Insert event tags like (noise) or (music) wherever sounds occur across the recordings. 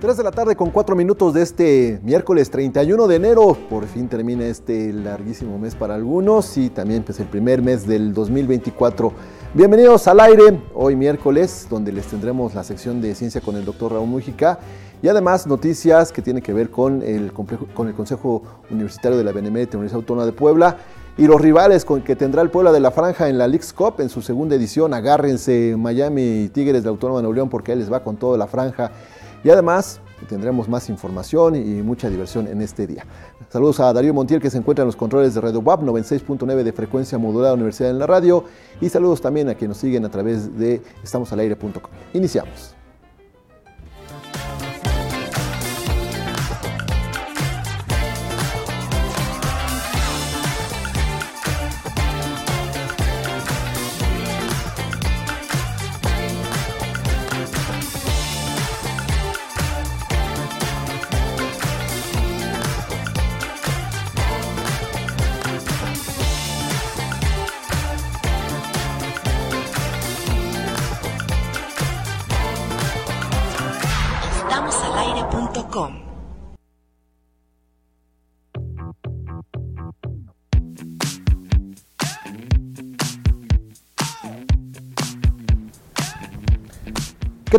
3 de la tarde con 4 minutos de este miércoles 31 de enero. Por fin termina este larguísimo mes para algunos y también pues el primer mes del 2024. Bienvenidos al aire, hoy miércoles, donde les tendremos la sección de ciencia con el doctor Raúl Mújica y además noticias que tienen que ver con el, con el Consejo Universitario de la Benemérita Universidad Autónoma de Puebla y los rivales con que tendrá el Puebla de la Franja en la League's Cup en su segunda edición. Agárrense Miami Tigres de Autónoma de Nuevo León porque él les va con toda la franja y además tendremos más información y mucha diversión en este día. Saludos a Darío Montiel que se encuentra en los controles de Radio WAP 96.9 de frecuencia modulada Universidad en la Radio y saludos también a quienes nos siguen a través de estamosalaire.com. Iniciamos.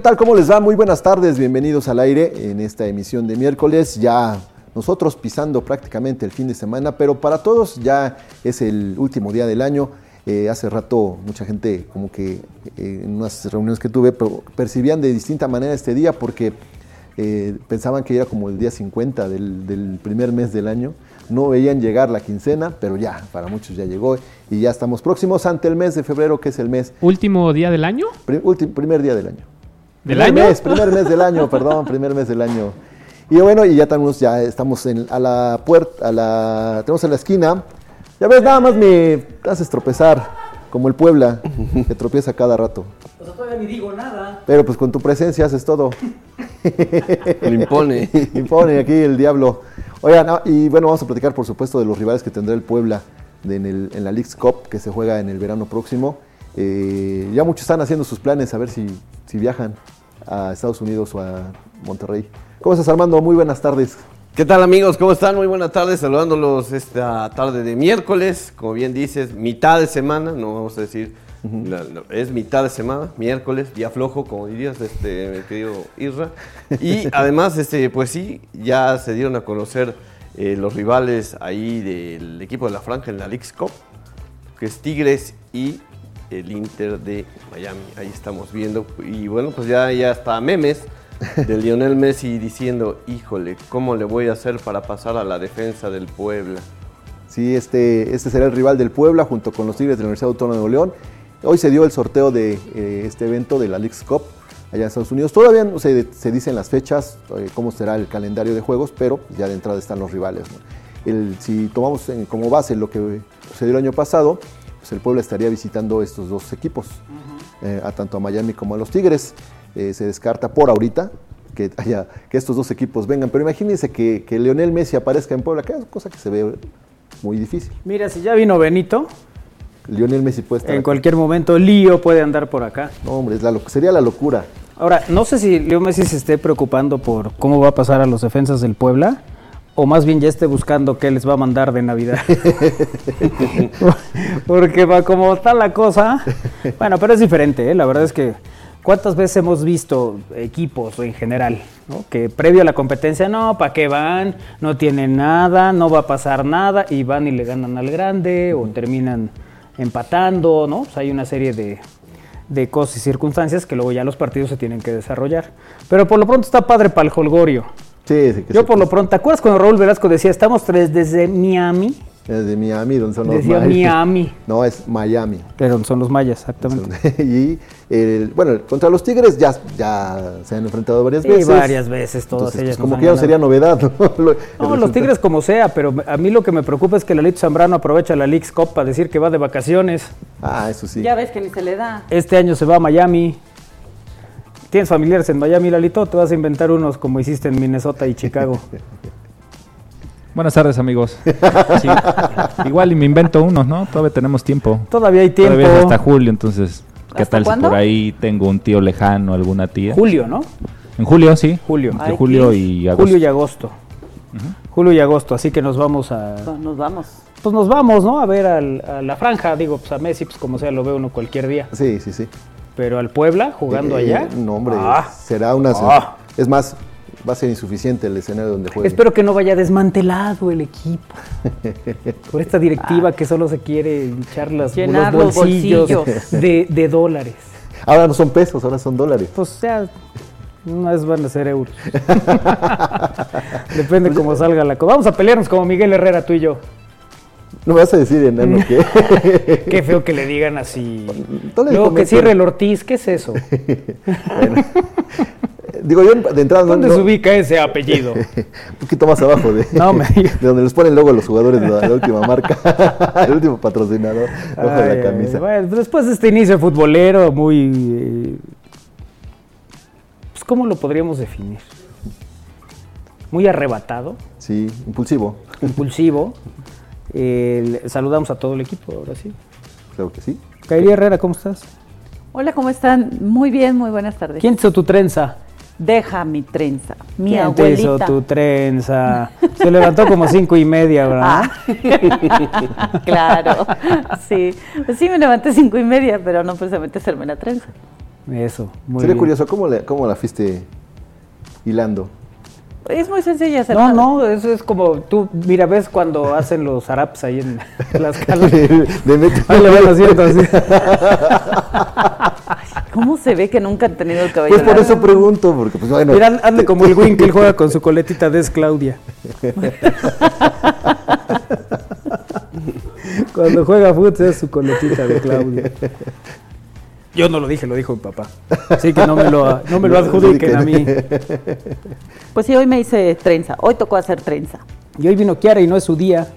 Tal? ¿Cómo les va? Muy buenas tardes, bienvenidos al aire en esta emisión de miércoles. Ya nosotros pisando prácticamente el fin de semana, pero para todos ya es el último día del año. Eh, hace rato mucha gente como que eh, en unas reuniones que tuve percibían de distinta manera este día porque eh, pensaban que era como el día 50 del, del, primer mes del año. No veían llegar la quincena, pero ya, para muchos ya llegó y ya estamos próximos ante el mes de febrero, que es el mes. ¿Último día del año? primer día del año. ¿Del primer año? Mes, primer mes del año, perdón, primer mes del año. Y bueno, y ya estamos, ya estamos en, a la puerta, a la, tenemos en la esquina. Ya ves, nada más me haces tropezar, como el Puebla, que tropieza cada rato. O sea, todavía ni digo nada. Pero pues con tu presencia haces todo. (laughs) Lo impone. (laughs) impone aquí el diablo. Oigan, ah, y bueno, vamos a platicar por supuesto de los rivales que tendrá el Puebla en, el, en la League's Cup, que se juega en el verano próximo. Eh, ya muchos están haciendo sus planes a ver si, si, viajan a Estados Unidos o a Monterrey. ¿Cómo estás, Armando? Muy buenas tardes. ¿Qué tal, amigos? ¿Cómo están? Muy buenas tardes. Saludándolos esta tarde de miércoles. Como bien dices, mitad de semana, no vamos a decir, uh -huh. la, la, es mitad de semana, miércoles, día flojo, como dirías, este, mi querido Isra. Y (laughs) además, este, pues sí, ya se dieron a conocer eh, los rivales ahí del equipo de la Franja en la League's Cup, que es Tigres y el Inter de Miami. Ahí estamos viendo. Y bueno, pues ya, ya está memes de Lionel Messi diciendo, híjole, ¿cómo le voy a hacer para pasar a la defensa del Puebla? Sí, este, este será el rival del Puebla junto con los Tigres de la Universidad Autónoma de Nuevo León. Hoy se dio el sorteo de eh, este evento de la Cup allá en Estados Unidos. Todavía no se, se dicen las fechas, eh, cómo será el calendario de juegos, pero ya de entrada están los rivales. si tomamos como base lo que sucedió el año pasado, pues el Puebla estaría visitando estos dos equipos, uh -huh. eh, a tanto a Miami como a los Tigres. Eh, se descarta por ahorita que, haya, que estos dos equipos vengan, pero imagínense que, que Leonel Messi aparezca en Puebla, que es cosa que se ve muy difícil. Mira, si ya vino Benito, Lionel Messi puede estar en cualquier momento Lío puede andar por acá. No, hombre, es la, sería la locura. Ahora, no sé si Leo Messi se esté preocupando por cómo va a pasar a los defensas del Puebla o más bien ya esté buscando qué les va a mandar de Navidad. (laughs) Porque va como está la cosa. Bueno, pero es diferente, ¿eh? la verdad es que ¿cuántas veces hemos visto equipos en general ¿no? que previo a la competencia, no, ¿para qué van? No tienen nada, no va a pasar nada y van y le ganan al grande o terminan empatando, ¿no? Hay una serie de, de cosas y circunstancias que luego ya los partidos se tienen que desarrollar. Pero por lo pronto está padre para el holgorio. Sí, sí, que Yo por lo pronto, ¿te acuerdas cuando Raúl Velasco decía, estamos tres desde Miami? Desde Miami, donde son los Decía mayas. Miami. (laughs) No, es Miami. De donde son los mayas, exactamente. (laughs) y el, bueno, contra los Tigres ya, ya se han enfrentado varias Sí, veces. varias veces, todas Entonces, ellas. pues, nos como que ya no sería novedad. ¿no? (laughs) No, los resultado. Tigres como sea, pero a mí lo que me preocupa es que Lalito Zambrano aprovecha la League's Cup para decir que va de vacaciones. Ah, eso sí. Ya ves que ni se le da. Este año se va a Miami. ¿Tienes familiares en Miami, Lalito? Te vas a inventar unos como hiciste en Minnesota y Chicago. (laughs) Buenas tardes, amigos. Sí, igual y me invento unos, ¿no? Todavía tenemos tiempo. Todavía hay tiempo. Todavía es hasta julio, entonces, ¿qué ¿Hasta tal cuándo? si por ahí tengo un tío lejano, alguna tía? Julio, ¿no? En julio, sí. Julio. Entre Ay, julio y agosto. Julio y agosto. Julio y agosto, así que nos vamos a... Pues nos vamos. Pues nos vamos, ¿no? A ver al- a la franja, digo, pues a Messi, pues como sea, lo ve uno cualquier día. Sí, sí, sí. Pero al Puebla, jugando Eh, allá. No, hombre, ah, será una... Ah. Es más, va a ser insuficiente el escenario donde juegue. Espero que no vaya desmantelado el equipo. (laughs) Por esta directiva que solo se quiere echar las, Llenar los los bolsillos. De, de dólares. Ahora no son pesos, ahora son dólares. Pues ya, una vez van a ser euros. (laughs) Depende cómo salga la cosa. Vamos a pelearnos como Miguel Herrera, tú y yo. No me vas a decir, enano, que... (laughs) Qué feo que le digan así. Luego que cierre el Ortiz, ¿qué es eso? Bueno. Digo, yo de entrada no... ¿Dónde no- se ubica ese apellido? (laughs) Un poquito más abajo de, No me digas. de donde les ponen luego los jugadores de la, la última marca, (laughs) el último patrocinador, abajo de la ay, camisa. bueno, después de este inicio futbolero muy... eh, pues, ¿Cómo lo podríamos definir? Muy arrebatado, Sí, impulsivo, impulsivo. Eh, saludamos a todo el equipo, ahora sí. claro que sí. Kairi Herrera, ¿cómo estás? Hola, ¿cómo están? Muy bien, muy buenas tardes. ¿Quién te hizo tu trenza? Deja mi trenza. Mi ¿Quién te hizo abuelita. tu trenza? (laughs) Se levantó como cinco y media, ¿verdad? Ah, (laughs) claro, sí. Pues sí, me levanté cinco y media, pero no precisamente hacerme la trenza. Eso, muy Sería bien. curioso, ¿cómo, le, ¿cómo la fuiste hilando? Es muy sencilla hacer. No, no, eso es como tú, mira, ves cuando hacen los zarapes ahí en (laughs) las calas. De met- Ahí le van haciendo así. ¿Cómo se ve que nunca han tenido el cabello Pues por largo? eso pregunto, porque pues bueno, Mira, hazle como el win que él juega con su coletita de es Claudia. (laughs) Cuando juega fútbol es su coletita de Claudia. Yo no lo dije, lo dijo mi papá. Así que no me lo, no me lo (laughs) adjudiquen a mí. Pues sí, hoy me hice trenza. Hoy tocó hacer trenza. Y hoy vino Kiara y no es su día.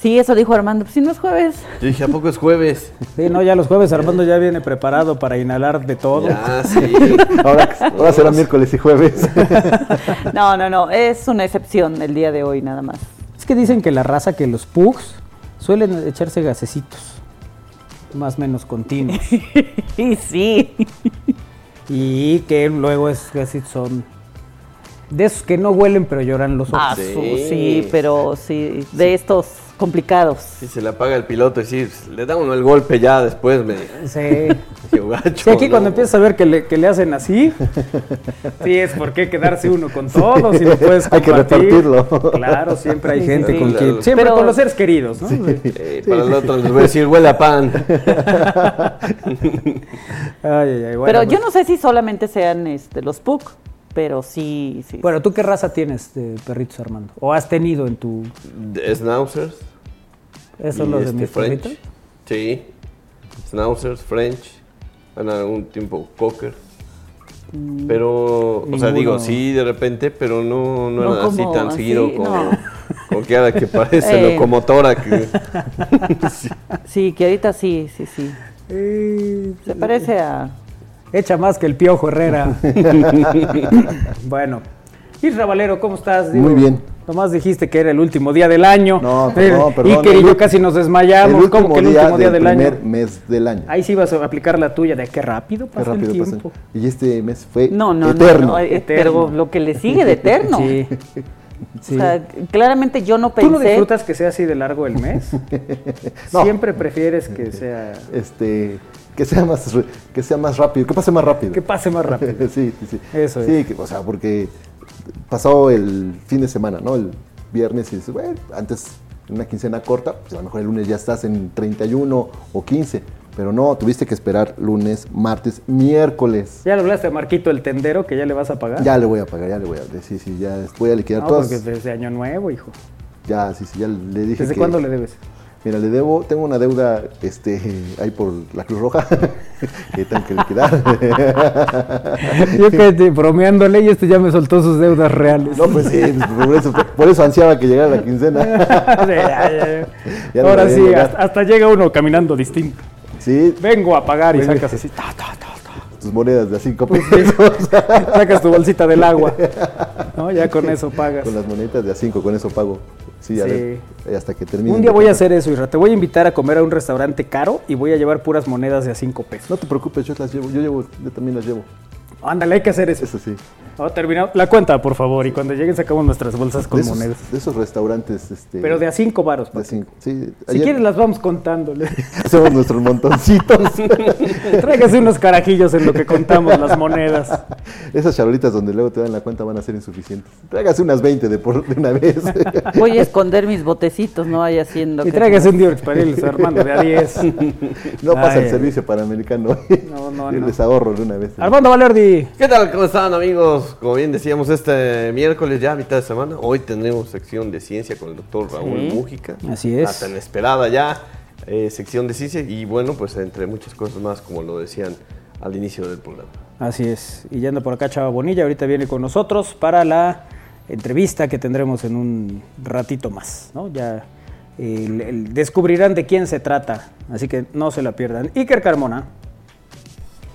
Sí, eso dijo Armando. Pues si no es jueves. Yo dije, ¿a poco es jueves? Sí, no, ya los jueves Armando ya viene preparado para inhalar de todo. Ya, sí. (laughs) ahora, ahora será miércoles y jueves. (laughs) No, no, no. Es una excepción el día de hoy nada más. Es que dicen que la raza, que los pugs suelen echarse gasecitos. Más o menos continuos. Y (laughs) sí. y que luego es casi son de esos que no huelen pero lloran los ojos. Ah, Sí. su- sí, pero sí, de estos complicados. Si se le apaga el piloto y sí, le da uno el golpe ya después, me Sí. (laughs) gacho. Sí, aquí ¿no? cuando empiezas a ver que le, que le hacen así, sí es por qué quedarse uno con todos y lo puedes Hay que compartir. repartirlo. Claro, siempre hay gente sí. con Claro. quien... Siempre Pero- con los seres queridos, ¿no? Para el otro les voy a decir, huele a pan. (laughs) Ay, ay, ay, bueno, pero yo pues- no sé si solamente sean este, los PUC, pero sí, sí. Bueno, ¿tú qué raza tienes de perritos, Armando? ¿O has tenido en tu... De Schnauzers. ¿Esos son los de este, mis French. perritos? Sí. Schnauzers, French. En algún tiempo Cocker. Pero, o sea, digo, sí, de repente, pero no, no, No era así tan así, seguido como, no. como que ahora que parece (laughs) Eh. locomotora. Que, (laughs) (laughs) Sí, que ahorita sí, sí, sí. Eh, Se parece a... Echa más que el Piojo Herrera. (laughs) bueno. Isra Valero, ¿cómo estás? Muy bien. Nomás dijiste que era el último día del año. No, Eh, perdón, perdón. Iker y El yo casi nos el desmayamos. último ¿Cómo que el último día del del primer año? mes del año. Ahí sí vas a aplicar la tuya de qué rápido Qué pasa rápido el pasa. tiempo. Y este mes fue No, no, eterno. no, no, eh, Eterno. pero lo que le sigue de eterno. Sí. (laughs) sí. O sea, claramente yo no ¿Tú pensé... no disfrutas que sea así de largo el mes? (laughs) No. Siempre prefieres que sea... Este, que sea más que sea más rápido, que pase más rápido. Que pase más rápido. (laughs) sí, sí, sí. Eso Sí, es. que, o sea, porque pasó el fin de semana, ¿no? El viernes y dices, bueno, antes una quincena corta, pues a lo mejor el lunes ya estás en 31 o 15, pero no, tuviste que esperar lunes, martes, miércoles. ¿Ya le hablaste a Marquito el tendero que ya le vas a pagar? Ya le voy a pagar, ya le voy a sí, sí, ya voy a liquidar No, todas. porque desde Año Nuevo, hijo. Ya, sí, sí, ya le dije ¿Desde que- cuándo le debes? Mira, le debo, tengo una deuda este, (laughs) ahí por la Cruz Roja (laughs) que tengo que liquidar. (laughs) Yo que bromeándole y este ya me soltó sus deudas reales. No, pues sí, por eso, por eso ansiaba que llegara la quincena. Sí, ya, ya. Ya no Ahora sí, hasta, hasta llega uno caminando distinto. Sí, Vengo a pagar y sacas así. ta, ta, ta, ta. tus monedas de a 5 Pues pesos. Sacas tu bolsita del agua. ¿no? Ya con eso pagas. Con las monedas de a 5, con eso pago. Sí, a Sí. ver, eh, hasta que termine. Un día voy a hacer eso, Isra. Te voy a invitar a comer a un restaurante caro y voy a llevar puras monedas de a 5 pesos. No te preocupes, yo las llevo, yo llevo, yo también las llevo. Ándale, hay que hacer eso. Eso sí. Oh, terminamos. La cuenta, por favor, y cuando lleguen sacamos nuestras bolsas con de, esos, monedas. de esos restaurantes. Este, Pero de a cinco varos. de cinco. Sí, Si quieres las vamos contando. (laughs) hacemos nuestros montoncitos. (laughs) Tráigase unos carajillos en lo que contamos las monedas. Esas charolitas donde luego te dan la cuenta van a ser insuficientes. Tráigase unas 20 de, por, de una vez. (laughs) Voy a esconder mis botecitos, no vaya haciendo. Y que- tráigase un Diorix para irles armando de a 10. no pasa Ay, el servicio panamericano. No, no, Y no. Les ahorro de una vez. Armando Valerdi. ¿Qué tal? ¿Cómo están amigos? Como bien decíamos, este miércoles ya, mitad de semana, hoy tendremos sección de ciencia con el doctor Raúl Sí. Mújica. Así es. La tan esperada ya eh, sección de ciencia y bueno, pues entre muchas cosas más, como lo decían al inicio del programa. Así es. Y ya anda por acá Chava Bonilla, ahorita viene con nosotros para la entrevista que tendremos en un ratito más. ¿no? Ya el- el- descubrirán de quién se trata, así que no se la pierdan. Iker Carmona,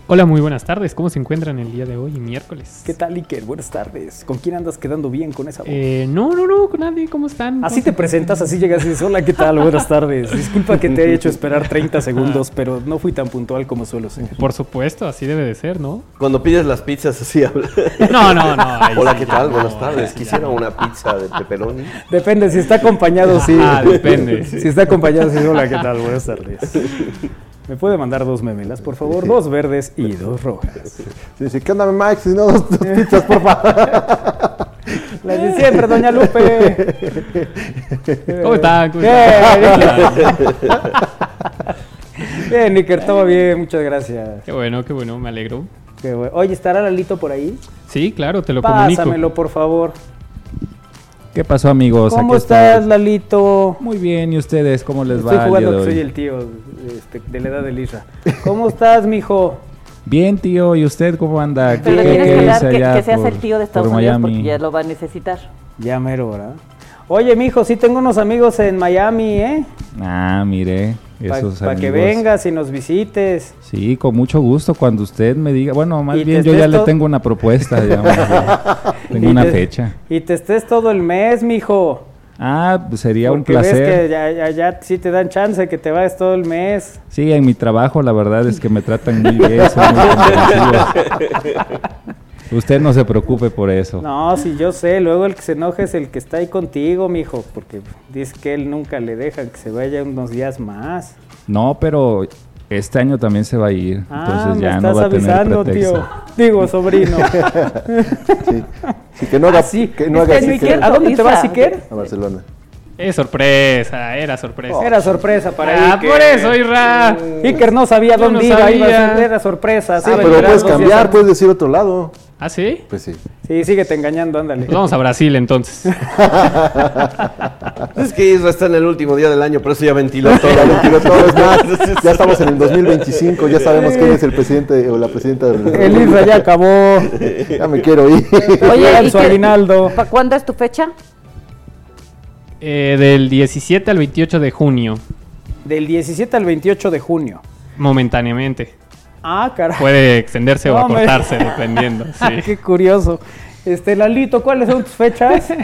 Hola, muy buenas tardes. ¿Cómo se encuentran el día de hoy, miércoles? ¿qué tal Iker? Buenas tardes. ¿Con quién andas quedando bien con esa voz? Eh, no, no, no, con nadie. ¿Cómo están? Así ¿Cómo te se- presentas, así llegas y dices, hola, ¿qué tal? Buenas tardes. Disculpa que te haya hecho esperar 30 segundos, pero no fui tan puntual como suelo ser. Por supuesto, así debe de ser, ¿no? Cuando pides las pizzas así habla. No, no, no. (laughs) Hola, sí, ¿qué tal? no, Buenas tardes. Quisiera una pizza de pepperoni. Depende, si está acompañado, sí. Ah, depende. Si está acompañado, sí. Hola, ¿qué tal? Buenas tardes. ¿Me puede mandar dos memelas, por favor? Dos verdes y dos rojas. Sí, sí, ¿Qué onda, Mike? Si no, dos, dos pizzas, por favor. (laughs) La de siempre, doña Lupe. ¿Cómo están? ¿Cómo (laughs) Bien, bien, Níker, todo bien, muchas gracias. Qué bueno, qué bueno, me alegro. Qué bueno. Oye, ¿estará Lalito por ahí? Sí, claro, te lo Pásamelo, comunico. por favor. ¿Qué pasó, amigos? ¿Cómo Aquí estás. Lalito? Muy bien, ¿y ustedes cómo les Estoy va día jugando que hoy? soy el tío este, de la edad de Lisa. ¿Cómo estás, mijo? Bien, tío, ¿y usted cómo anda? Pero ¿Qué- tienes que hablar que, seas por- el tío de Estados por Unidos Miami? porque ya lo va a necesitar. Ya mero, ¿verdad? Oye, mijo, sí tengo unos amigos en Miami, ¿eh? Ah, mire, Para esos que vengas y nos visites. Sí, con mucho gusto, cuando usted me diga. Bueno, más bien yo ya le tengo una propuesta, (laughs) bien. Tengo una te- fecha. Y te estés todo el mes, mijo. Ah, pues sería un Porque ves placer. que ya, ya, ya sí te dan chance que te vayas todo el mes. Sí, en mi trabajo la verdad es que me tratan muy bien, son muy. (laughs) Usted no se preocupe por eso. No, sí, yo sé. Luego el que se enoja es el que está ahí contigo, mijo. Porque dice que él nunca le deja que se vaya unos días más. No, pero este año también se va a ir. Ah, entonces me ya estás no va a tener avisando, pretexto. tío. Digo, sobrino. (laughs) Sí. Sí, que no haga, Ah, sí. que no Es haga Iker- que- ¿A dónde te vas. Iker? a Barcelona. Es sorpresa, era sorpresa. Era sorpresa para ah, Iker. por eso, Irra. Iker no sabía Yo dónde no iba, iba a sabía. ser, era sorpresa. se Ah, pero puedes cambiar, puedes decir otro lado. ¿Ah, sí? Pues sí. Sí, síguete engañando, ándale. Pues vamos a Brasil entonces. (laughs) Es que Isra está en el último día del año, por eso ya ventiló todo. Ya ventiló todo, es más, (laughs) ya estamos en el 2025, ya sabemos quién es el presidente o la presidenta del El Isra ya acabó. (laughs) Ya me quiero ir. Oye, ¿y su aguinaldo. ¿Para cuándo es tu fecha? Eh, del 17 al 28 de junio, Del 17 al 28 de junio. momentáneamente. Ah, caray. Puede extenderse o me- acortarse, dependiendo. (laughs) Sí. Qué curioso. Este, Lalito, ¿cuáles son tus fechas? (laughs)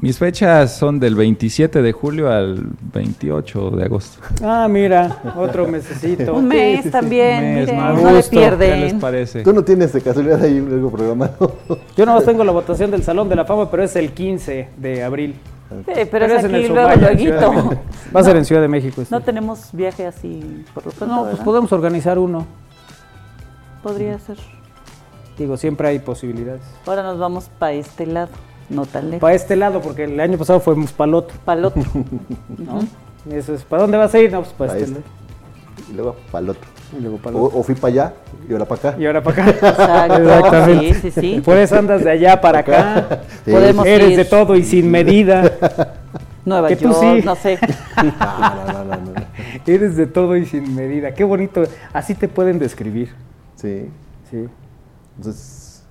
Mis fechas son del 27 de julio al 28 de agosto. Ah, mira, otro mesecito. Un mes sí, también, un mes, miren, no le gusto. ¿Qué les pierden. parece? Tú no tienes de casualidad ahí algo programado. Yo no tengo la votación del Salón de la Fama, pero es el 15 de abril. Sí, pero, es aquí el luego, Sumaya, en luego. México. (laughs) Va a ser en Ciudad de México. este. No tenemos viaje así por lo pronto, No, pues ¿verdad? podemos organizar uno. Podría ser. Digo, siempre hay posibilidades. Ahora nos vamos para este lado, no tan lejos. Para este lado, porque el año pasado fuimos para el otro. Para el otro. (laughs) ¿no? Eso es, ¿Para dónde vas a ir? No, pues para Pa' este este. lado. Y luego para el otro. Y luego para O, fui para allá y ahora para acá. Y ahora para acá. (laughs) Exacto, Exactamente. sí, sí, sí. Por eso andas de allá para acá. (laughs) Sí. Podemos Eres ir. de todo y sin medida. (laughs) Nueva que tú York, sí. no sé. No, no, no, no, no. Eres de todo y sin medida. Qué bonito. Así te pueden describir. Sí. Sí. Entonces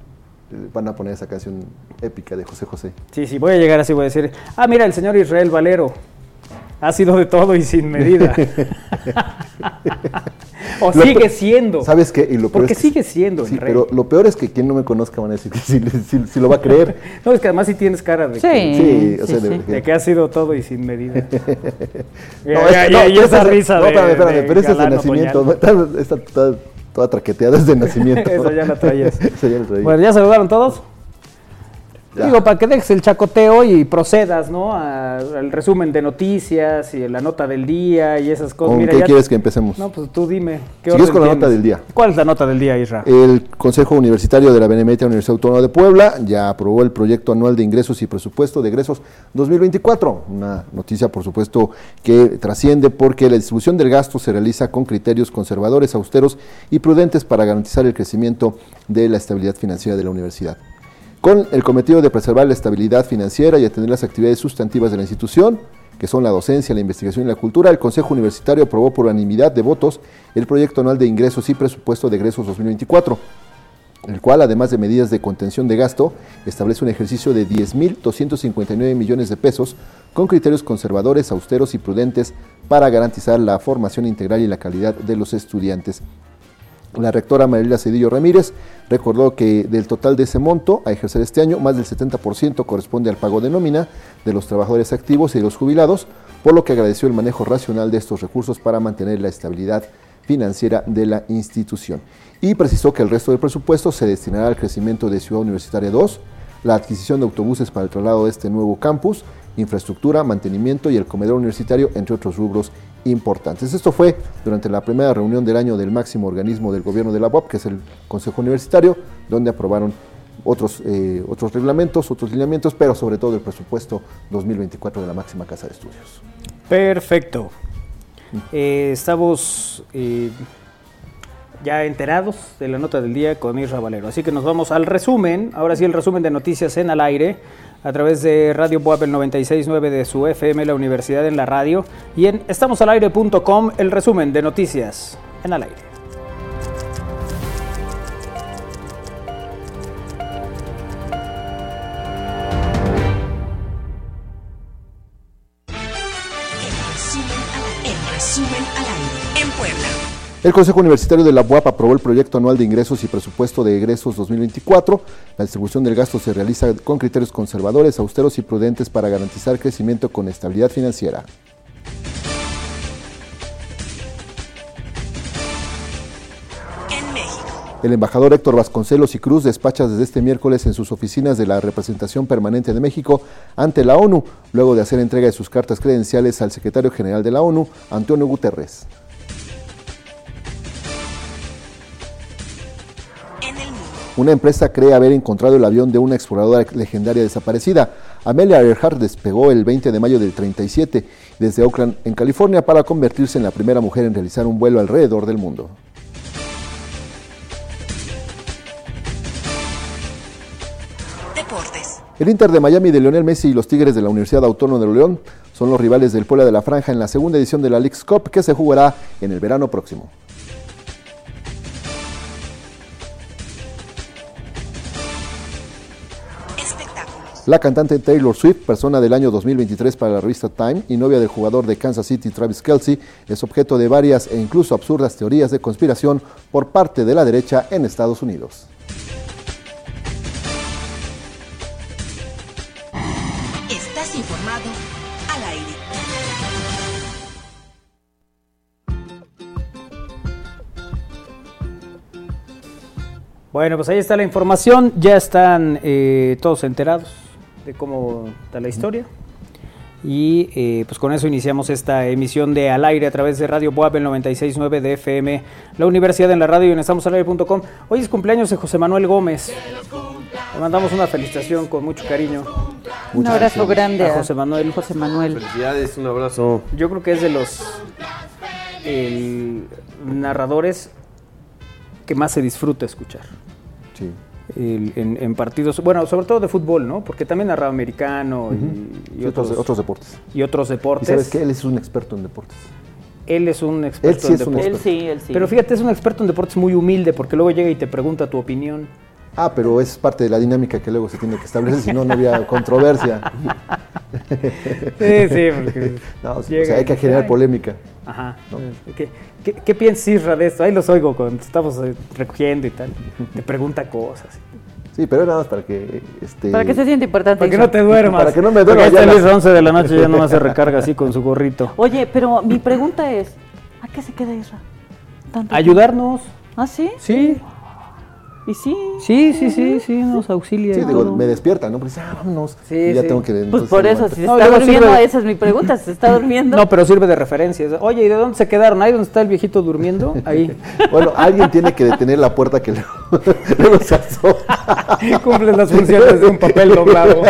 eh, van a poner esa canción épica de José José. Sí, sí, voy a llegar así, voy a decir, ah, mira, el señor Israel Valero ha sido de todo y sin medida. O Lo sigue siendo. ¿Sabes qué? Y lo peor Porque es que- sigue siendo el rey. pero lo peor es que quien no me conozca van a decir que sí lo va a creer. (laughs) No, es que además sí tienes cara de, Sí, que, Sí, o sí, sea, de- sí. de que ha sido todo y sin medida. (laughs) No, y, es- y- no, y esa esa- risa no, de, espérame, espérame, de pero ese es de nacimiento. Está, está- está toda traqueteada desde (laughs) nacimiento. Eso ya la traías. Eso ya lo traía. Bueno, ¿ya saludaron todos? Ya. Digo, para que dejes el chacoteo y procedas, ¿no? A- al resumen de noticias y la nota del día y esas cosas. ¿Con Mira, qué ya- quieres que empecemos? No, pues tú dime. ¿qué Sigues con la tienes? nota del día. ¿Cuál es la nota del día, Isra? El Consejo Universitario de la Benemérita Universidad Autónoma de Puebla ya aprobó el proyecto anual de ingresos y presupuesto de egresos 2024. Una noticia, por supuesto, que trasciende porque la distribución del gasto se realiza con criterios conservadores, austeros y prudentes para garantizar el crecimiento de la estabilidad financiera de la universidad. Con el cometido de preservar la estabilidad financiera y atender las actividades sustantivas de la institución, que son la docencia, la investigación y la cultura, el Consejo Universitario aprobó por unanimidad de votos el proyecto anual de ingresos y presupuesto de egresos 2024 el cual, además de medidas de contención de gasto, establece un ejercicio de 10.259 millones de pesos con criterios conservadores, austeros y prudentes para garantizar la formación integral y la calidad de los estudiantes. La rectora María Cedillo Ramírez recordó que del total de ese monto a ejercer este año, más del 70% corresponde al pago de nómina de los trabajadores activos y de los jubilados, por lo que agradeció el manejo racional de estos recursos para mantener la estabilidad financiera de la institución. Y precisó que el resto del presupuesto se destinará al crecimiento de Ciudad Universitaria 2, la adquisición de autobuses para el traslado de este nuevo campus, infraestructura, mantenimiento y el comedor universitario, entre otros rubros importantes. Esto fue durante la primera reunión del año del máximo organismo del gobierno de la UAP, que es el Consejo Universitario, donde aprobaron otros, eh, otros reglamentos, otros lineamientos, pero sobre todo el presupuesto 2024 de la máxima casa de estudios. Perfecto. Eh, estamos eh, ya enterados de la nota del día con Isra Valero. Así que nos vamos al resumen. Ahora sí, el resumen de noticias en al aire a través de Radio Boab el 96.9 de su FM, la Universidad en la Radio. Y en estamosalaire.com, el resumen de noticias en al aire. El Consejo Universitario de la UAP aprobó el proyecto anual de ingresos y presupuesto de egresos 2024. La distribución del gasto se realiza con criterios conservadores, austeros y prudentes para garantizar crecimiento con estabilidad financiera. El embajador Héctor Vasconcelos y Cruz despacha desde este miércoles en sus oficinas de la representación permanente de México ante la ONU, luego de hacer entrega de sus cartas credenciales al secretario general de la ONU, Antonio Guterres. Una empresa cree haber encontrado el avión de una exploradora legendaria desaparecida. Amelia Earhart despegó el 20 de mayo del 37 desde Oakland, en California, para convertirse en la primera mujer en realizar un vuelo alrededor del mundo. Deportes. El Inter de Miami de Lionel Messi y los Tigres de la Universidad Autónoma de León son los rivales del Puebla de la Franja en la segunda edición de la Leagues Cup que se jugará en el verano próximo. La cantante Taylor Swift, persona del año 2023 para la revista Time y novia del jugador de Kansas City Travis Kelsey, es objeto de varias e incluso absurdas teorías de conspiración por parte de la derecha en Estados Unidos. Estás informado al aire. Bueno, pues ahí está la información. Ya están eh, todos enterados de cómo está la historia. Y eh, pues con eso iniciamos esta emisión de Al Aire a través de Radio Boab el 96.9 de FM, la Universidad en la Radio y en estamosalaire.com. Hoy es cumpleaños de José Manuel Gómez. Le mandamos una felicitación con mucho cariño. Un abrazo grande a a José Manuel. José Manuel. Felicidades, un abrazo. Yo creo que es de los el, narradores que más se disfruta escuchar. Sí. El- en, en partidos, bueno, sobre todo de fútbol, ¿no? Porque también narraba americano y, y Y otros, otros, otros deportes. y otros ¿Y deportes. sabes qué? Él es un experto en deportes. Él es un experto sí en deportes. Él sí, él sí. Pero fíjate, es un experto en deportes muy humilde porque luego llega y te pregunta tu opinión. Ah, pero es parte de la dinámica que luego se tiene que establecer, si no, no había controversia. Sí, sí, porque (laughs) No, o llega sea, hay que generar "Ay". polémica. Ajá. ¿Qué, qué, qué piensas, Isra, de esto? Ahí los oigo cuando estamos eh, recogiendo y tal. Te pregunta cosas. Sí, pero era nada más para que... Este, Para que se siente importante. Para que no te duermas. Para que no me duerma, Porque ahí está ya las- 11 de la noche ya nomás se recarga así con su gorrito. Oye, pero mi pregunta es, ¿a qué se queda Isra? Tanto Ayudarnos. ¿Ah, sí? Sí, ¿Y sí? sí, sí, sí, sí, nos auxilia. Sí, y digo, todo. me despierta, ¿no? Dice, ah, vámonos. Sí, y ya sí. tengo que. Pues por eso, si se No, está durmiendo, sirve- esa es mi pregunta, ¿se está (laughs) durmiendo? No, pero sirve de referencia. Oye, ¿y de dónde se quedaron? Ahí donde está el viejito durmiendo. Ahí. (laughs) Bueno, alguien tiene que detener la puerta que (laughs) luego, luego se asoma. Cumple las funciones de un papel doblado.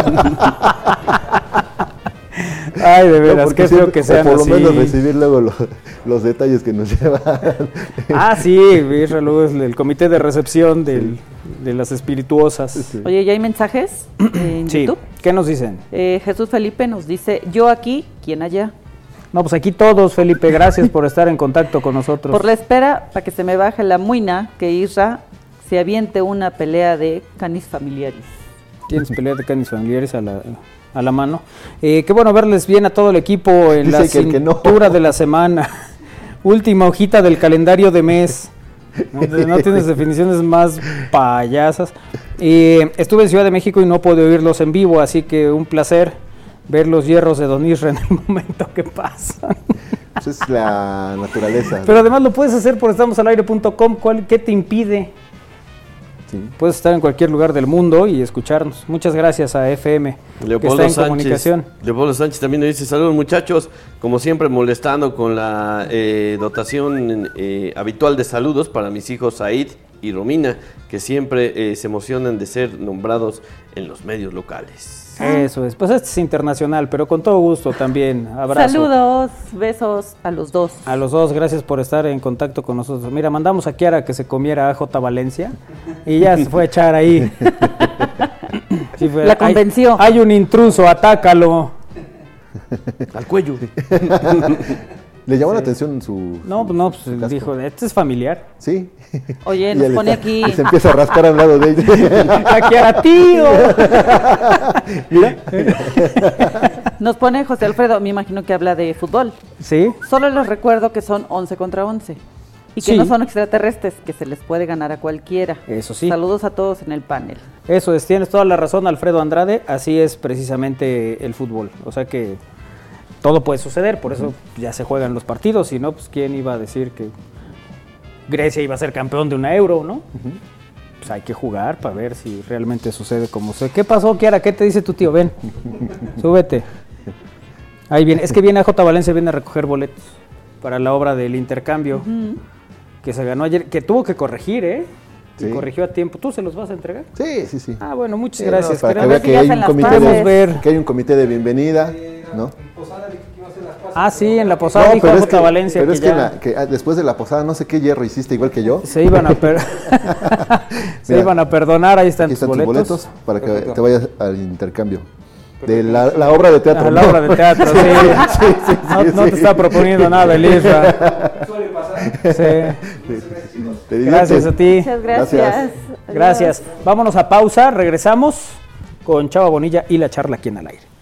Ay, de No, veras, porque qué feo que o sean por lo así. menos recibir luego lo- los detalles que nos (laughs) llevan. Ah, sí, Isra, luego es el comité de recepción del- de las espirituosas. Sí. Oye, ¿ya hay mensajes en YouTube? ¿Qué nos dicen? Eh, Jesús Felipe nos dice, yo aquí, ¿quién allá? No, pues aquí todos, Felipe, gracias por estar en contacto con nosotros. Por la espera, para que se me baje la muina, que Isra se aviente una pelea de canis familiares. Tienes pelea de canis familiares a la, a la mano. Eh, qué bueno verles bien a todo el equipo en Dice la que el que no. cintura de la semana. (laughs) Última hojita del calendario de mes. No, no tienes (laughs) definiciones más payasas. Eh, estuve en Ciudad de México y no pude oírlos en vivo, así que un placer ver los hierros de Don Isra en el (laughs) momento que pasan. Esa es la naturaleza. Pero además lo puedes hacer por estamosalaire.com. ¿Cuál- ¿Qué te impide? Sí. Puedes estar en cualquier lugar del mundo y escucharnos. Muchas gracias a FM, que Leopoldo está en Sánchez, comunicación. Leopoldo Sánchez también nos dice, saludos muchachos, como siempre molestando con la eh, dotación eh, habitual de saludos para mis hijos Said y Romina, que siempre eh, se emocionan de ser nombrados en los medios locales. Eso es. Pues este es internacional, pero con todo gusto también. Abrazo. Saludos, besos a los dos. A los dos, gracias por estar en contacto con nosotros. Mira, mandamos a Kiara que se comiera a J. Valencia y ya se fue a echar ahí. (laughs) Sí, fue, La "Hay- convenció". Hay, un intruso, atácalo. Al cuello. (laughs) ¿Le llamó la atención su. No, pues no, pues dijo, este es familiar. Sí. Oye, (laughs) Y nos pone está- aquí, Y se empieza a rascar al lado de ella. (laughs) A Kiara, tío. (laughs) Mira. nos pone José Alfredo, me imagino que habla de fútbol. Sí, Solo les recuerdo que son 11 contra 11 y que Sí. no son extraterrestres, que se les puede ganar a cualquiera. Eso sí. Saludos a todos en el panel. Eso es, tienes toda la razón, Alfredo Andrade. Así es precisamente el fútbol. O sea que todo puede suceder, por eso ya se juegan los partidos. Si no, pues quién iba a decir que Grecia iba a ser campeón de una euro, ¿no? Pues hay que jugar para ver si realmente sucede como se. ¿Qué pasó, Kiara? ¿Qué te dice tu tío? Ven, (laughs) súbete. Ahí viene, es que viene a J. Valencia, viene a recoger boletos para la obra del intercambio que se ganó ayer, que tuvo que corregir, ¿eh? Y Sí. corrigió a tiempo. ¿Tú se los vas a entregar? Sí, sí, sí. Ah, bueno, muchas Sí, gracias. no, para que Queremos- vea si que hay un las comité Queremos paces. ver. que hay un comité de bienvenida, ¿no? Ah, sí, en la posada No, dijo pero es que, Valencia pero que es que, ya en la- que, ah, después de la posada no sé qué hierro hiciste igual que yo. se iban a per- (laughs) (laughs) se Mira, iban a perdonar, ahí están, Aquí tus, están tus boletos. boletos para que te vayas al intercambio. De la, la obra de teatro. A la ¿no? obra de teatro, (laughs) sí. Sí, sí, no, sí, no te está proponiendo nada, Elisa. Sí. Te Gracias a ti. Muchas gracias. Gracias. Gracias. Vámonos a pausa, regresamos con Chava Bonilla y la charla aquí en el aire.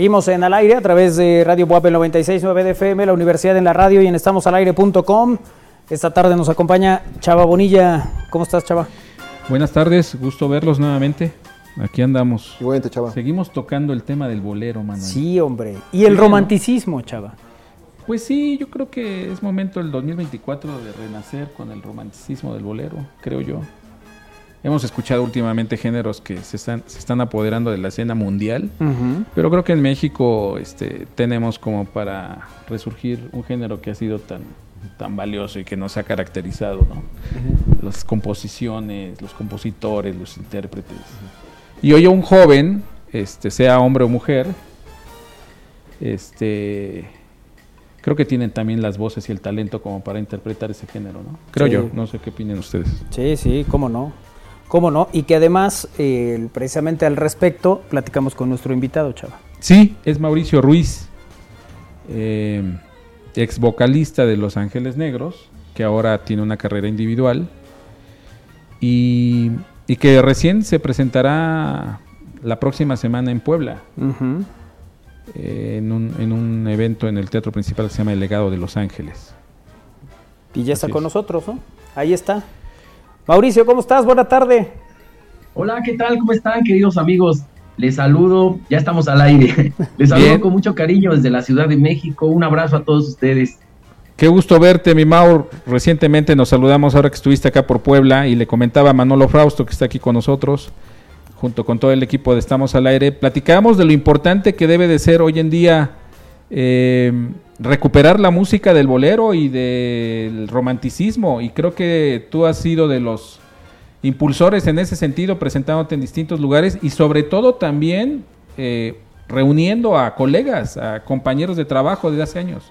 Seguimos en al aire a través de Radio Buap 96.9 de FM, la Universidad en la Radio y en estamosalaire.com. Esta tarde nos acompaña Chava Bonilla. ¿Cómo estás, Chava? Buenas tardes, gusto verlos nuevamente. Aquí andamos. Igualmente, chava. Seguimos tocando el tema del bolero, Manuel. Sí, hombre. Y el Sí, ¿no? romanticismo, Chava. Pues sí, yo creo que es momento el 2024 de renacer con el romanticismo del bolero, creo yo. Hemos escuchado últimamente géneros que se están, se están apoderando de la escena mundial, pero creo que en México este, tenemos como para resurgir un género que ha sido tan, tan valioso y que nos ha caracterizado, ¿no? Las composiciones, los compositores, los intérpretes. Y hoy un joven, este, sea hombre o mujer, este, creo que tienen también las voces y el talento como para interpretar ese género, ¿no? Creo Sí. yo, no sé qué opinen ustedes. Sí, sí, cómo no. Cómo no. Y que además, eh, precisamente al respecto, platicamos con nuestro invitado, Chava. Sí, es Mauricio Ruiz, eh, ex vocalista de Los Ángeles Negros, que ahora tiene una carrera individual y, y que recién se presentará la próxima semana en Puebla, eh, en, un, en un evento en el Teatro Principal que se llama El Legado de Los Ángeles. Y ya está con es. nosotros, ¿no? Ahí está. Mauricio, ¿cómo estás? Buena tarde. Hola, ¿qué tal? ¿Cómo están, queridos amigos? Les saludo, ya estamos al aire. (laughs) Les saludo Bien. con mucho cariño desde la Ciudad de México. Un abrazo a todos ustedes. Qué gusto verte, mi Maur. Recientemente nos saludamos ahora que estuviste acá por Puebla y le comentaba a Manolo Frausto que está aquí con nosotros, junto con todo el equipo de Estamos al Aire. Platicábamos de lo importante que debe de ser hoy en día eh, recuperar la música del bolero y del romanticismo. Y creo que tú has sido de los impulsores en ese sentido, presentándote en distintos lugares y sobre todo también eh, reuniendo a colegas, a compañeros de trabajo desde hace años.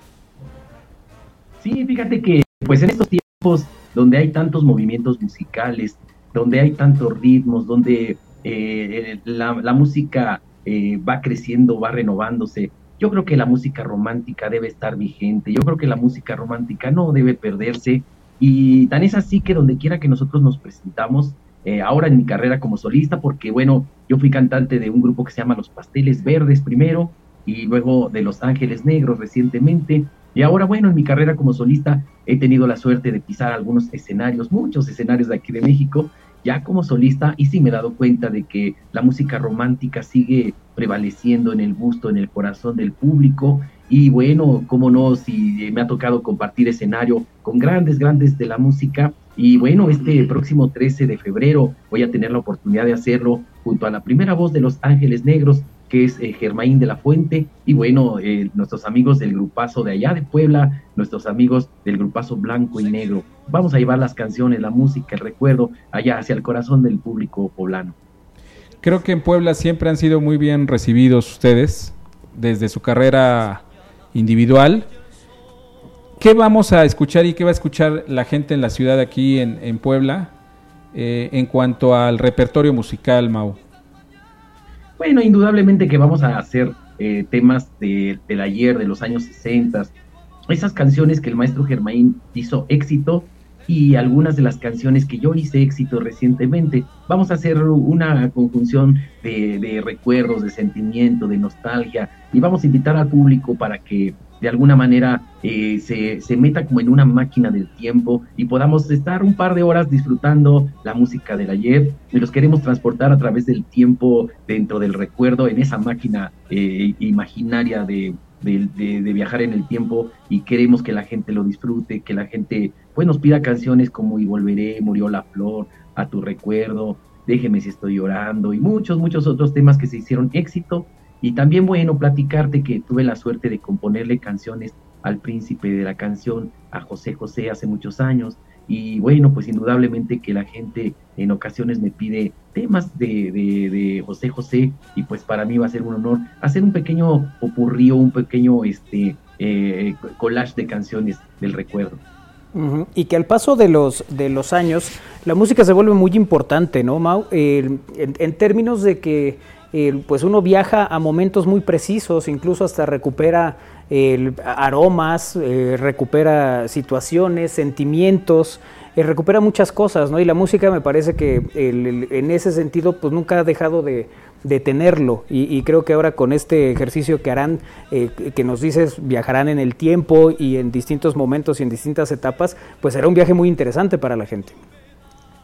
Sí, fíjate que pues en estos tiempos donde hay tantos movimientos musicales, donde hay tantos ritmos, donde eh, la, la música eh, va creciendo, va renovándose, yo creo que la música romántica debe estar vigente, yo creo que la música romántica no debe perderse y tan es así que donde quiera que nosotros nos presentamos, eh, ahora en mi carrera como solista, porque bueno, yo fui cantante de un grupo que se llama Los Pasteles Verdes primero y luego de Los Ángeles Negros recientemente, y ahora, bueno, en mi carrera como solista he tenido la suerte de pisar algunos escenarios, muchos escenarios de aquí de México, ya como solista, y sí me he dado cuenta de que la música romántica sigue prevaleciendo en el gusto, en el corazón del público. Y bueno, cómo no, si me ha tocado compartir escenario con grandes, grandes de la música. Y bueno, este próximo 13 de febrero voy a tener la oportunidad de hacerlo junto a la primera voz de Los Ángeles Negros, que es eh, Germaín de la Fuente, y bueno, eh, nuestros amigos del grupazo de allá de Puebla, nuestros amigos del grupazo Blanco y Negro. Vamos a llevar las canciones, la música, el recuerdo allá hacia el corazón del público poblano. Creo que en Puebla siempre han sido muy bien recibidos ustedes desde su carrera individual. ¿Qué vamos a escuchar y qué va a escuchar la gente en la ciudad aquí en, en Puebla eh, en cuanto al repertorio musical, Mau? Bueno, indudablemente que vamos a hacer eh, temas de- del ayer, de los años 60, esas canciones que el maestro Germain hizo éxito y algunas de las canciones que yo hice éxito recientemente. Vamos a hacer una conjunción de, de recuerdos, de sentimiento, de nostalgia y vamos a invitar al público para que de alguna manera eh, se, se meta como en una máquina del tiempo y podamos estar un par de horas disfrutando la música del ayer. Y los queremos transportar a través del tiempo dentro del recuerdo en esa máquina eh, imaginaria de, de- de- de viajar en el tiempo. Y queremos que la gente lo disfrute, que la gente pues nos pida canciones como Y volveré, Murió la flor, A tu recuerdo, Déjeme si estoy llorando y muchos, muchos otros temas que se hicieron éxito y también bueno platicarte que tuve la suerte de componerle canciones al príncipe de la canción, a José José hace muchos años. Y bueno, pues indudablemente que la gente en ocasiones me pide temas de, de, José José y pues para mí va a ser un honor hacer un pequeño popurrío, un pequeño este, eh, collage de canciones del recuerdo. Y que al paso de los, de los años, la música se vuelve muy importante, ¿no, Mau? En términos de que eh, pues uno viaja a momentos muy precisos, incluso hasta recupera el, aromas, eh, recupera situaciones, sentimientos, eh, recupera muchas cosas, ¿no? Y la música me parece que el- en ese sentido pues nunca ha dejado de, tenerlo y, y creo que ahora con este ejercicio que harán, eh, que nos dices viajarán en el tiempo y en distintos momentos y en distintas etapas, pues será un viaje muy interesante para la gente.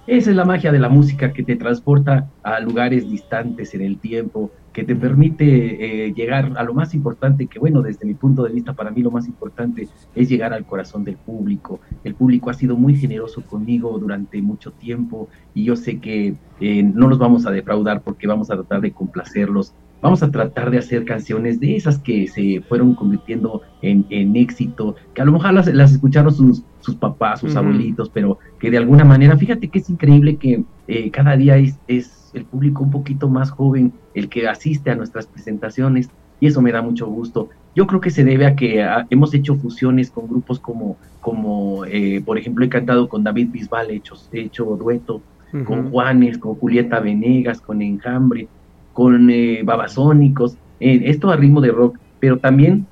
Esa es la magia de la música que te transporta a lugares distantes en el tiempo, que te permite eh, llegar a lo más importante, que bueno, desde mi punto de vista, para mí lo más importante es llegar al corazón del público. El público ha sido muy generoso conmigo durante mucho tiempo y yo sé que eh, no los vamos a defraudar porque vamos a tratar de complacerlos. Vamos a tratar de hacer canciones de esas que se fueron convirtiendo en, en éxito, que a lo mejor las, las escucharon sus, sus papás, sus abuelitos, pero que de alguna manera, fíjate que es increíble que eh, cada día es, es el público un poquito más joven el que asiste a nuestras presentaciones y eso me da mucho gusto. Yo creo que se debe a que ah, hemos hecho fusiones con grupos como, como eh, por ejemplo, he cantado con David Bisbal, he hecho, he hecho dueto con. Juanes, con Julieta Venegas, con Enjambre, con eh, Babasónicos, eh, esto a ritmo de rock, pero también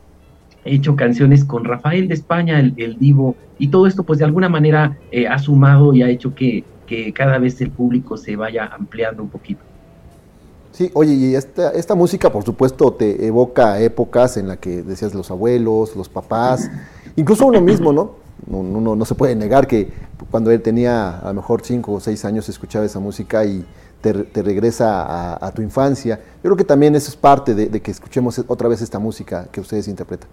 he hecho canciones con Rafael de España, el, el divo, y todo esto pues de alguna manera eh, ha sumado y ha hecho que, que cada vez el público se vaya ampliando un poquito. Sí, oye, y esta, esta música, por supuesto, te evoca épocas en las que decías los abuelos, los papás, (laughs) incluso uno mismo, ¿no? No, no, se puede negar que cuando él tenía a lo mejor cinco o seis años escuchaba esa música y te, te regresa a, a tu infancia. Yo creo que también eso es parte de, de que escuchemos otra vez esta música que ustedes interpretan.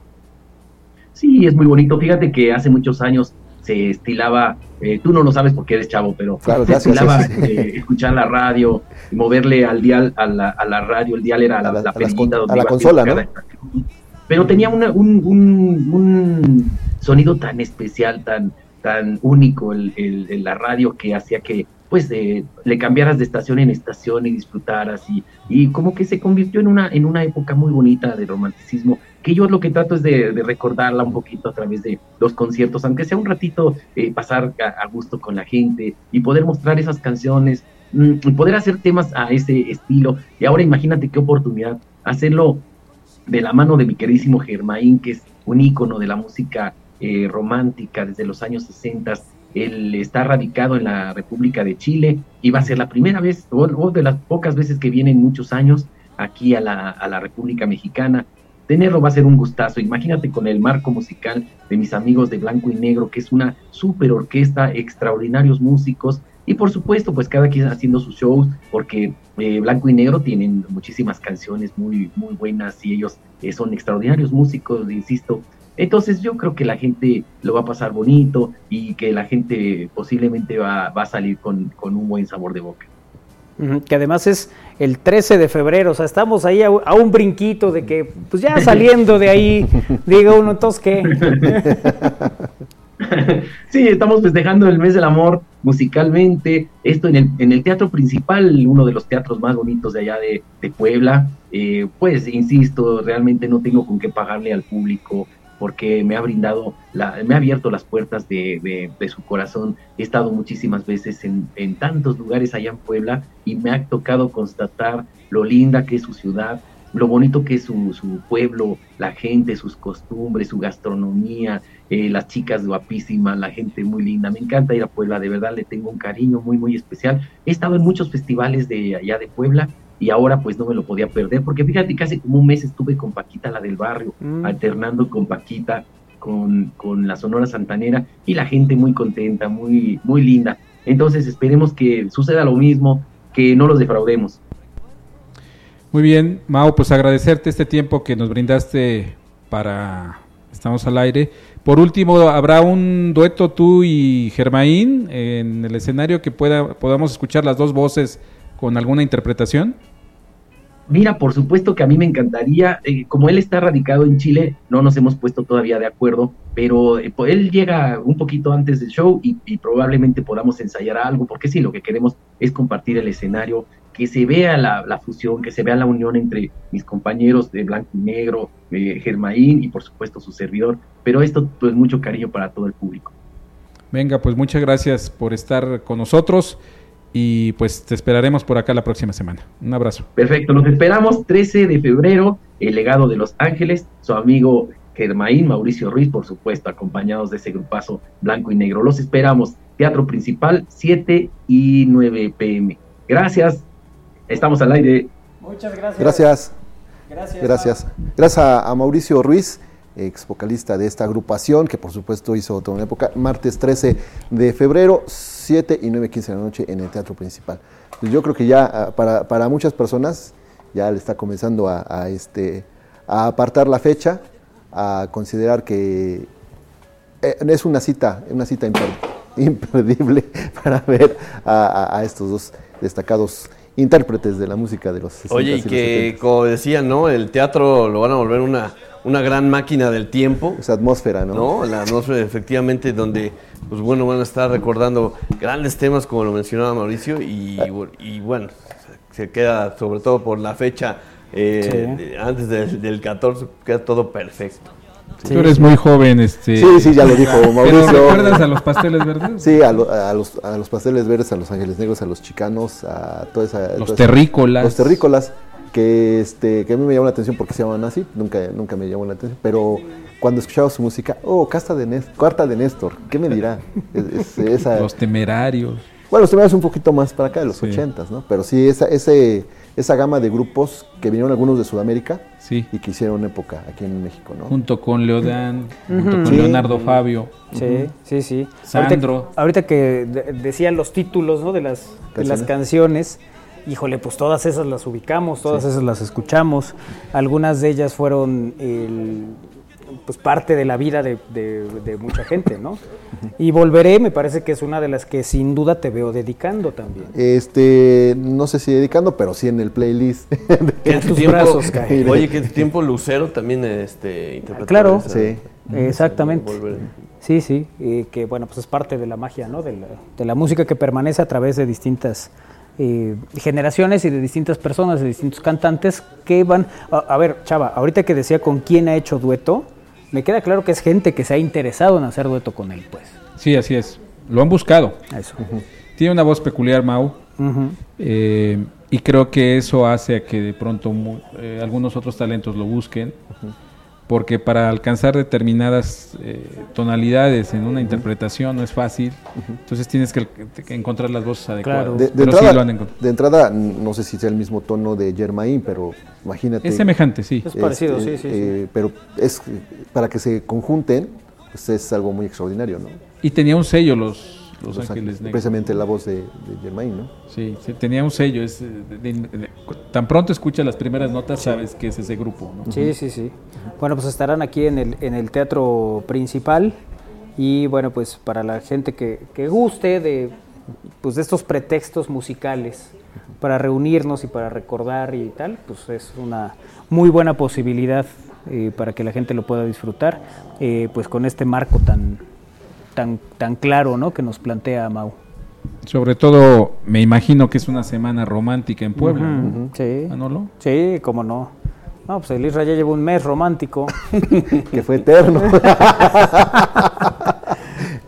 Sí, es muy bonito. Fíjate que hace muchos años se estilaba, eh, tú no lo sabes porque eres chavo, pero Claro, se gracias, estilaba sí, (laughs) eh, escuchar la radio, moverle al dial, a la, a la radio, el dial era la, A la- la a las perillita con- donde la iba consola. Pero tenía una- un, un- un sonido tan especial, tan, tan único el, el- el- la radio que hacía que pues eh, le cambiaras de estación en estación y disfrutaras y, y como que se convirtió en una, en una época muy bonita de romanticismo que yo lo que trato es de, de recordarla un poquito a través de los conciertos, aunque sea un ratito eh, pasar a, a gusto con la gente y poder mostrar esas canciones mm, y poder hacer temas a ese estilo. Y ahora imagínate qué oportunidad hacerlo de la mano de mi queridísimo Germain, que es un ícono de la música eh, romántica desde los años 60. Él está radicado en la República de Chile y va a ser la primera vez, o, de las pocas veces que viene en muchos años aquí a la, a la República Mexicana. Tenerlo va a ser un gustazo. Imagínate con el marco musical de mis amigos de Blanco y Negro, que es una super orquesta, extraordinarios músicos. Y por supuesto, pues cada quien haciendo sus shows, porque eh, Blanco y Negro tienen muchísimas canciones muy, muy buenas y ellos eh, son extraordinarios músicos, insisto. Entonces yo creo que la gente lo va a pasar bonito y que la gente posiblemente va, va a salir con, con un buen sabor de boca. Que además es el 13 de febrero, o sea, estamos ahí a, a un brinquito de que, pues ya saliendo de ahí, (laughs) diga uno, entonces qué. (laughs) Sí, estamos festejando el mes del amor musicalmente. Esto en el, en el teatro principal, uno de los teatros más bonitos de allá de, de Puebla. Eh, pues, insisto, realmente no tengo con qué pagarle al público porque me ha brindado, la, me ha abierto las puertas de, su corazón. He estado muchísimas veces en, tantos lugares allá en Puebla y me ha tocado constatar lo linda que es su ciudad, lo bonito que es su, su pueblo, la gente, sus costumbres, su gastronomía, eh, las chicas guapísimas, la gente muy linda. Me encanta ir a Puebla, de verdad le tengo un cariño muy, muy especial. He estado en muchos festivales de allá de Puebla y ahora pues no me lo podía perder, porque fíjate que hace como un mes estuve con Paquita, la del barrio, Mm. alternando con Paquita, con, con la Sonora Santanera y la gente muy contenta, muy, muy linda. Entonces esperemos que suceda lo mismo, que no los defraudemos. Muy bien, Mau, pues agradecerte este tiempo que nos brindaste para Estamos al aire. Por último, ¿habrá un dueto tú y Germain en el escenario que pueda podamos escuchar las dos voces con alguna interpretación? Mira, por supuesto que a mí me encantaría, eh, como él está radicado en Chile, no nos hemos puesto todavía de acuerdo, pero eh, él llega un poquito antes del show y, probablemente podamos ensayar algo, porque sí, lo que queremos es compartir el escenario, que se vea la, fusión, que se vea la unión entre mis compañeros de Blanco y Negro, eh, Germain y por supuesto su servidor, pero esto pues mucho cariño para todo el público. Venga, pues muchas gracias por estar con nosotros Y pues te esperaremos por acá la próxima semana. Un abrazo. Perfecto, nos esperamos 13 de febrero, el legado de Los Ángeles, su amigo Germaín, Mauricio Ruiz, por supuesto, acompañados de ese grupazo blanco y negro. Los esperamos, Teatro Principal, 7 y 9 pm. Gracias, estamos al aire. Muchas gracias. Gracias. Gracias. Gracias. Gracias a, a Mauricio Ruiz, ex vocalista de esta agrupación, que por supuesto hizo toda una época, martes 13 de febrero, 7 y 9.15 de la noche en el Teatro Principal. Pues yo creo que ya ah, para, para muchas personas ya le está comenzando a, a, este, a apartar la fecha, a considerar que eh, es una cita, una cita imper- (laughs) imperdible (laughs) para ver a, estos dos destacados intérpretes de la música de los 60 Oye, y que 70s. como decían, ¿no? El teatro lo van a volver una, una gran máquina del tiempo. esa atmósfera, ¿no? ¿no? La atmósfera, efectivamente, donde, pues bueno, van a estar recordando grandes temas, como lo mencionaba Mauricio, y, y bueno, se queda sobre todo por la fecha, eh, Sí. de- antes del, del 14, queda todo perfecto. Sí, Tú eres muy joven, este. Sí, sí, ya lo dijo ¿Pero Mauricio. recuerdas a los pasteles verdes? Sí, a, lo- a los, a los pasteles verdes, a los ángeles negros, a los chicanos, a toda esa... Los toda esa- terrícolas. Los terrícolas, que, este, que a mí me llamó la atención porque se llaman así, nunca, nunca me llamó la atención, pero cuando escuchaba su música, oh, Casta de Néstor, Cuarta de Néstor, ¿qué me dirá? (laughs) Es- es- esa, Los temerarios. bueno, los temas un poquito más para acá, de los Sí. ochentas, ¿no? Pero sí, esa, ese, esa gama de grupos que vinieron algunos de Sudamérica Sí. y que hicieron época aquí en México, ¿no? Junto con Leodán, junto con Sí. Leonardo Fabio. Sí, sí, sí. Sandro. Ahorita, ahorita que de- decían los títulos ¿no? de, las, de las canciones, híjole, pues todas esas las ubicamos, todas esas las escuchamos. Algunas de ellas fueron el, pues parte de la vida de, de- de mucha gente, ¿no? Y Volveré me parece que es una de las que sin duda te veo dedicando también. Este, no sé si dedicando, pero sí en el playlist. (laughs) En tus tiempo, brazos (laughs) cae. oye, que tiempo Lucero también este, interpretó Claro. esa- Sí. Exactamente. Volver. Sí, sí, y que bueno, pues es parte de la magia, ¿no? De la, de la música que permanece a través de distintas eh, generaciones y de distintas personas, de distintos cantantes que van... A, a ver, Chava, ahorita que decía con quién ha hecho dueto, me queda claro que es gente que se ha interesado en hacer dueto con él, pues. Sí, así es. Lo han buscado. Eso. Tiene una voz peculiar, Mau. Eh, y creo que eso hace a que de pronto eh, algunos otros talentos lo busquen. Porque para alcanzar determinadas eh, tonalidades en una interpretación no es fácil. Entonces tienes que, que encontrar las voces adecuadas. Claro. De, de Pero entrada, sí lo han encontrado. de entrada, no sé si sea el mismo tono de Germain, pero imagínate. Es semejante, sí. Es parecido, este, sí, sí, sí. eh, Pero es para que se conjunten, pues es algo muy extraordinario, ¿no? Y tenía un sello los, los, Los Ángeles Negros. Precisamente la voz de, de Germain, ¿no? Sí, sí, tenía un sello. Es, de- de- de- tan pronto escuchas las primeras notas, sabes que es ese grupo. ¿no? Sí, sí, sí. Bueno, pues estarán aquí en el, en el teatro principal y bueno, pues para la gente que, que guste de, pues de estos pretextos musicales para reunirnos y para recordar y tal, pues es una muy buena posibilidad eh, para que la gente lo pueda disfrutar, eh, pues con este marco tan, tan, tan claro, ¿no? Que nos plantea Mau. Sobre todo, me imagino que es una semana romántica en Puebla. ¿no? Ujú, Sí. Manolo. Sí, cómo no. No, pues el Isra ya lleva un mes romántico. (laughs) Que fue eterno. (laughs)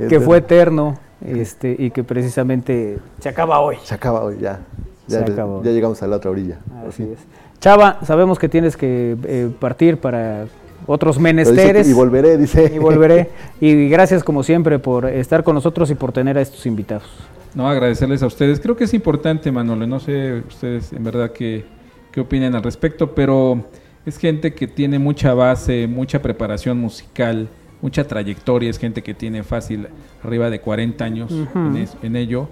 que fue eterno este, y que precisamente se acaba hoy. Se acaba hoy, ya. Se Ya, acabó. ya llegamos a la otra orilla. Así es. Chava, sabemos que tienes que eh, partir para otros menesteres. y volveré, dice. Y volveré. Y gracias como siempre por estar con nosotros y por tener a estos invitados. No, agradecerles a ustedes. Creo que es importante, Manolo. No sé ustedes en verdad qué, qué opinan al respecto, pero es gente que tiene mucha base, mucha preparación musical, mucha trayectoria. Es gente que tiene fácil arriba de 40 años en, es- en ello.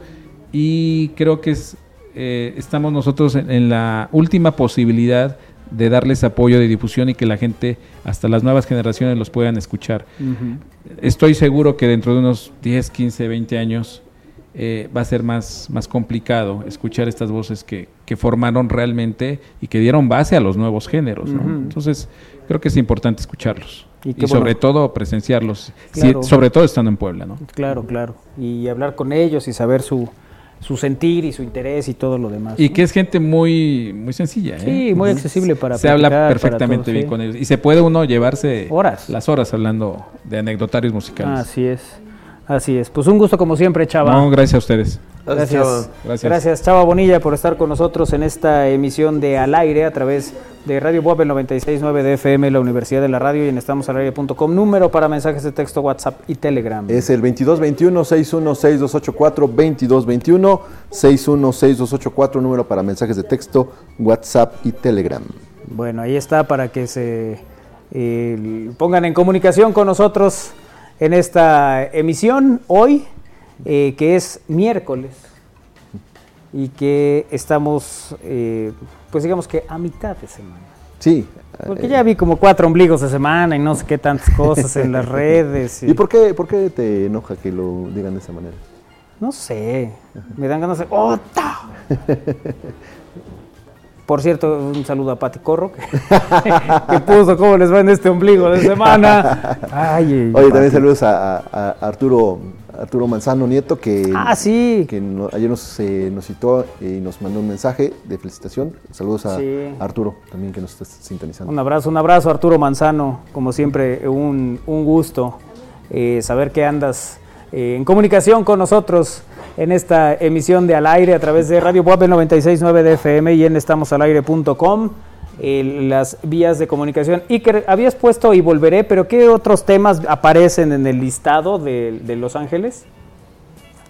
Y creo que es, eh, estamos nosotros en, en la última posibilidad de darles apoyo de difusión y que la gente, hasta las nuevas generaciones, los puedan escuchar. Estoy seguro que dentro de unos 10, 15, 20 años eh, va a ser más, más complicado escuchar estas voces que, que formaron realmente y que dieron base a los nuevos géneros. ¿no? Entonces, creo que es importante escucharlos. Y sobre bueno. todo presenciarlos, sobre todo estando en Puebla. ¿no? Claro, claro. Y hablar con ellos y saber su, su sentir y su interés y todo lo demás. Y ¿no? que es gente muy, muy sencilla. ¿eh? Sí, muy accesible para Se habla perfectamente bien sí. con ellos. Y se puede uno llevarse Horas. las horas hablando de anecdotarios musicales. Así es. Así es. Pues un gusto como siempre, Chava. No, gracias a ustedes. Gracias. Chava. Gracias. Gracias, Chava Bonilla, por estar con nosotros en esta emisión de Al Aire a través de Radio Boab, el 96.9 de FM, la Universidad de la Radio y en estamosalaire.com. Número para mensajes de texto, WhatsApp y Telegram. Es el 2221-616284, 2221-616284, número para mensajes de texto, WhatsApp y Telegram. Bueno, ahí está para que se eh, pongan en comunicación con nosotros en esta emisión hoy, eh, que es miércoles y que estamos, eh, pues digamos que a mitad de semana. Sí. Porque eh, ya vi como cuatro ombligos de semana y no sé qué tantas cosas en las (laughs) redes. ¿Y por qué, por qué te enoja que lo digan de esa manera? No sé, me dan ganas de... ¡Ota! (laughs) Por cierto, un saludo a Pati Corro, que, (laughs) que puso cómo les va en este ombligo de semana. Ay, Oye, Pati. también saludos a, a- a Arturo, Arturo Manzano Nieto, que, Ah, sí. que no- ayer nos, eh, nos citó y nos mandó un mensaje de felicitación. Saludos a Sí. Arturo, también que nos está sintonizando. Un abrazo, un abrazo Arturo Manzano, como siempre, un, un gusto eh, saber que andas eh, en comunicación con nosotros en esta emisión de Al Aire a través de Radio Buap 96.9 de FM y en estamosalaire.com, eh, las vías de comunicación. Y que habías puesto y volveré, pero ¿qué otros temas aparecen en el listado de, de Los Ángeles?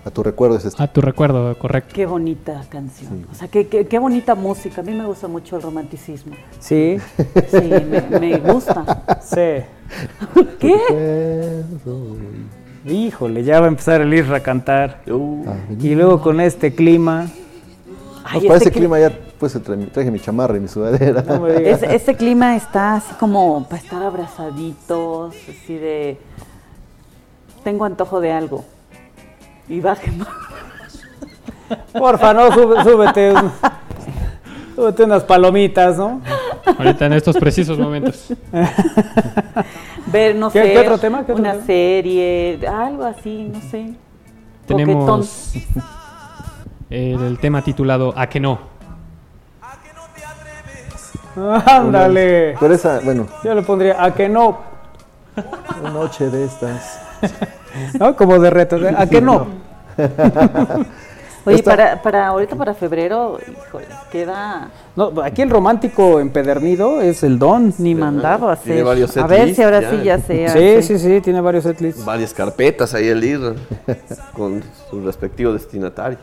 A tu recuerdo es este. A tu recuerdo, correcto. Qué bonita canción. O sea, qué, qué, qué bonita música. A mí me gusta mucho el romanticismo. Sí, Sí, me, me gusta. sí. ¿Qué? Híjole, ya va a empezar el Isra a cantar. Uh, Y luego con este clima. Ay, Pues para este ese cli- clima ya pues traje, mi chamarra y mi sudadera. No ese clima está así como para estar abrazaditos, así de... Tengo antojo de algo. Y bajen. Porfa, no, sube- súbete. súbete unas palomitas, ¿no? Ahorita en estos precisos momentos. (laughs) Ver, no ¿Qué- sé, qué otro tema? ¿Qué otro una tema? serie, algo así, no sé. Tenemos (laughs) el, el tema titulado ¿A que no? (laughs) Ándale. Pero esa, bueno, Yo le pondría a que no, una noche de estas. (laughs) ¿no? Como de reto. ¿eh? ¿A que no? Oye, Esta- para, para ahorita para febrero, híjole, queda No, aquí el romántico empedernido es el don. ni mandado a Tiene hacer. varios a ver si ahora ya. sí ya sé. (laughs) Sí, sí, sí, tiene varios setlists. varias carpetas ahí el ir (laughs) con su respectivo destinatario.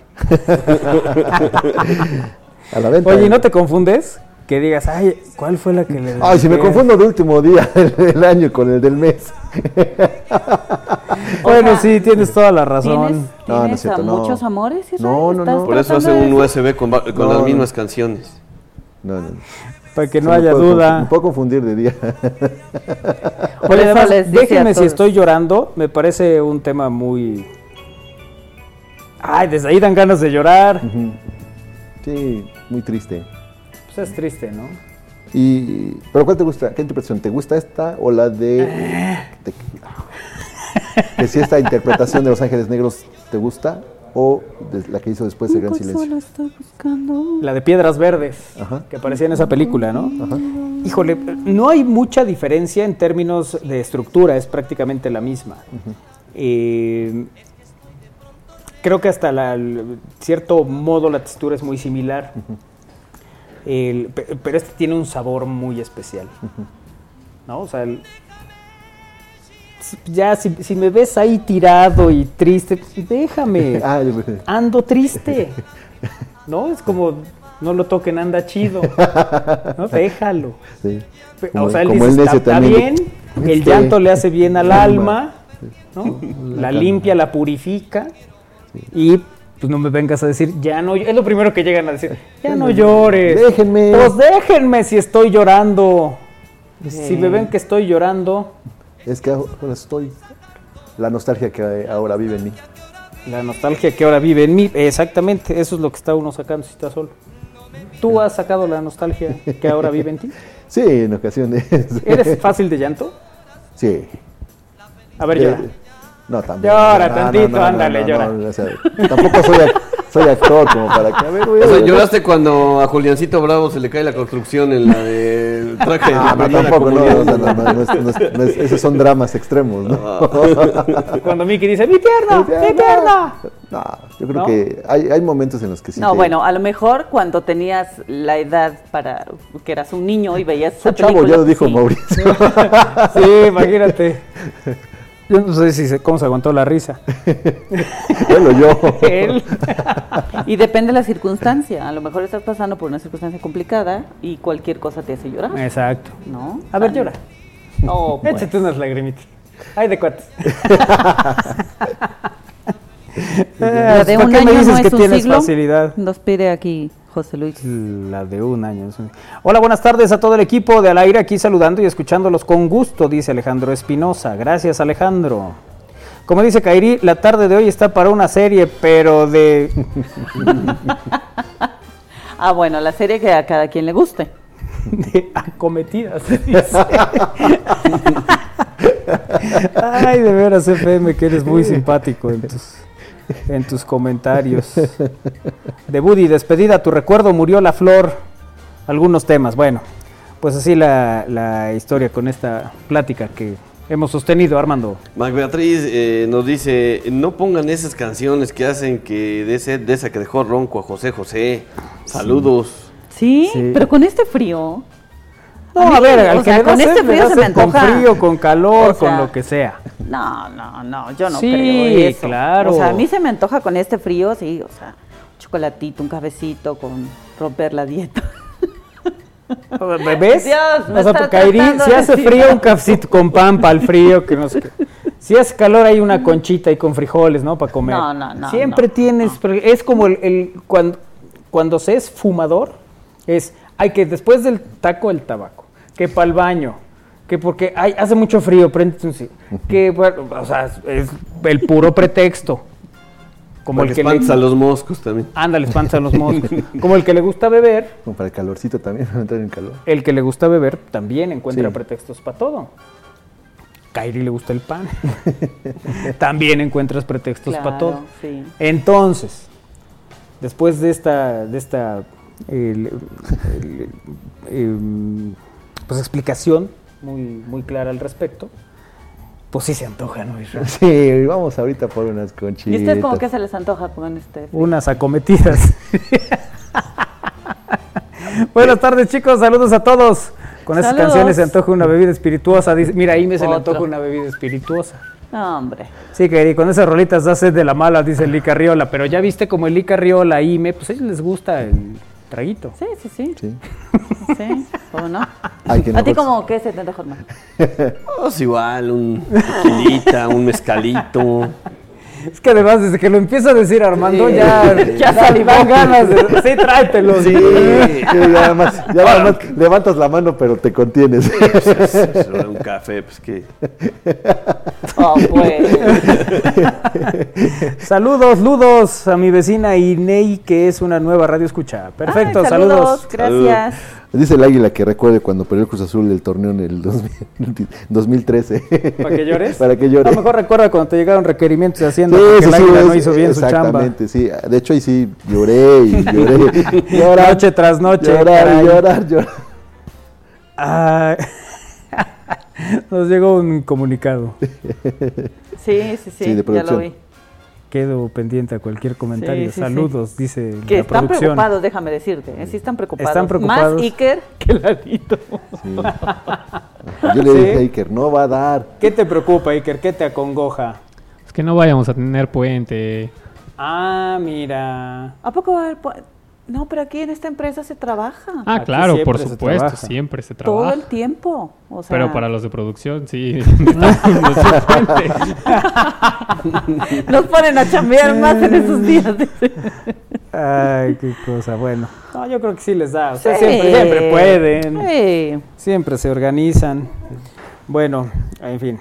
A la venta. Oye, ¿y no te confundes? Que digas, ay, ¿cuál fue la que le... Ay, si me confundo de último día (laughs) del, año con el del mes. (laughs) Bueno, sí, tienes toda la ¿Tienes, razón. No, no es tienes cierto, a no. muchos amores? Israel? No, no, ¿Estás no. Por eso hace un USB con, con No, las no. mismas canciones. No, no, no. Para que no haya duda. Me puedo confundir de día. (laughs) Oye, además, déjenme si estoy llorando, me parece un tema muy... Ay, desde ahí dan ganas de llorar. Sí, muy triste. Es triste, ¿no? Y, ¿Pero cuál te gusta? ¿Qué interpretación? ¿Te gusta esta o la de... de- que si esta interpretación de Los Ángeles Negros te gusta o de la que hizo después El Gran Silencio? estoy buscando. La de Piedras Verdes, Ajá. que aparecía en esa película, ¿no? Ajá. Híjole, no hay mucha diferencia en términos de estructura, es prácticamente la misma. Eh, creo que hasta la, cierto modo la textura es muy similar. El- pero este tiene un sabor muy especial. ¿No? O sea, el- ya si, si me ves ahí tirado y triste, déjame. (laughs) Ando triste. ¿No? Es como, no lo toquen, anda chido. ¿No? (laughs) Déjalo. sí. Pe- Como- o sea, él dice, está, bien, el Sí. llanto le hace bien al alma, ¿no? la limpia, la purifica, y pues no me vengas a decir, ya no, es lo primero que llegan a decir, ya no llores. Déjenme. Pues déjenme si estoy llorando. Si me ven que estoy llorando, Es que ahora estoy... La nostalgia que ahora vive en mí. la nostalgia que ahora vive en mí, exactamente, eso es lo que está uno sacando si está solo. ¿Tú has sacado la nostalgia que ahora vive en ti? (laughs) Sí, en ocasiones. ¿Eres fácil de llanto? Sí. A ver, llora. Eh, No, también. Llora No, no, tantito, no, no, ándale, no, llora. no, o sea, tampoco soy, soy actor, como para que, a ver, güey. O sea, lloraste cuando a Juliancito Bravo se le cae la construcción en la del traje de Ah, no, Primera tampoco, no, Comunión. no, no, no, no es- no es- no es- esos son dramas extremos, ¿no? (laughs) Cuando Mickey dice, ¡mi pierna! ¡Mi pierna! No, yo creo ¿No? que hay, hay momentos en los que sí. No, te- bueno, a lo mejor cuando tenías la edad para que eras un niño y veías esa chavo, película, ya lo dijo sí. Mauricio. (laughs) Sí, imagínate. Yo no sé si se- cómo se aguantó la risa. (laughs) Él o yo. Él. Y depende de la circunstancia. A lo mejor estás pasando por una circunstancia complicada y cualquier cosa te hace llorar, Exacto. ¿no? A ver, llora. No, (laughs) pues. Échate unas lagrimitas. Ay, de cuates. (laughs) La de ¿Para un qué me año dices no que es un tienes siglo. facilidad? Nos pide aquí José Luis. La de un año. Hola, buenas tardes a todo el equipo de Al Aire, aquí saludando y escuchándolos con gusto, dice Alejandro Espinosa. Gracias, Alejandro. Como dice Kairi, la tarde de hoy está para una serie, pero de... (laughs) Ah, bueno, la serie que a cada quien le guste. (laughs) de acometidas. (laughs) dice. Ay, de veras, FM, que eres muy simpático en tus, en tus comentarios. De Buddy, despedida, tu recuerdo murió la flor. Algunos temas. Bueno, pues así la, la historia con esta plática que hemos sostenido, Armando. Mac Beatriz eh, nos dice, no pongan esas canciones que hacen que de, ese- de esa que dejó ronco a José José. Saludos. ¿Sí? Sí. pero con este frío. No, A ver, al que sea, le da con este le frío se me con antoja. frío, con calor, O sea, con lo que sea. No, no, no, yo no Sí, creo eso. claro. O sea, a mí se me antoja con este frío, sí, o sea, un chocolatito, un cafecito con romper la dieta. (laughs) ¿Ves? Dios, me o sea, está Kairi, si hace decir. frío, un cafecito con pan para el frío, que no sé qué. Si hace calor, hay una conchita y con frijoles, ¿no? Para comer. No, no, no, Siempre no, tienes, pero es como el, el- cuando, cuando se es fumador, es, hay que después del taco el tabaco, que para el baño, que porque ay, hace mucho frío, prende un ci- que bueno, o sea, es el puro pretexto. Como el que le, espantas a los moscos también. Ándale, espantan los (laughs) moscos. Como el que le gusta beber, Como para el calorcito también, (laughs) para entrar en calor. el que le gusta beber también encuentra Sí. pretextos para todo. Kairi le gusta el pan. (laughs) también encuentras pretextos para todo. sí. Entonces, después de esta, de esta el- el- em, pues explicación muy, muy clara al respecto, pues sí se antoja, ¿no? (laughs) Sí, vamos ahorita por unas ¿Y conchitas. ustedes como que se les antoja con este frío? Unas acometidas. (laughs) Buenas tardes, chicos. Saludos a todos. Con Saludos. canciones se antoja una bebida espirituosa. Dice, mira, ahí me se le antoja una bebida espirituosa. No, hombre. Sí, que con esas rolitas da sed de la mala, dice el Lica Riola. Pero ya viste como el Lica Riola, Ime, pues a ellos les gusta el traguito. Sí, sí, sí. Sí. (laughs) Sí, ¿cómo no? Ay, ¿A ti nosotros- como qué se te antoja más? (laughs) Pues igual, un tequilita, un mezcalito. Es que además, desde que lo empieza a decir Armando, Sí. ya, Ya salivó. ganas de. Sí, tráetelos. Sí, sí, ya nada más, ya nada más levantas la mano, pero te contienes. un café, pues que... (laughs) Oh, pues. Saludos, ludos a mi vecina Inei, que es una nueva radio escucha. Perfecto, Ay, saludos. Gracias. Dice el águila que recuerde cuando perdió el Cruz Azul el torneo en el 2000 2013. (laughs) ¿Para que llores? (laughs) Para que A llore. lo mejor recuerda cuando te llegaron requerimientos de Hacienda Sí, porque el sí, águila no hizo bien su chamba. Exactamente, sí. De hecho, ahí sí lloré y lloré. (laughs) Llorar, Noche tras noche, Llorar, caray. llorar, llorar. Ay. Nos llegó un comunicado. Sí, sí, sí, Sí, de ya lo vi. Quedo pendiente a cualquier comentario. Sí, sí, Saludos, dice Que la están producción. preocupados, déjame decirte. ¿eh? Sí están preocupados. Están preocupados. Más Iker que Ladito. (laughs) Yo le Sí. dije a Iker, no va a dar. ¿Qué te preocupa, Iker? ¿Qué te acongoja? Es que no vayamos a tener puente. Ah, mira. ¿A poco va a haber pu- No, pero aquí en esta empresa se trabaja. Ah, Aquí claro, por siempre se supuesto, trabaja. siempre se todo trabaja. el tiempo. O sea, Pero para los de producción, sí. (laughs) Nos ponen a chambear más en esos días. Ay, qué cosa. Bueno. No, yo creo que sí les da. O sea, Sí. siempre, siempre pueden. Sí. Siempre se organizan. Bueno, en fin.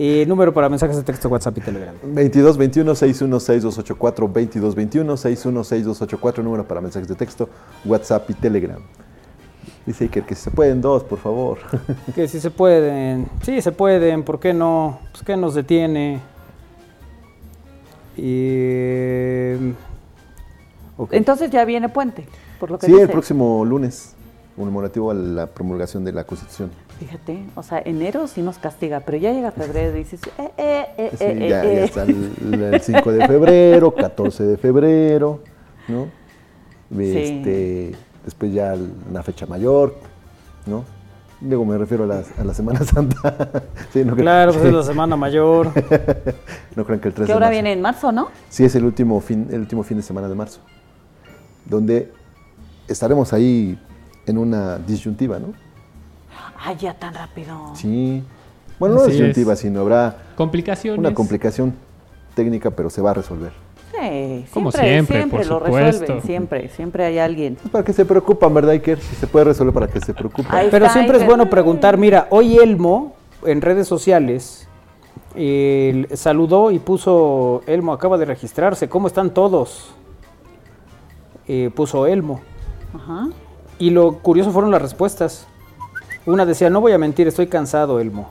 Y número para mensajes de texto, WhatsApp y Telegram. 22 21 61 6284 22 21 61 6284 número para mensajes de texto, WhatsApp y Telegram. Dice Iker que si se pueden dos, por favor. (laughs) Que si se pueden. Sí, se pueden. ¿Por qué no? Pues qué nos detiene. Y Ok. Entonces ya viene puente, por lo que Sí, dice. el próximo lunes, conmemorativo a la promulgación de la Constitución. Fíjate, o sea, enero sí nos castiga, pero ya llega febrero y dices, eh, eh, eh, Sí, eh, ya, eh, ya eh. está el, el 5 de febrero, (laughs) 14 de febrero, ¿no? Este, Después ya una fecha mayor, ¿no? Luego me refiero a la, a la Semana (laughs) Santa. Sí, no, cre- Claro, pues es la semana mayor. (laughs) no crean que el 3 Que de ahora marzo. viene en marzo, ¿no? Sí, es el último fin, el último fin de semana de marzo, donde estaremos ahí en una disyuntiva, ¿no? Ay, ya tan rápido. Sí. Bueno, no Así es. sino habrá Complicaciones. una complicación técnica, pero se va a resolver. Sí, Como siempre, siempre, por lo supuesto. resuelven, siempre, siempre hay alguien. Para que se preocupan, ¿verdad, Iker? Si se puede resolver para que se preocupen. Ahí Pero está, siempre es bueno preguntar, mira, hoy Elmo en redes sociales eh, saludó y puso, Elmo acaba de registrarse, ¿cómo están todos? Eh, puso Elmo. Ajá. Y lo curioso fueron las respuestas. Una decía, no voy a mentir, estoy cansado, Elmo.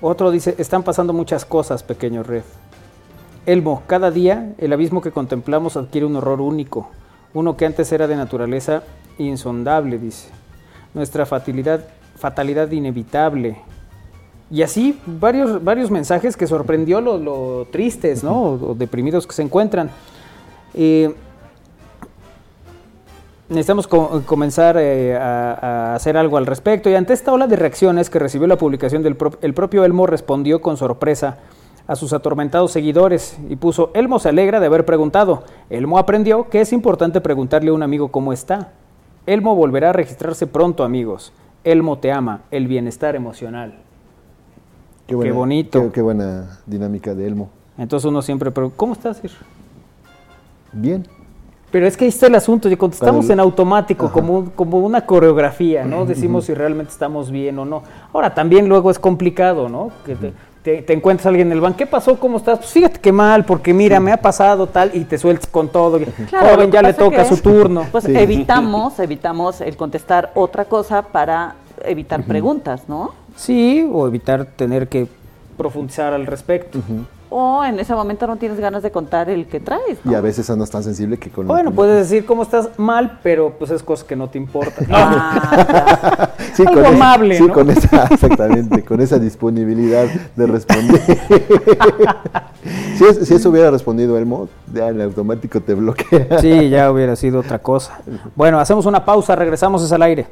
Otro dice, están pasando muchas cosas, pequeño Red. Elmo, cada día el abismo que contemplamos adquiere un horror único, uno que antes era de naturaleza insondable, dice. Nuestra fatalidad, fatalidad inevitable. Y así varios, varios mensajes que sorprendió lo, tristes, ¿no? O, o deprimidos que se encuentran. Eh, Necesitamos co- comenzar eh, a, a hacer algo al respecto y ante esta ola de reacciones que recibió la publicación del pro- el propio Elmo respondió con sorpresa a sus atormentados seguidores y puso Elmo se alegra de haber preguntado. Elmo aprendió que es importante preguntarle a un amigo cómo está. Elmo volverá a registrarse pronto, amigos. Elmo te ama, el bienestar emocional. Qué bonito. Qué, qué buena dinámica de Elmo. Entonces uno siempre pregunta, ¿cómo estás? Sir?" Bien. Pero es que ahí está el asunto, y contestamos en automático, Ajá. como, como una coreografía, ¿no? Decimos si realmente estamos bien o no. Ahora, también luego es complicado, ¿no? Que te, te- te encuentras a alguien en el banco, ¿qué pasó? ¿Cómo estás? Pues fíjate que mal, porque mira, me ha pasado tal, y te sueltas con todo. Claro, Joven, ya le toca su turno. Pues Sí. evitamos, evitamos el contestar otra cosa para evitar preguntas, ¿no? Sí, o evitar tener que profundizar al respecto. O en ese momento no tienes ganas de contar el que traes. ¿no? Y a veces andas tan sensible que con. Bueno, puedes decir cómo estás mal, pero pues es cosa que no te importa. (laughs) Ah, Sí, algo con esa- amable, sí, ¿no? con esa, (laughs) exactamente, con esa disponibilidad de responder. (laughs) si, es- si eso hubiera respondido Elmo, ya en automático te bloquea. Sí, ya hubiera sido otra cosa. Bueno, hacemos una pausa, regresamos es al aire.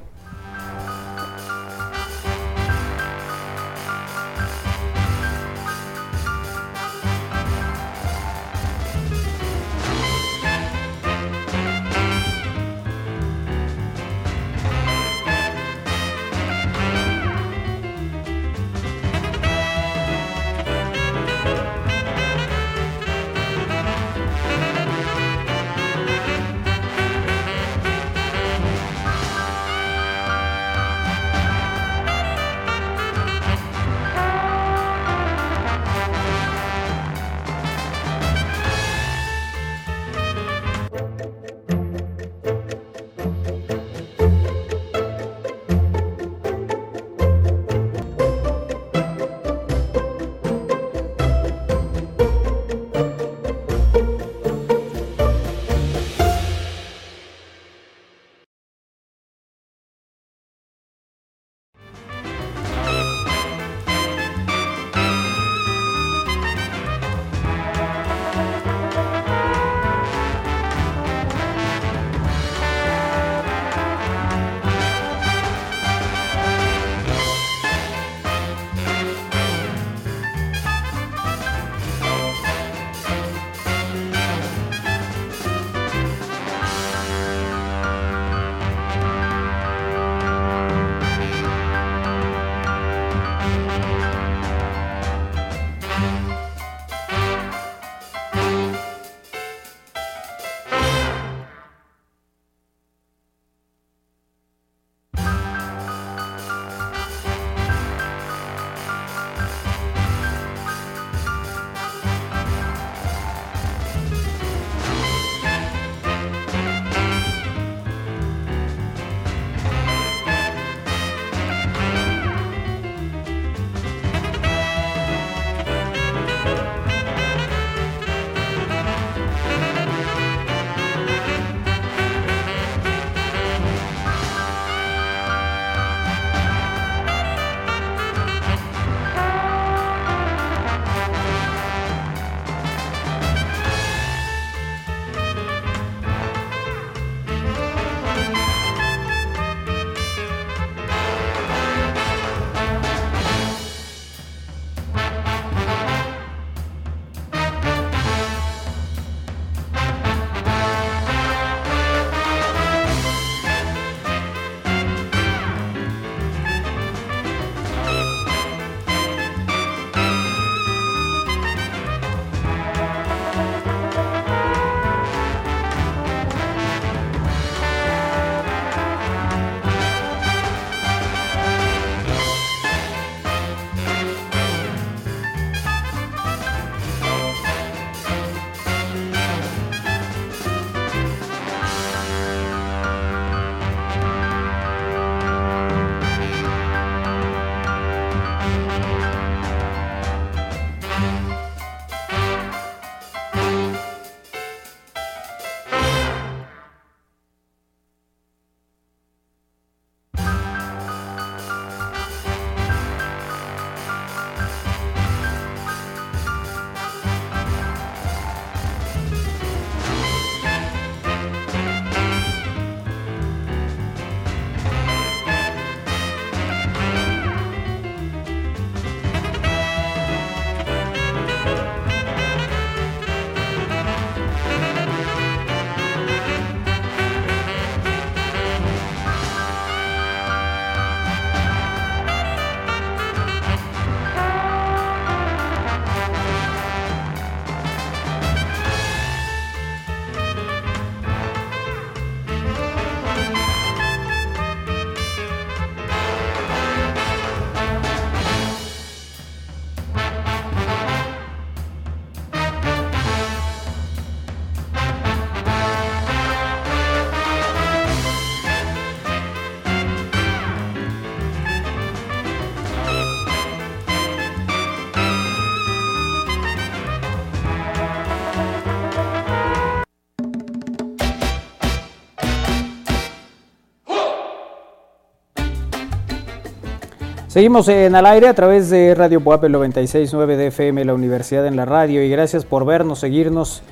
Seguimos en al aire a través de Radio Puap el 96.9 de FM, la Universidad en la Radio. Y gracias por vernos, seguirnos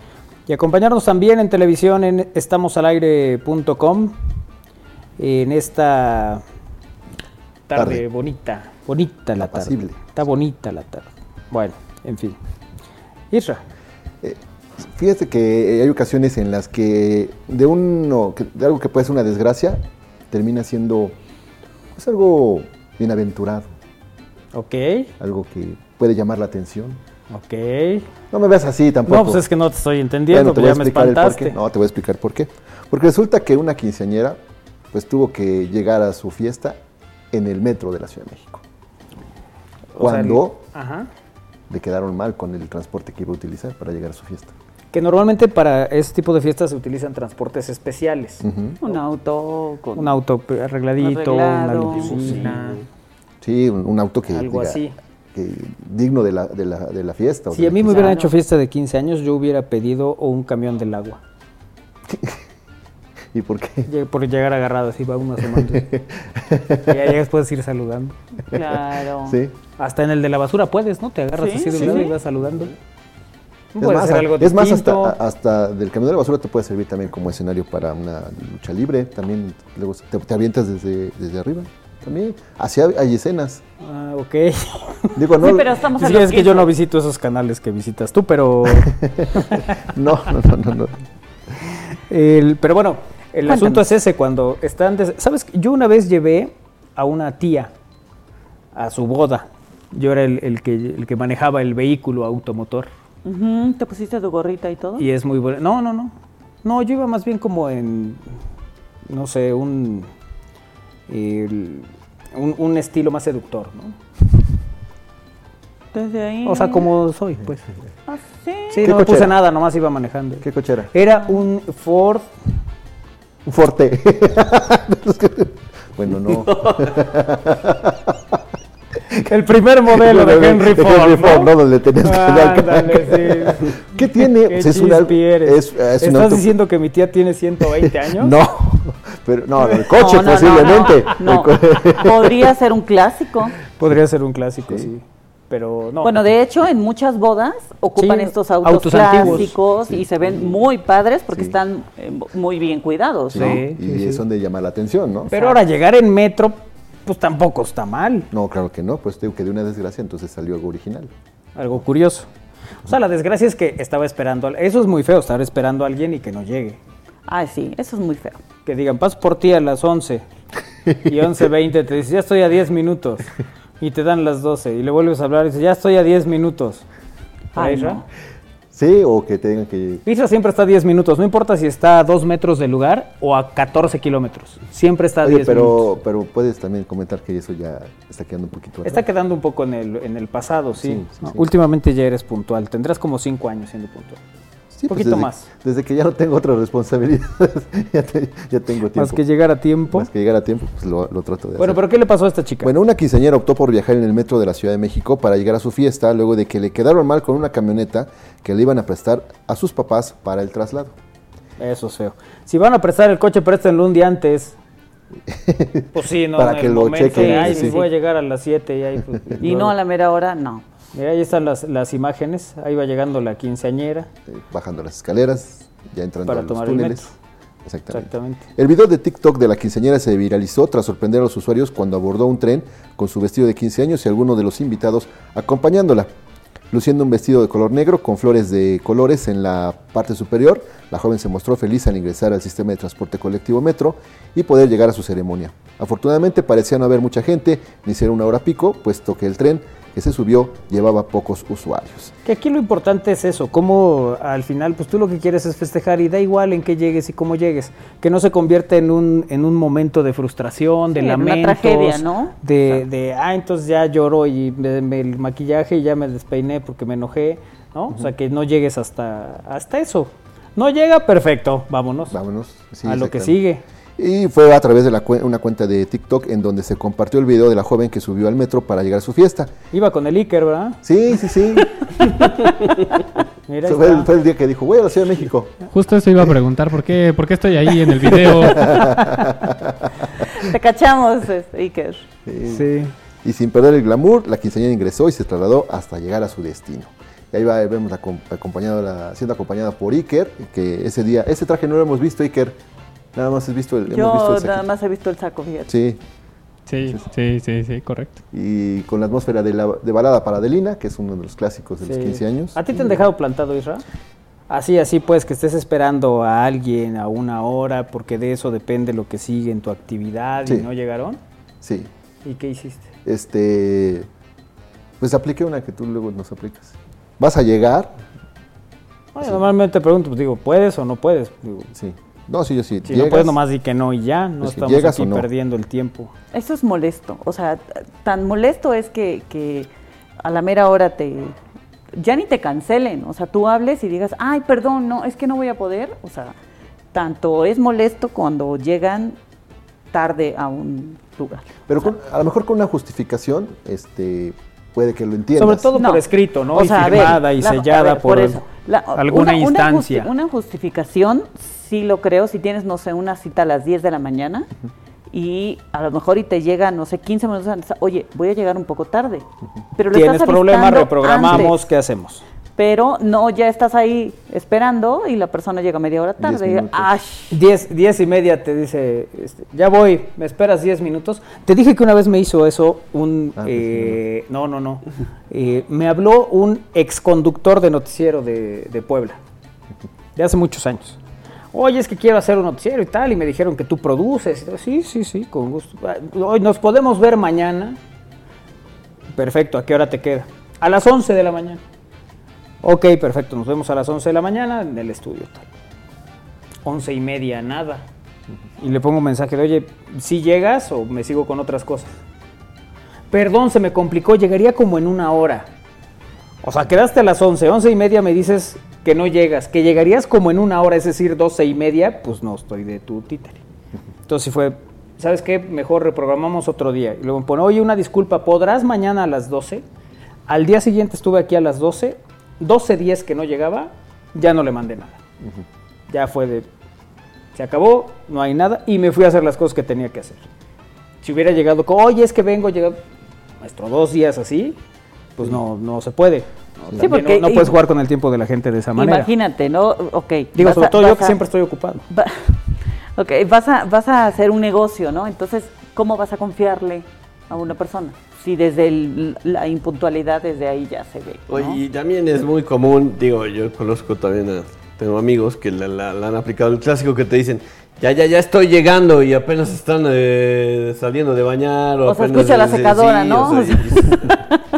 y acompañarnos también en televisión en estamosalaire.com en esta tarde, Tarde. bonita. Bonita la tarde. Está bonita la tarde. Bueno, en fin. Isra. Fíjate que hay ocasiones en las que de uno, de algo que puede ser una desgracia, termina siendo pues, algo bienaventurado, Ok, algo que puede llamar la atención. ok. No me veas así tampoco. No, pues es que no te estoy entendiendo, Bueno, te voy a ya me espantaste. No, te voy a explicar por qué. Porque resulta que una quinceañera pues tuvo que llegar a su fiesta en el metro de la Ciudad de México. O sea, el- Cuando Ajá. le quedaron mal con el transporte que iba a utilizar para llegar a su fiesta. Que normalmente para este tipo de fiestas se utilizan transportes especiales. Un auto con Un auto arregladito, Arreglado, una limusina, Sí, un, un auto que, algo diga, así. que digno de la, de la, de la fiesta. Si a mí me hubieran hecho fiesta de 15 años, yo hubiera pedido un camión del agua. (laughs) ¿Y por qué? Por llegar agarrado, así va uno asomando. (laughs) y ya llegas, puedes ir saludando. Claro. Sí. Hasta en el de la basura puedes, ¿no? Te agarras Sí, así de un sí, lado sí. y vas saludando. Es Puede más, ser algo es más hasta, hasta del camión de la basura te puede servir también como escenario para una lucha libre. También luego te, te avientas desde, desde arriba. También. Así hay, escenas. Ah, ok. (laughs) Digo, no, Sí, pero estamos Sí, es que yo 15. no visito esos canales que visitas tú, pero... (laughs) no, no, no, no, no. El- pero bueno, el asunto es ese, cuando están... des- ¿Sabes? Yo una vez llevé a una tía a su boda. Yo era el, el que, el que manejaba el vehículo automotor. Ujú, ¿Te pusiste tu gorrita y todo? Y es muy bueno. No, no, no. No, yo iba más bien como en, no sé, un, el- un, un estilo más seductor, ¿no? Desde ahí. O sea, como soy, pues. Ah, sí. Sí, ¿Qué no me puse nada, nomás iba manejando. ¿Qué coche era? Era un Ford Un Forte. (laughs) bueno, no. (laughs) (laughs) El primer modelo de Henry De Ford. Ford, ¿no? Donde tenías que dar- Ándale, sí. (laughs) ¿Qué tiene? Qué Pues es una- es- ¿Estás auto- diciendo que mi tía tiene 120 (laughs) años? No, pero no, el coche No, no, no, posiblemente. No, co- Podría ser un clásico. Podría ser un clásico, sí. Pero no. Bueno, de hecho, en muchas bodas ocupan Sí, estos autos, autos antiguos. clásicos y se ven muy padres porque Sí. están eh, muy bien cuidados, Sí, ¿no? Sí, y son de llamar la atención, ¿no? Pero ahora llegar en metro, pues tampoco está mal. No, claro que no, pues digo que de una desgracia entonces salió algo original. Algo curioso. O sea, la desgracia es que estaba esperando. al- Eso es muy feo, estar esperando a alguien y que no llegue. Ay, sí, eso es muy feo. Que digan, paso por ti a las 11 y 11.20, te dice, ya estoy a 10 minutos. (laughs) Y te dan las 12 y le vuelves a hablar y dices, ya estoy a 10 minutos. Ay, no. Sí, o que tengan que... Isra siempre está a 10 minutos, no importa si está a 2 metros del lugar o a 14 kilómetros. Siempre está a Oye, 10 minutos. pero, pero puedes también comentar que eso ya está quedando un poquito Está quedando un poco en el, en el pasado, sí. Sí, sí, ¿no? sí. Últimamente ya eres puntual. Tendrás como 5 años siendo puntual. Sí, pues poquito desde- más. Desde que ya no tengo otras responsabilidades, (laughs) ya, te- ya tengo tiempo. Más que llegar a tiempo. Más que llegar a tiempo, pues lo, lo trato de Bueno, hacer. pero ¿qué le pasó a esta chica? Bueno, una quinceañera optó por viajar en el metro de la Ciudad de México para llegar a su fiesta luego de que le quedaron mal con una camioneta que le iban a prestar a sus papás para el traslado. Eso es feo. Si van a prestar el coche, préstenlo un día antes. (laughs) Pues sí, no. Para en que el lo momento chequen, Ay, sí, sí. voy a llegar a las 7 y ahí. pues, (laughs) Y no a la mera hora, no. Mira, ahí están las, las imágenes. Ahí va llegando la quinceañera. eh, bajando las escaleras, ya entrando Para a los tomar túneles. Exactamente. Exactamente. El video de TikTok de la quinceañera se viralizó tras sorprender a los usuarios cuando abordó un tren con su vestido de 15 años y algunos de los invitados acompañándola. Luciendo un vestido de color negro con flores de colores en la parte superior, la joven se mostró feliz al ingresar al sistema de transporte colectivo Metro y poder llegar a su ceremonia. Afortunadamente parecía no haber mucha gente, ni ser una hora pico, puesto que el tren que se subió llevaba pocos usuarios. Que aquí lo importante es eso, cómo al final, pues tú lo que quieres es festejar y da igual en qué llegues y cómo llegues, que no se convierta en un, en un momento de frustración, de Sí, lamentos, tragedia, ¿no? de, de, ah, entonces ya lloro y me, me- el maquillaje y ya me despeiné porque me enojé, ¿no? O sea, que no llegues hasta, hasta eso. No llega, perfecto, vámonos Vámonos. sí, a lo que sigue. Y fue a través de la una cuenta de TikTok en donde se compartió el video de la joven que subió al metro para llegar a su fiesta. Iba con el Iker, ¿verdad? Sí, sí, sí. Mira, fue, el, está. fue el día que dijo, voy a la Ciudad de México. Justo eso iba a preguntar, ¿por qué, por qué estoy ahí en el video? (laughs) Te cachamos, Iker. Sí. Y sin perder el glamour, la quinceañera ingresó y se trasladó hasta llegar a su destino. Y ahí va, vemos la- siendo acompañada por Iker, que ese día, ese traje no lo hemos visto, Iker. Nada más has visto el, hemos visto Yo el nada más he visto el saco, fíjate. Sí, Sí, sí, sí, sí, correcto. y con la atmósfera de, la, de balada para Adelina, que es uno de los clásicos de los Sí. 15 años. ¿A ti te han dejado plantado, Isra? Así, así pues, que estés esperando a alguien a una hora, porque de eso depende lo que sigue en tu actividad y no llegaron. Sí, ¿Y qué hiciste? este, pues apliqué una que tú luego nos aplicas. Vas a llegar, Oye, Normalmente te pregunto, pues digo, ¿puedes o no puedes? Digo, sí. No, sí, yo sí. si no puedes, nomás di que no y ya, no estamos llegas aquí no. perdiendo el tiempo. Eso es molesto. O sea, tan molesto es que, que a la mera hora te. Ya ni te cancelen. O sea, tú hables y digas, ay, perdón, no, es que no voy a poder. O sea, tanto es molesto cuando llegan tarde a un lugar. Pero con- a lo mejor con una justificación, este, puede que lo entiendas. Sobre todo No. por escrito, ¿no? O y sea, ver, firmada y la- sellada ver, por, eso. La- alguna una- una instancia. justi- Una, justificación, sí lo creo, si tienes, no sé, una cita a las 10 de la mañana y a lo mejor y te llega, no sé, 15 minutos antes, oye, voy a llegar un poco tarde. Pero lo Tienes estás problema, reprogramamos, antes, ¿qué hacemos? pero no, ya estás ahí esperando y la persona llega media hora Diez tarde. Y, minutos. ¡ay! Diez, diez y media te dice, este, ya voy, me esperas diez minutos. Te dije que una vez me hizo eso un... Ah, eh, no, no, no. Eh, me habló un exconductor de noticiero de, de Puebla, de hace muchos años. Oye, es que quiero hacer un noticiero y tal, y me dijeron que tú produces. Sí, sí, sí, con gusto. Ah, Hoy nos podemos ver mañana. Perfecto, ¿a qué hora te queda? A las 11 de la mañana. Ok, perfecto, nos vemos a las 11 de la mañana en el estudio tal. Once y media, nada. Y le pongo un mensaje de, oye, si llegas o me sigo con otras cosas. Perdón, se me complicó, llegaría como en una hora. O sea, quedaste a las 11, once y media me dices que no llegas, que llegarías como en una hora, es decir, doce y media, pues no estoy de tu títere. Entonces sí fue, ¿sabes qué? Mejor reprogramamos otro día. Y luego me pone, oye, una disculpa, ¿podrás mañana a las 12? Al día siguiente estuve aquí a las 12, 12.10 que no llegaba, ya no le mandé nada. Ya fue de, se acabó, no hay nada, y me fui a hacer las cosas que tenía que hacer. Si hubiera llegado, con, oye, es que vengo, llega, maestro, dos días así, pues no, no se puede. ¿no? Sí, También porque- no, no puedes jugar con el tiempo de la gente de esa manera. Imagínate, ¿no? Ok. Digo, sobre a- todo yo que a- siempre estoy ocupado. Va- (laughs) ok, vas a, vas a hacer un negocio, ¿no? Entonces, ¿cómo vas a confiarle a una persona? Si desde el- la impuntualidad, desde ahí ya se ve. ¿no? Oye, y también es muy común, digo, yo conozco también a, tengo amigos que la, la- la han aplicado el clásico que te dicen, ya, ya, ya estoy llegando y apenas están eh, saliendo de bañar. O, O sea, apenas- escucha la secadora, sí, ¿no? o sea, (laughs)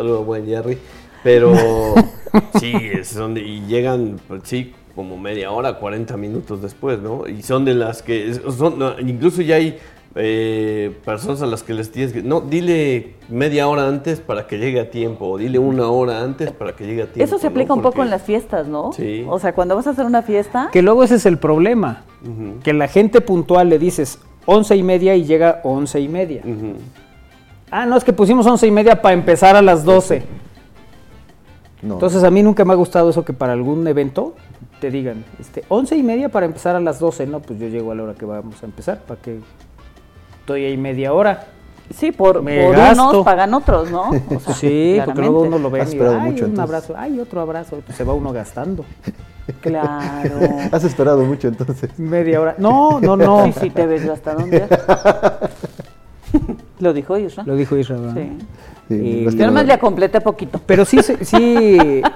Saludos, buen Jerry. Pero (laughs) sí, es- y llegan, pues, sí, como media hora, 40 minutos después, ¿no? Y son de las que, son, incluso ya hay eh, personas a las que les tienes que, no, dile media hora antes para que llegue a tiempo, o dile una hora antes para que llegue a tiempo. Eso se ¿no? aplica un poco en las fiestas, ¿no? Sí. O sea, cuando vas a hacer una fiesta, Que luego ese es el problema. Que la gente puntual le dices once y media y llega once y media. Ujú. Ah, no, es que pusimos once y media para empezar a las 12. No. Entonces a mí nunca me ha gustado eso que para algún evento te digan, este, once y media para empezar a las 12. No, pues yo llego a la hora que vamos a empezar, para que estoy ahí media hora. sí, por, Me por unos pagan otros, ¿no? O (laughs) sea, Sí, porque luego claramente. uno lo ve Has y ay, mucho, un entonces". abrazo, ay, otro abrazo, pues se va uno gastando. (laughs) Claro. (laughs) Has esperado mucho entonces. Media hora. No, no, no. Sí, sí, te ves hasta dónde. (laughs) Lo dijo Isra. Lo dijo Israel. ¿verdad? Sí. Sí, Y- Yo nomás le completé poquito. Pero sí, sí, sí. (laughs)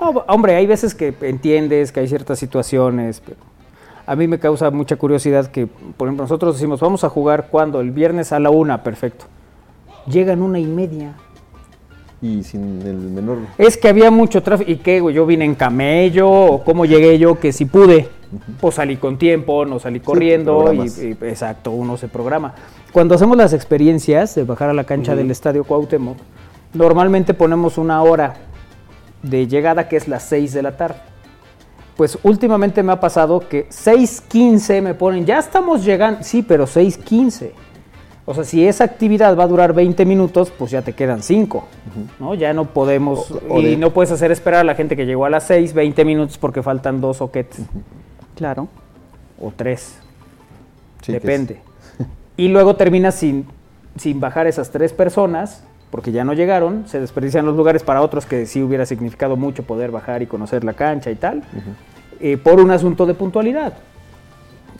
No, hombre, hay veces que entiendes que hay ciertas situaciones, pero a mí me causa mucha curiosidad que, por ejemplo, nosotros decimos, vamos a jugar cuando, el viernes a la una, perfecto. Llegan una y media. Y sin el menor. Es que había mucho tráfico. ¿Y qué? güey? Yo vine en camello, o cómo llegué yo, que si pude. Pues salí con tiempo, no salí corriendo, y, programas. y- exacto, uno se programa. Cuando hacemos las experiencias de bajar a la cancha del Estadio Cuauhtémoc, normalmente ponemos una hora de llegada que es las 6 de la tarde. Pues últimamente me ha pasado que 6.15 me ponen, ya estamos llegando, sí, pero 6.15. O sea, si esa actividad va a durar 20 minutos, pues ya te quedan 5, ¿no? Ya no podemos, O- o y de- no puedes hacer esperar a la gente que llegó a las 6, 20 minutos porque faltan dos soquetes, Claro. o tres, Sí, que es- depende. (laughs) Y luego terminas sin sin bajar esas tres personas, porque ya no llegaron, se desperdician los lugares para otros que sí hubiera significado mucho poder bajar y conocer la cancha y tal, eh, por un asunto de puntualidad.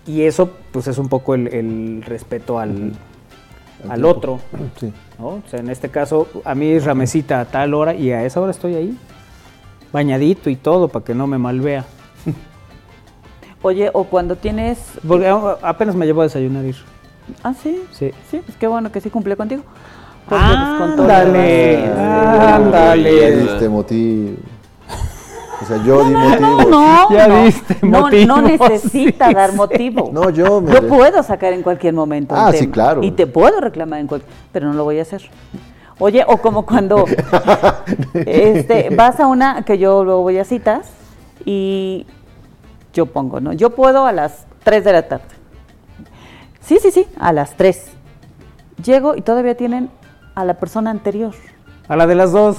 Y eso, pues, es un poco el, el respeto al, al otro. (clears throat) Sí. ¿no? O sea, en este caso, a mí es ramecita a tal hora y a esa hora estoy ahí, bañadito y todo, para que no me malvea. Oye, o cuando tienes... Porque a- apenas me llevo a desayunar ir. Ah, sí. Sí. Sí, pues qué bueno que sí cumple contigo. Pues, Ándale, ándale. Diste motivo. O sea, yo di motivo. No, no, Ya no. diste no, motivos, no necesita (laughs) sí, dar sí. motivo. No, yo me- Yo puedo sacar en cualquier momento. un Ah, sí, tema, claro. Y te puedo reclamar en cualquier. Pero no lo voy a hacer. Oye, o como cuando (laughs) este, vas a una, que yo luego voy a citas y yo pongo, ¿no? Yo puedo a las 3 de la tarde. Sí, sí, sí, a las 3. Llego y todavía tienen a la persona anterior. A la de las dos.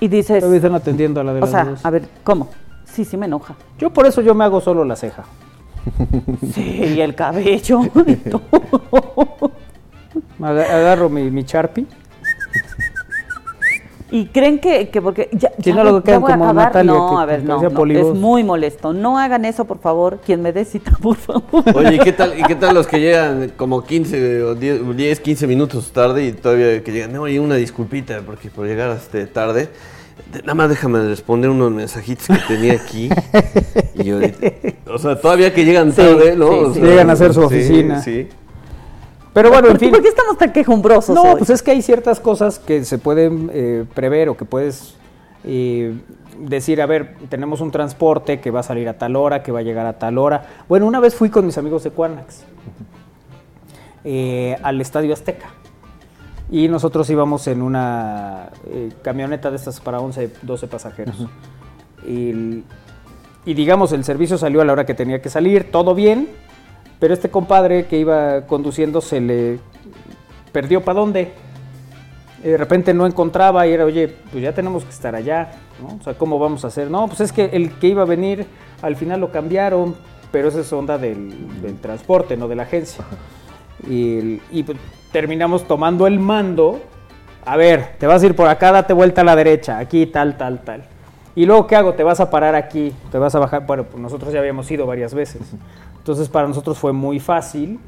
Y dices, Todavía están atendiendo a la de o sea, dos. a ver, ¿cómo? Sí, sí me enoja. Yo por eso yo me hago solo la ceja. (laughs) Sí, y el cabello y (laughs) todo. Agarro mi, mi Sharpie. Y creen que, que porque ya, Si ya no, luego ya voy a como acabar. Natalia, no, que a ver, no, es muy molesto. No hagan eso, por favor. Quien me dé cita, (laughs) por favor. Oye, ¿y qué tal, ¿y qué tal los que llegan como 15 o 10, 10, 15 minutos tarde y todavía que llegan? No, oye, una disculpita porque por llegar este, tarde. De- Nada más déjame responder unos mensajitos que tenía aquí. Y yo, o sea, todavía que llegan Sí, tarde, ¿no? sí, O sí. sea, Llegan a hacer su sí, oficina. Sí. Pero bueno, en ¿Por, fin. por qué estamos tan quejumbrosos No, hoy? pues es que hay ciertas cosas que se pueden eh, prever o que puedes eh, decir, a ver, tenemos un transporte que va a salir a tal hora, que va a llegar a tal hora. Bueno, una vez fui con mis amigos de Cuanax eh, al Estadio Azteca. Y nosotros íbamos en una camioneta de estas para 11, 12 pasajeros. y digamos, el servicio salió a la hora que tenía que salir, todo bien, pero este compadre que iba conduciendo se le perdió para dónde. Y de repente no encontraba y era, oye, pues ya tenemos que estar allá, ¿no? O sea, ¿cómo vamos a hacer? No, pues es que el que iba a venir al final lo cambiaron, pero esa es onda del, del transporte, no de la agencia. Y, pues, terminamos tomando el mando. A ver, te vas a ir por acá, date vuelta a la derecha, aquí, tal, tal, tal. Y luego, ¿qué hago? Te vas a parar aquí, te vas a bajar. Bueno, pues nosotros ya habíamos ido varias veces. Entonces, para nosotros fue muy fácil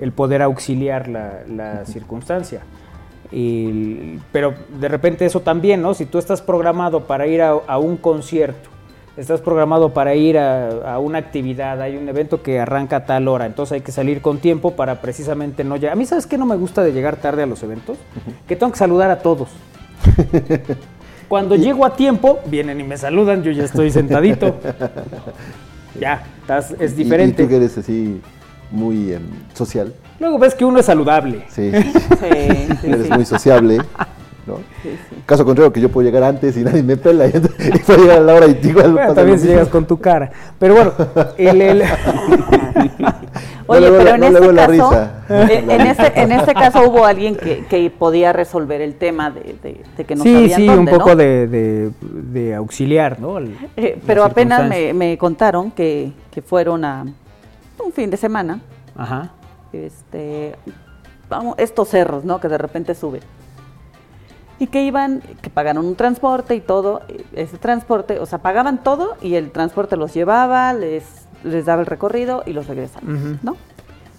el poder auxiliar la, la circunstancia. Y- pero de repente eso también, ¿no? Si tú estás programado para ir a, a un concierto, estás programado para ir a, a una actividad, hay un evento que arranca a tal hora, entonces hay que salir con tiempo para precisamente no llegar. A mí, ¿sabes qué no me gusta de llegar tarde a los eventos? Que tengo que saludar a todos. (laughs) Cuando llego a tiempo, vienen y me saludan, yo ya estoy sentadito. (laughs) Ya, estás- es diferente. Y, tú que eres así muy em, social. Luego ves que uno es saludable. Sí, (laughs) Sí, sí, (laughs) eres sí. muy sociable. ¿no? Sí, sí. Caso contrario, que yo puedo llegar antes y nadie me pela. (laughs) Y, puedo llegar a la hora y igual Bueno, también si llegas con tu cara. Pero bueno, el, el- Oye, No pero la- en no este caso, (laughs) eh, en este, en este (laughs) caso hubo alguien que, que podía resolver el tema de, de- de que no sí, sabían sí, dónde, un poco ¿no? de, de- auxiliar, ¿no? Al- Eh, pero apenas me, me contaron que, que fueron a un fin de semana, Ajá. este, vamos, estos cerros, ¿no? Que de repente suben. Y que iban, que pagaron un transporte y todo, eh, ese transporte, o sea, pagaban todo y el transporte los llevaba, les, les daba el recorrido y los regresaban. ¿no?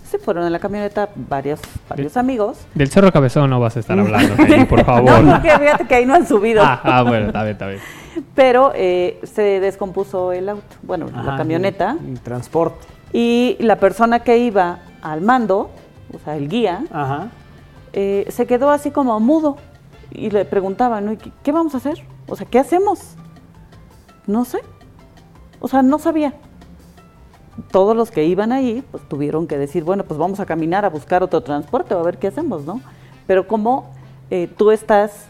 Se fueron en la camioneta varios, varios amigos. Del Cerro Cabezón no vas a estar hablando, por (laughs) favor. No, porque fíjate que ahí no han subido. ah, ah, bueno, está bien, está bien. Pero eh, se descompuso el auto, bueno, la Ajá, camioneta. El, el transporte. Y la persona que iba al mando, o sea, el guía, Ajá. eh, se quedó así como mudo. Y le preguntaban, ¿no? ¿Y ¿qué, qué vamos a hacer? O sea, ¿qué hacemos? No sé. O sea, no sabía. Todos los que iban ahí, pues tuvieron que decir, bueno, pues vamos a caminar a buscar otro transporte o a ver qué hacemos, ¿no? Pero como eh, tú estás,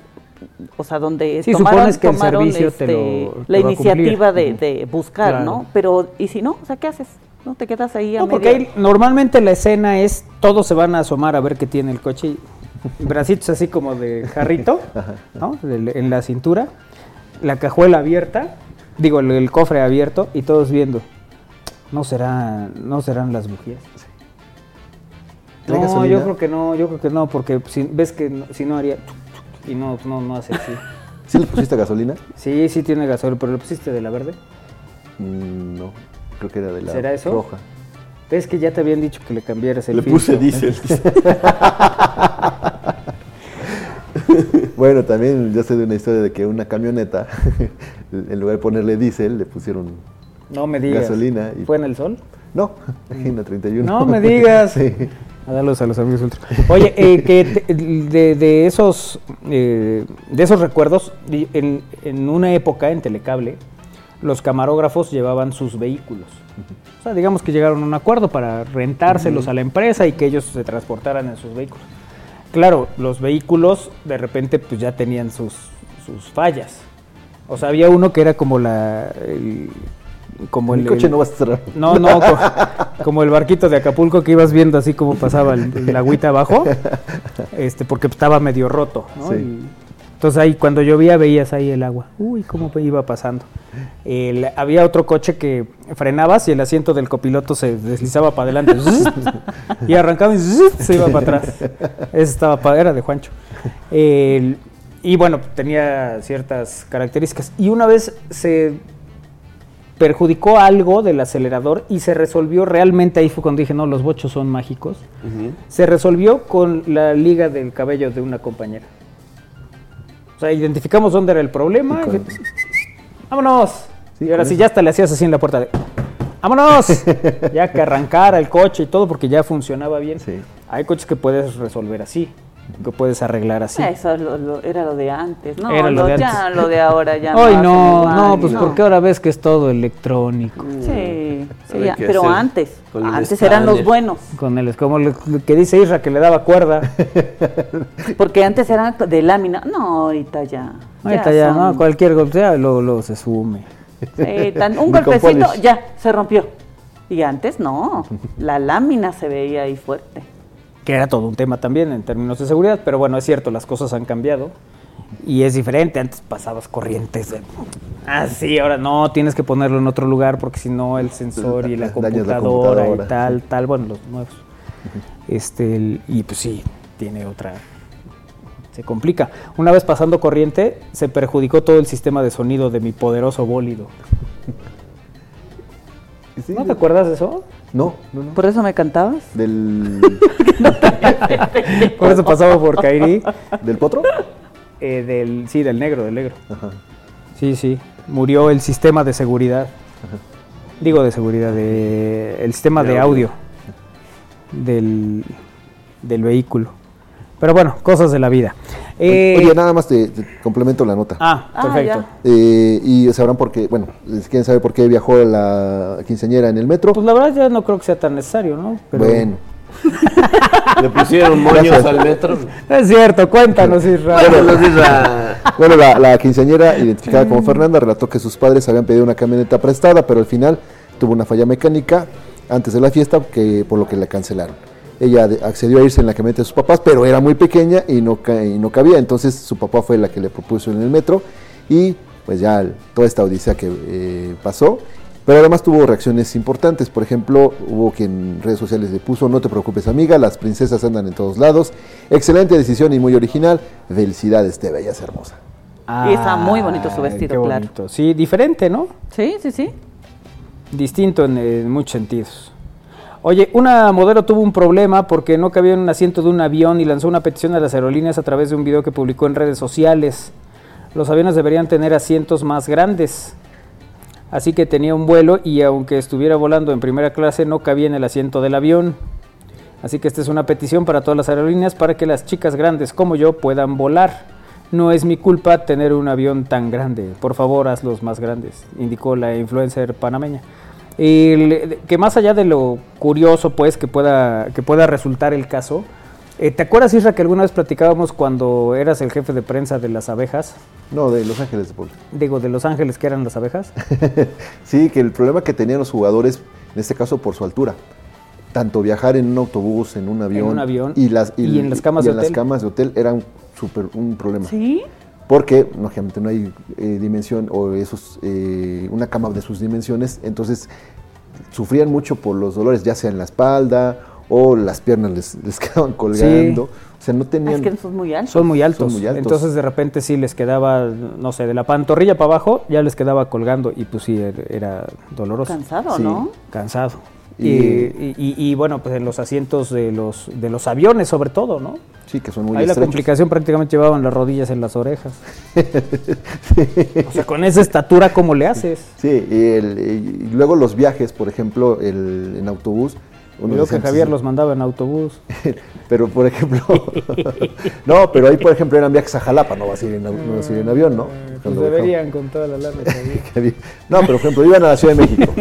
o sea, donde Sí, tomaron, supones que el tomaron, servicio te este, lo- te la iniciativa de, buscar, Claro. ¿no? Pero, ¿y si no? O sea, ¿qué haces? ¿No? Te quedas ahí a No, porque ahí normalmente la escena es, todos se van a asomar a ver qué tiene el coche, y bracitos así como de jarrito, (laughs) ¿no? En la cintura, la cajuela abierta, digo, el, el cofre abierto y todos viendo. No será, no serán las bujías. ¿Trae No, gasolina? yo creo que no, yo creo que no, porque si, ves que no- si no haría y no, no, no hace así. (laughs) ¿Sí le pusiste gasolina? Sí, sí tiene gasoil, pero le pusiste de la verde. Mm, no, creo que era de la ¿Será eso? roja. Ves que ya te habían dicho que le cambiaras el Le puse diésel. (laughs) Bueno, también yo sé de una historia de que una camioneta, (laughs) en lugar de ponerle diésel, le pusieron... No me digas. Gasolina y- ¿Fue en el sol? No, (laughs) en la 31. No me digas. (laughs) Sí. A darlos a los amigos ultra. Oye, eh, que te- de, de esos eh, de esos recuerdos, en, en una época en Telecable, los camarógrafos llevaban sus vehículos. O sea, digamos que llegaron a un acuerdo para rentárselos a la empresa y que ellos se transportaran en sus vehículos. Claro, los vehículos de repente pues ya tenían sus, sus fallas. O sea, había uno que era como la... el- como Mi el, coche no va a estar... no, no, co- como el barquito de Acapulco que ibas viendo así como pasaba el, el agüita abajo, este, porque estaba medio roto, ¿no? Sí. Y entonces ahí cuando llovía veías ahí el agua, uy, cómo iba pasando. El- había otro coche que frenabas y el asiento del copiloto se deslizaba para adelante (laughs) y arrancaba y (laughs) se iba para atrás. Ese estaba pa- era de Juancho. El- y bueno, tenía ciertas características. Y una vez se perjudicó algo del acelerador y se resolvió realmente, ahí fue cuando dije, no, los bochos son mágicos, se resolvió con la liga del cabello de una compañera. O sea, identificamos dónde era el problema. Y con- y- ¡Vámonos! Sí, y ahora sí, ya hasta le hacías así en la puerta de... ¡Vámonos! (laughs) ya que arrancara el coche y todo porque ya funcionaba bien. Sí. Hay coches que puedes resolver así, que puedes arreglar así. Eso es lo- lo- era lo de antes. No, Era lo de ya antes. lo de ahora ya (laughs) hacen no, no, pues no. porque ahora ves que es todo electrónico. Sí, ya, pero hacer antes, con el antes eran los buenos, Con es como lo lo que dice Isra, que le daba cuerda. (laughs) porque antes eran de lámina. No, ahorita ya. Ahorita ya, son- ¿no? Cualquier golpe, ya lo, lo se sume. Sí, tan- (laughs) un golpecito, ya, se rompió. Y antes no, la lámina se veía ahí fuerte. Que era todo un tema también en términos de seguridad, pero bueno, es cierto, las cosas han cambiado. Y es diferente, antes pasabas corrientes. de- Ah, sí, ahora no, tienes que ponerlo en otro lugar porque si no el sensor y la computadora, y tal, tal, bueno, los nuevos. Este, el- y pues sí, tiene otra... Se complica. Una vez pasando corriente, se perjudicó todo el sistema de sonido de mi poderoso bólido. (laughs) Sí, ¿No te acuerdas de eso? No, no, no. ¿Por eso me cantabas? ¿Del, (laughs) Por eso pasaba por Kairi. ¿Del potro? Eh, del, sí, del negro, del negro. Ajá. Sí, sí. Murió el sistema de seguridad. Digo de seguridad, de, el sistema de, De audio, audio. del, del vehículo. Pero bueno, cosas de la vida. Eh, Oye, nada más te, te complemento la nota. ah, Ah, perfecto. Eh, y sabrán por qué, bueno, quién sabe por qué viajó la quinceañera en el metro. Pues la verdad ya no creo que sea tan necesario, ¿no? Pero- Bueno, (laughs) Le pusieron moños Gracias. al metro. Es cierto, cuéntanos, Israel. Bueno, la- Bueno, la, la quinceañera, identificada como Fernanda, relató que sus padres habían pedido una camioneta prestada, pero al final tuvo una falla mecánica antes de la fiesta, que, por lo que la cancelaron. Ella accedió a irse en la camioneta de sus papás, pero era muy pequeña y no, y no cabía, entonces su papá fue la que le propuso en el metro y pues ya toda esta odisea que eh, pasó. Pero además tuvo reacciones importantes, por ejemplo, hubo quien en redes sociales le puso, no te preocupes amiga, las princesas andan en todos lados, excelente decisión y muy original, felicidades, te veías hermosa. Y está muy bonito su vestido, qué claro. bonito. Sí, diferente, ¿no? Sí, sí, sí. distinto en, en muchos sentidos. Oye, una modelo tuvo un problema porque no cabía en un asiento de un avión y lanzó una petición a las aerolíneas a través de un video que publicó en redes sociales. Los aviones deberían tener asientos más grandes. Así que tenía un vuelo y aunque estuviera volando en primera clase no cabía en el asiento del avión. Así que esta es una petición para todas las aerolíneas para que las chicas grandes como yo puedan volar. No es mi culpa tener un avión tan grande. Por favor, hazlos más grandes, indicó la influencer panameña. El- que más allá de lo curioso, pues, que pueda, que pueda resultar el caso, eh, ¿te acuerdas, Isra, que alguna vez platicábamos cuando eras el jefe de prensa de las abejas? No, de Los Ángeles de Puebla. Digo, de Los Ángeles, que eran las abejas. (laughs) sí, que el problema que tenían los jugadores, en este caso por su altura, tanto viajar en un autobús, en un avión, un avión, y, las, y en las camas y de en las hotel. camas de hotel era un, súper- un problema. Sí. Porque, lógicamente, no hay eh, dimensión o esos, eh, una cama de sus dimensiones, entonces sufrían mucho por los dolores, ya sea en la espalda o las piernas les, les (laughs) quedaban colgando. O sea, no tenían... Es que son muy altos. Son muy altos. muy altos. Entonces de repente sí les quedaba, no sé, de la pantorrilla para abajo ya les quedaba colgando y pues sí, er- era doloroso. Cansado, Sí. ¿no? Cansado. Y- Y, y- y- y, bueno, pues en los asientos de los, de los aviones sobre todo, ¿no? Sí, que son muy Ahí la complicación prácticamente llevaban las rodillas en las orejas. (laughs) O sea, con esa estatura, ¿cómo le haces? Sí, y, el- luego los viajes, por ejemplo, el, en autobús. uno Creo que Javier los mandaba en autobús. (laughs) Pero, por ejemplo, (laughs) no, pero ahí, por ejemplo, eran viajes a Jalapa, no vas a ir en, no vas a ir en avión, ¿no? Pues Cuando deberían con toda la lana. No, pero por ejemplo, iban a la Ciudad de México.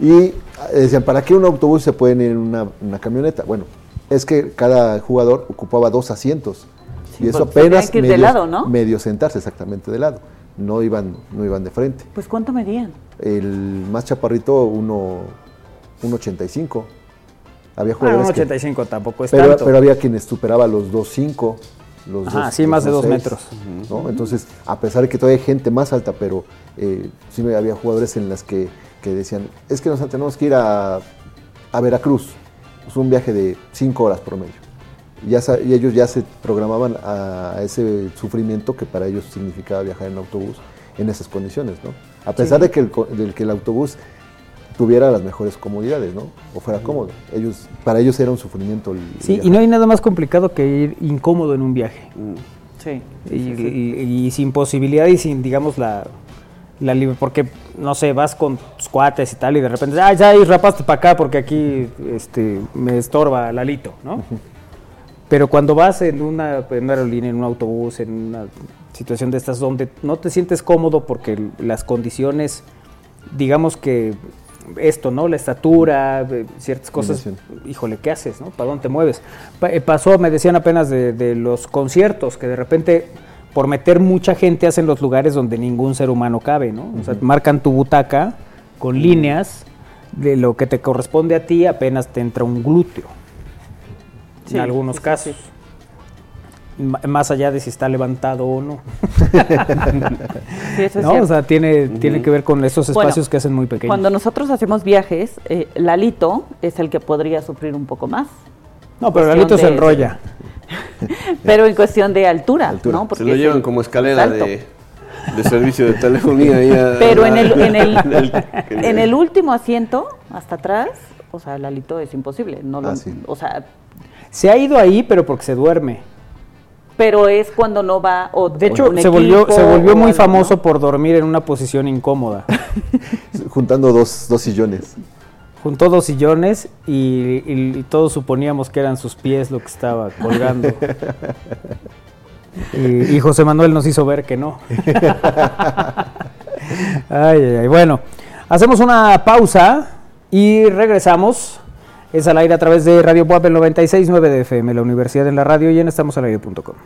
Y decían, ¿para qué un autobús se pueden ir en una, una camioneta? Bueno, es que cada jugador ocupaba dos asientos. y eso apenas tenían que ir de medio, lado, ¿no? medio sentarse exactamente de lado. No iban, no iban de frente. Pues ¿cuánto medían? El más chaparrito, uno, 1.85. Había Ah, jugadores un que- 85 tampoco es pero, tanto. pero había quienes superaba los 2.5, los Ajá, dos- sí, los más de dos 2.6, metros. ¿no? Entonces, a pesar de que todavía hay gente más alta, pero eh, sí me- había jugadores en las que, que decían, es que nos tenemos que ir a, a Veracruz. Es un viaje de 5 horas promedio. Y, ya, y ellos ya se programaban a, ese sufrimiento que para ellos significaba viajar en autobús en esas condiciones, ¿no? A pesar de, que el, del que el autobús tuviera las mejores comodidades, ¿no? O fuera cómodo. Ellos, para ellos era un sufrimiento. el- el Sí, y no hay nada más complicado que ir incómodo en un viaje. Sí. Y, y- y sin posibilidad y sin, digamos, la, la libre, porque, no sé, vas con tus cuates y tal, y de repente, ay, ya, y rapaste para acá porque aquí este, me estorba Lalito, ¿no? Pero cuando vas en una, en una aerolínea, en un autobús, en una situación de estas donde no te sientes cómodo porque las condiciones, digamos que esto, ¿no? La estatura, eh, ciertas cosas, híjole, ¿qué haces, no? ¿Para dónde te mueves? Pa- eh, pasó, me decían apenas de, de los conciertos, que de repente por meter mucha gente hacen los lugares donde ningún ser humano cabe, ¿no? O sea, marcan tu butaca con líneas de lo que te corresponde a ti, apenas te entra un glúteo. Sí, en algunos sí, casos. Más allá de si está levantado o no. Sí, eso es ¿No? cierto. O sea, tiene, tiene que ver con esos Bueno, espacios que hacen muy pequeños. Cuando nosotros hacemos viajes, eh, Lalito es el que podría sufrir un poco más. no, pero Lalito se de- enrolla. (laughs) Pero en cuestión de altura, Altura. ¿no? Se lo llevan como escalera de, de servicio de telefonía. ahí a- (laughs) Pero en el, en el, (laughs) el- en el último asiento, hasta atrás, o sea, Lalito es imposible. No lo, Ah, sí. O sea, Se ha ido ahí, pero porque se duerme. pero es cuando no va. O, De hecho, se volvió, equipo se volvió o muy algo, famoso ¿no? por dormir en una posición incómoda. Juntando dos, dos sillones. Juntó dos sillones y, y- y todos suponíamos que eran sus pies lo que estaba colgando. (laughs) y, y José Manuel nos hizo ver que no. ay, ay, ay. Bueno, hacemos una pausa y regresamos. Es al aire a través de Radio Puebla 96.9 de FM, la Universidad en la Radio y en estamosalaire.com.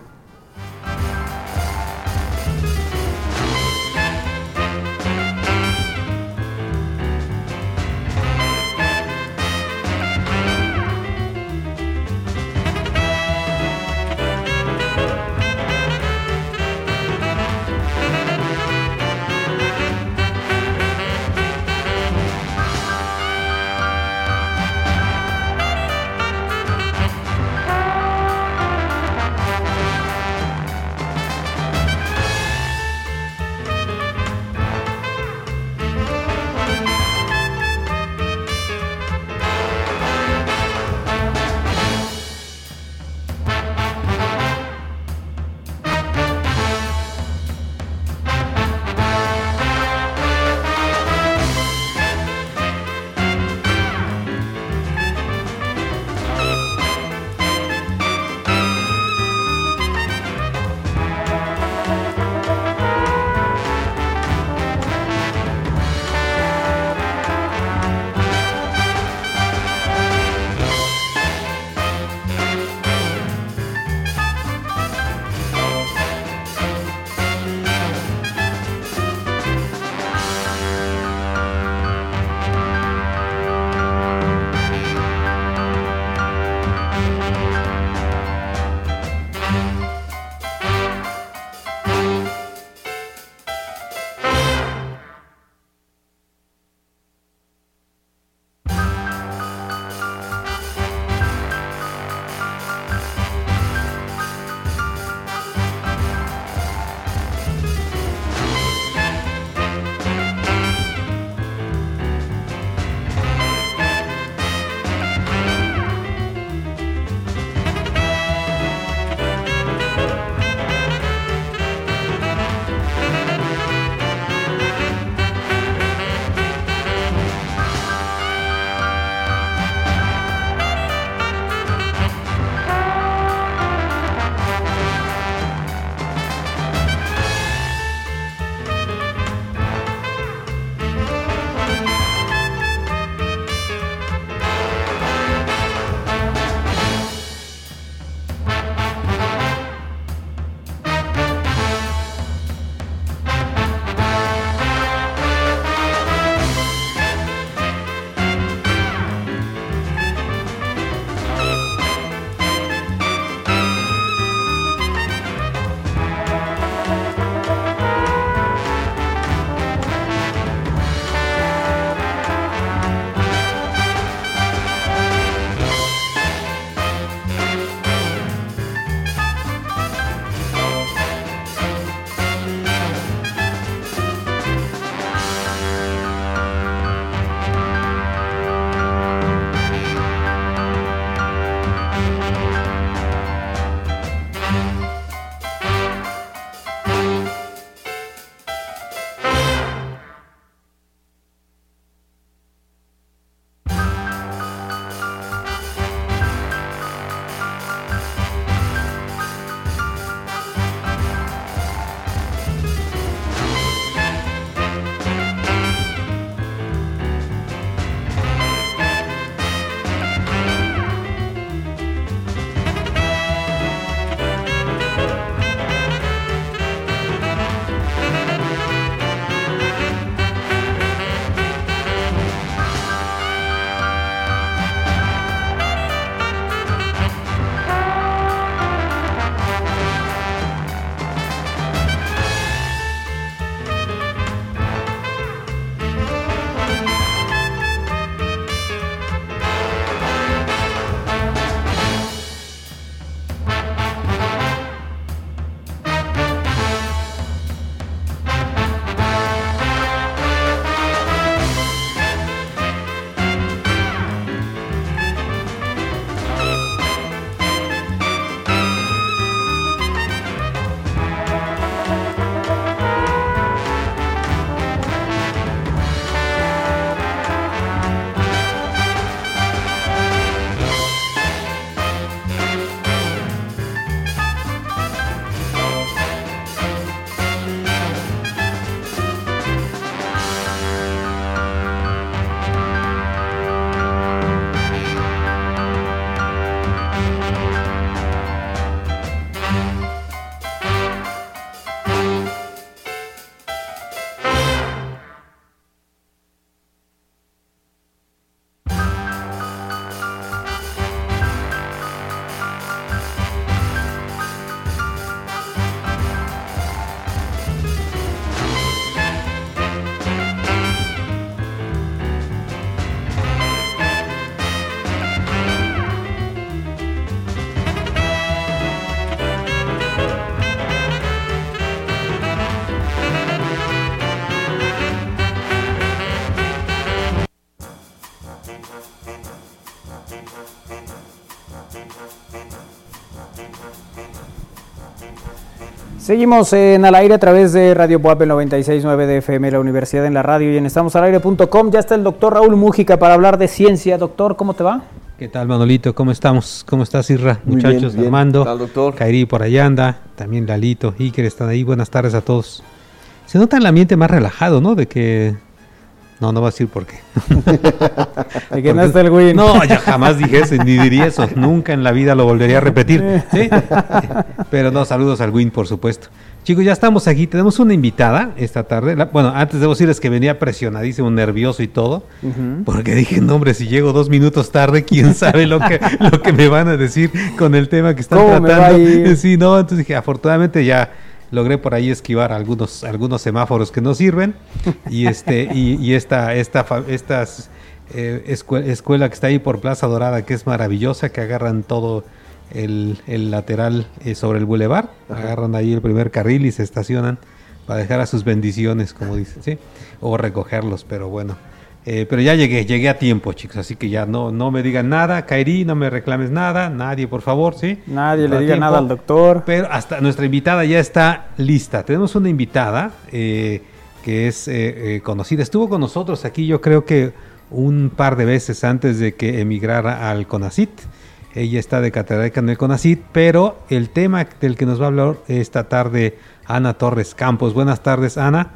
Seguimos en al aire a través de Radio Puapel 969 de FM, la Universidad en la Radio y en estamosalaire.com. Ya está el doctor Raúl Mújica para hablar de ciencia. Doctor, ¿cómo te va? ¿Qué tal, Manolito? ¿Cómo estamos? ¿Cómo estás, Irra? Muchachos, bien, Armando, bien. doctor? Kairi por allá anda, también Lalito, Iker están ahí. Buenas tardes a todos. Se nota el ambiente más relajado, ¿no? De que no, no va a decir por qué. (laughs) De que no está el Win. No, ya jamás dije eso, ni diría eso. Nunca en la vida lo volvería a repetir. (laughs) ¿sí? Pero no, saludos al Win, por supuesto. Chicos, ya estamos aquí. Tenemos una invitada esta tarde. La- bueno, antes debo decirles que venía presionadísimo, nervioso y todo. Porque dije, no, hombre, si llego dos minutos tarde, quién sabe lo que, lo que me van a decir con el tema que están ¿Cómo me va a tratando. Sí, no, entonces dije, afortunadamente ya logré por ahí esquivar algunos, algunos semáforos que no sirven. Y este, y, y esta, esta, estas eh, escue- escuela que está ahí por Plaza Dorada, que es maravillosa, que agarran todo el, el lateral eh, sobre el bulevar, agarran ahí el primer carril y se estacionan para dejar a sus bendiciones, como dicen, ¿sí? O recogerlos, pero bueno. Eh, pero ya llegué, llegué a tiempo, chicos, así que ya no, no me digan nada, Kairi, no me reclames nada, nadie, por favor, ¿sí? Nadie le diga tiempo. nada al doctor. Pero hasta nuestra invitada ya está lista. Tenemos una invitada eh, que es eh, eh, conocida. Estuvo con nosotros aquí, yo creo que un par de veces antes de que emigrara al CONACIT. Ella está de catedrática en el CONACIT, pero el tema del que nos va a hablar esta tarde Ana Torres Campos. Buenas tardes, Ana.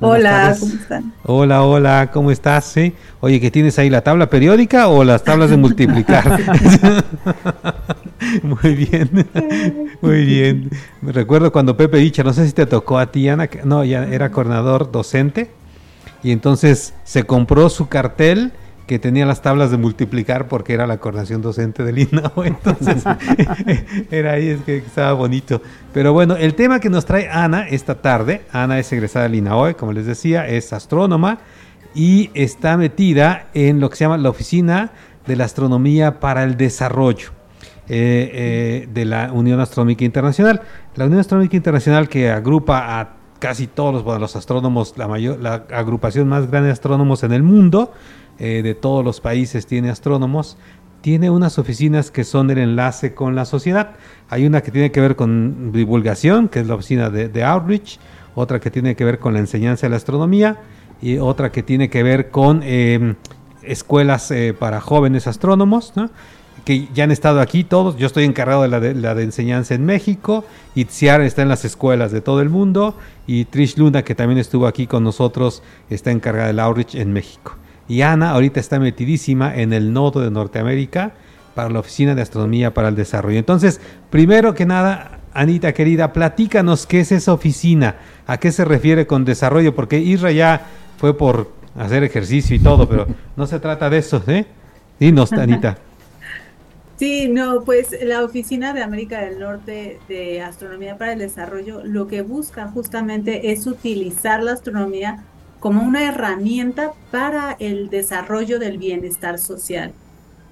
Hola, tardes. ¿cómo están? Hola, hola, ¿cómo estás? Sí. Oye, ¿que tienes ahí la tabla periódica o las tablas de (laughs) multiplicar? (laughs) Muy bien, muy bien. Me recuerdo cuando Pepe Dicha, no sé si te tocó a ti, Ana, que- no, ya era coordinador docente, y entonces se compró su cartel que tenía las tablas de multiplicar porque era la coordinación docente del INAO, (laughs) entonces (laughs) era ahí, es que estaba bonito. Pero bueno, el tema que nos trae Ana esta tarde, Ana es egresada del INAOE, como les decía, es astrónoma y está metida en lo que se llama la Oficina de la Astronomía para el Desarrollo eh, eh, de la Unión Astronómica Internacional. La Unión Astronómica Internacional que agrupa a casi todos los, bueno, los astrónomos, la, mayor, la agrupación más grande de astrónomos en el mundo, eh, de todos los países tiene astrónomos, tiene unas oficinas que son el enlace con la sociedad. Hay una que tiene que ver con divulgación, que es la oficina de, Outreach, otra que tiene que ver con la enseñanza de la astronomía y otra que tiene que ver con eh, escuelas eh, para jóvenes astrónomos, ¿no? que ya han estado aquí todos. Yo estoy encargado de la de, la enseñanza en México. Itziar está en las escuelas de todo el mundo. Y Trish Luna, que también estuvo aquí con nosotros, está encargada del outreach en México. Y Ana ahorita está metidísima en el nodo de Norteamérica para la Oficina de Astronomía para el Desarrollo. Entonces, primero que nada, Anita querida, platícanos qué es esa oficina, a qué se refiere con desarrollo, porque Isra ya fue por hacer ejercicio y todo, pero (laughs) no se trata de eso, ¿eh? Dinos, Anita. (laughs) Sí, no, pues la Oficina de América del Norte de Astronomía para el Desarrollo lo que busca justamente es utilizar la astronomía como una herramienta para el desarrollo del bienestar social.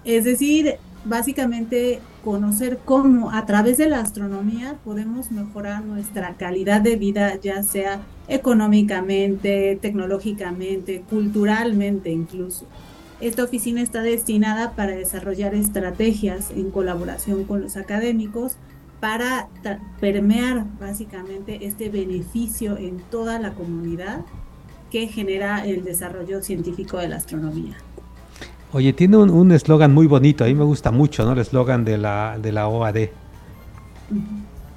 Es decir, básicamente conocer cómo a través de la astronomía podemos mejorar nuestra calidad de vida, ya sea económicamente, tecnológicamente, culturalmente incluso. Esta oficina está destinada para desarrollar estrategias en colaboración con los académicos para permear básicamente este beneficio en toda la comunidad que genera el desarrollo científico de la astronomía. Oye, tiene un eslogan muy bonito, a mí me gusta mucho, ¿no? El eslogan de la, de la OAD,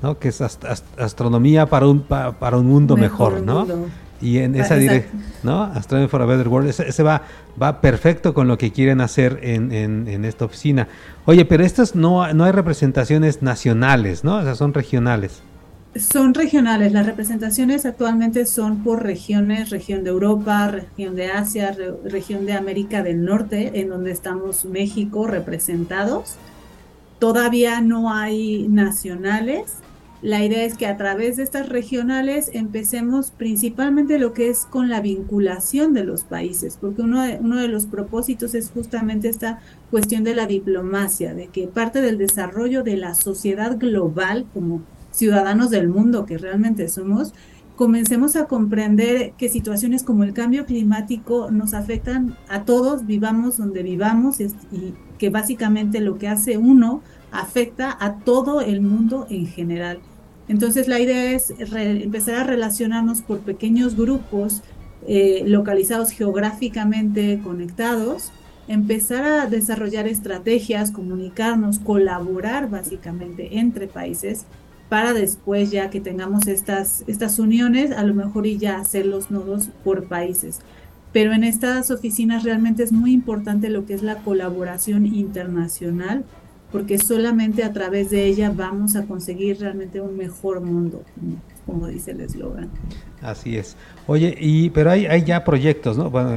¿no? Que es ast- ast- astronomía para un, pa- para un mundo mejor, ¿no? mundo. Y en esa dirección, ¿no? Astronomy for a Better World, ese, ese va, va perfecto con lo que quieren hacer en, en- en esta oficina. Oye, pero estas no, no hay representaciones nacionales, ¿no? O sea, son regionales. Son regionales, las representaciones actualmente son por regiones, región de Europa, región de Asia, re- región de América del Norte, en donde estamos México representados. Todavía no hay nacionales. La idea es que a través de estas regionales empecemos principalmente lo que es con la vinculación de los países, porque uno de, uno de los propósitos es justamente esta cuestión de la diplomacia, de que parte del desarrollo de la sociedad global como ciudadanos del mundo que realmente somos, comencemos a comprender que situaciones como el cambio climático nos afectan a todos, vivamos donde vivamos, y, que básicamente lo que hace uno afecta a todo el mundo en general. Entonces la idea es empezar a relacionarnos por pequeños grupos eh, localizados geográficamente conectados, empezar a desarrollar estrategias, comunicarnos, colaborar básicamente entre países para después ya que tengamos estas, estas uniones, a lo mejor y ya hacer los nodos por países. Pero en estas oficinas realmente es muy importante lo que es la colaboración internacional, porque solamente a través de ella vamos a conseguir realmente un mejor mundo, como dice el eslogan. Así es. Oye, y pero hay, hay ya proyectos, ¿no? Bueno,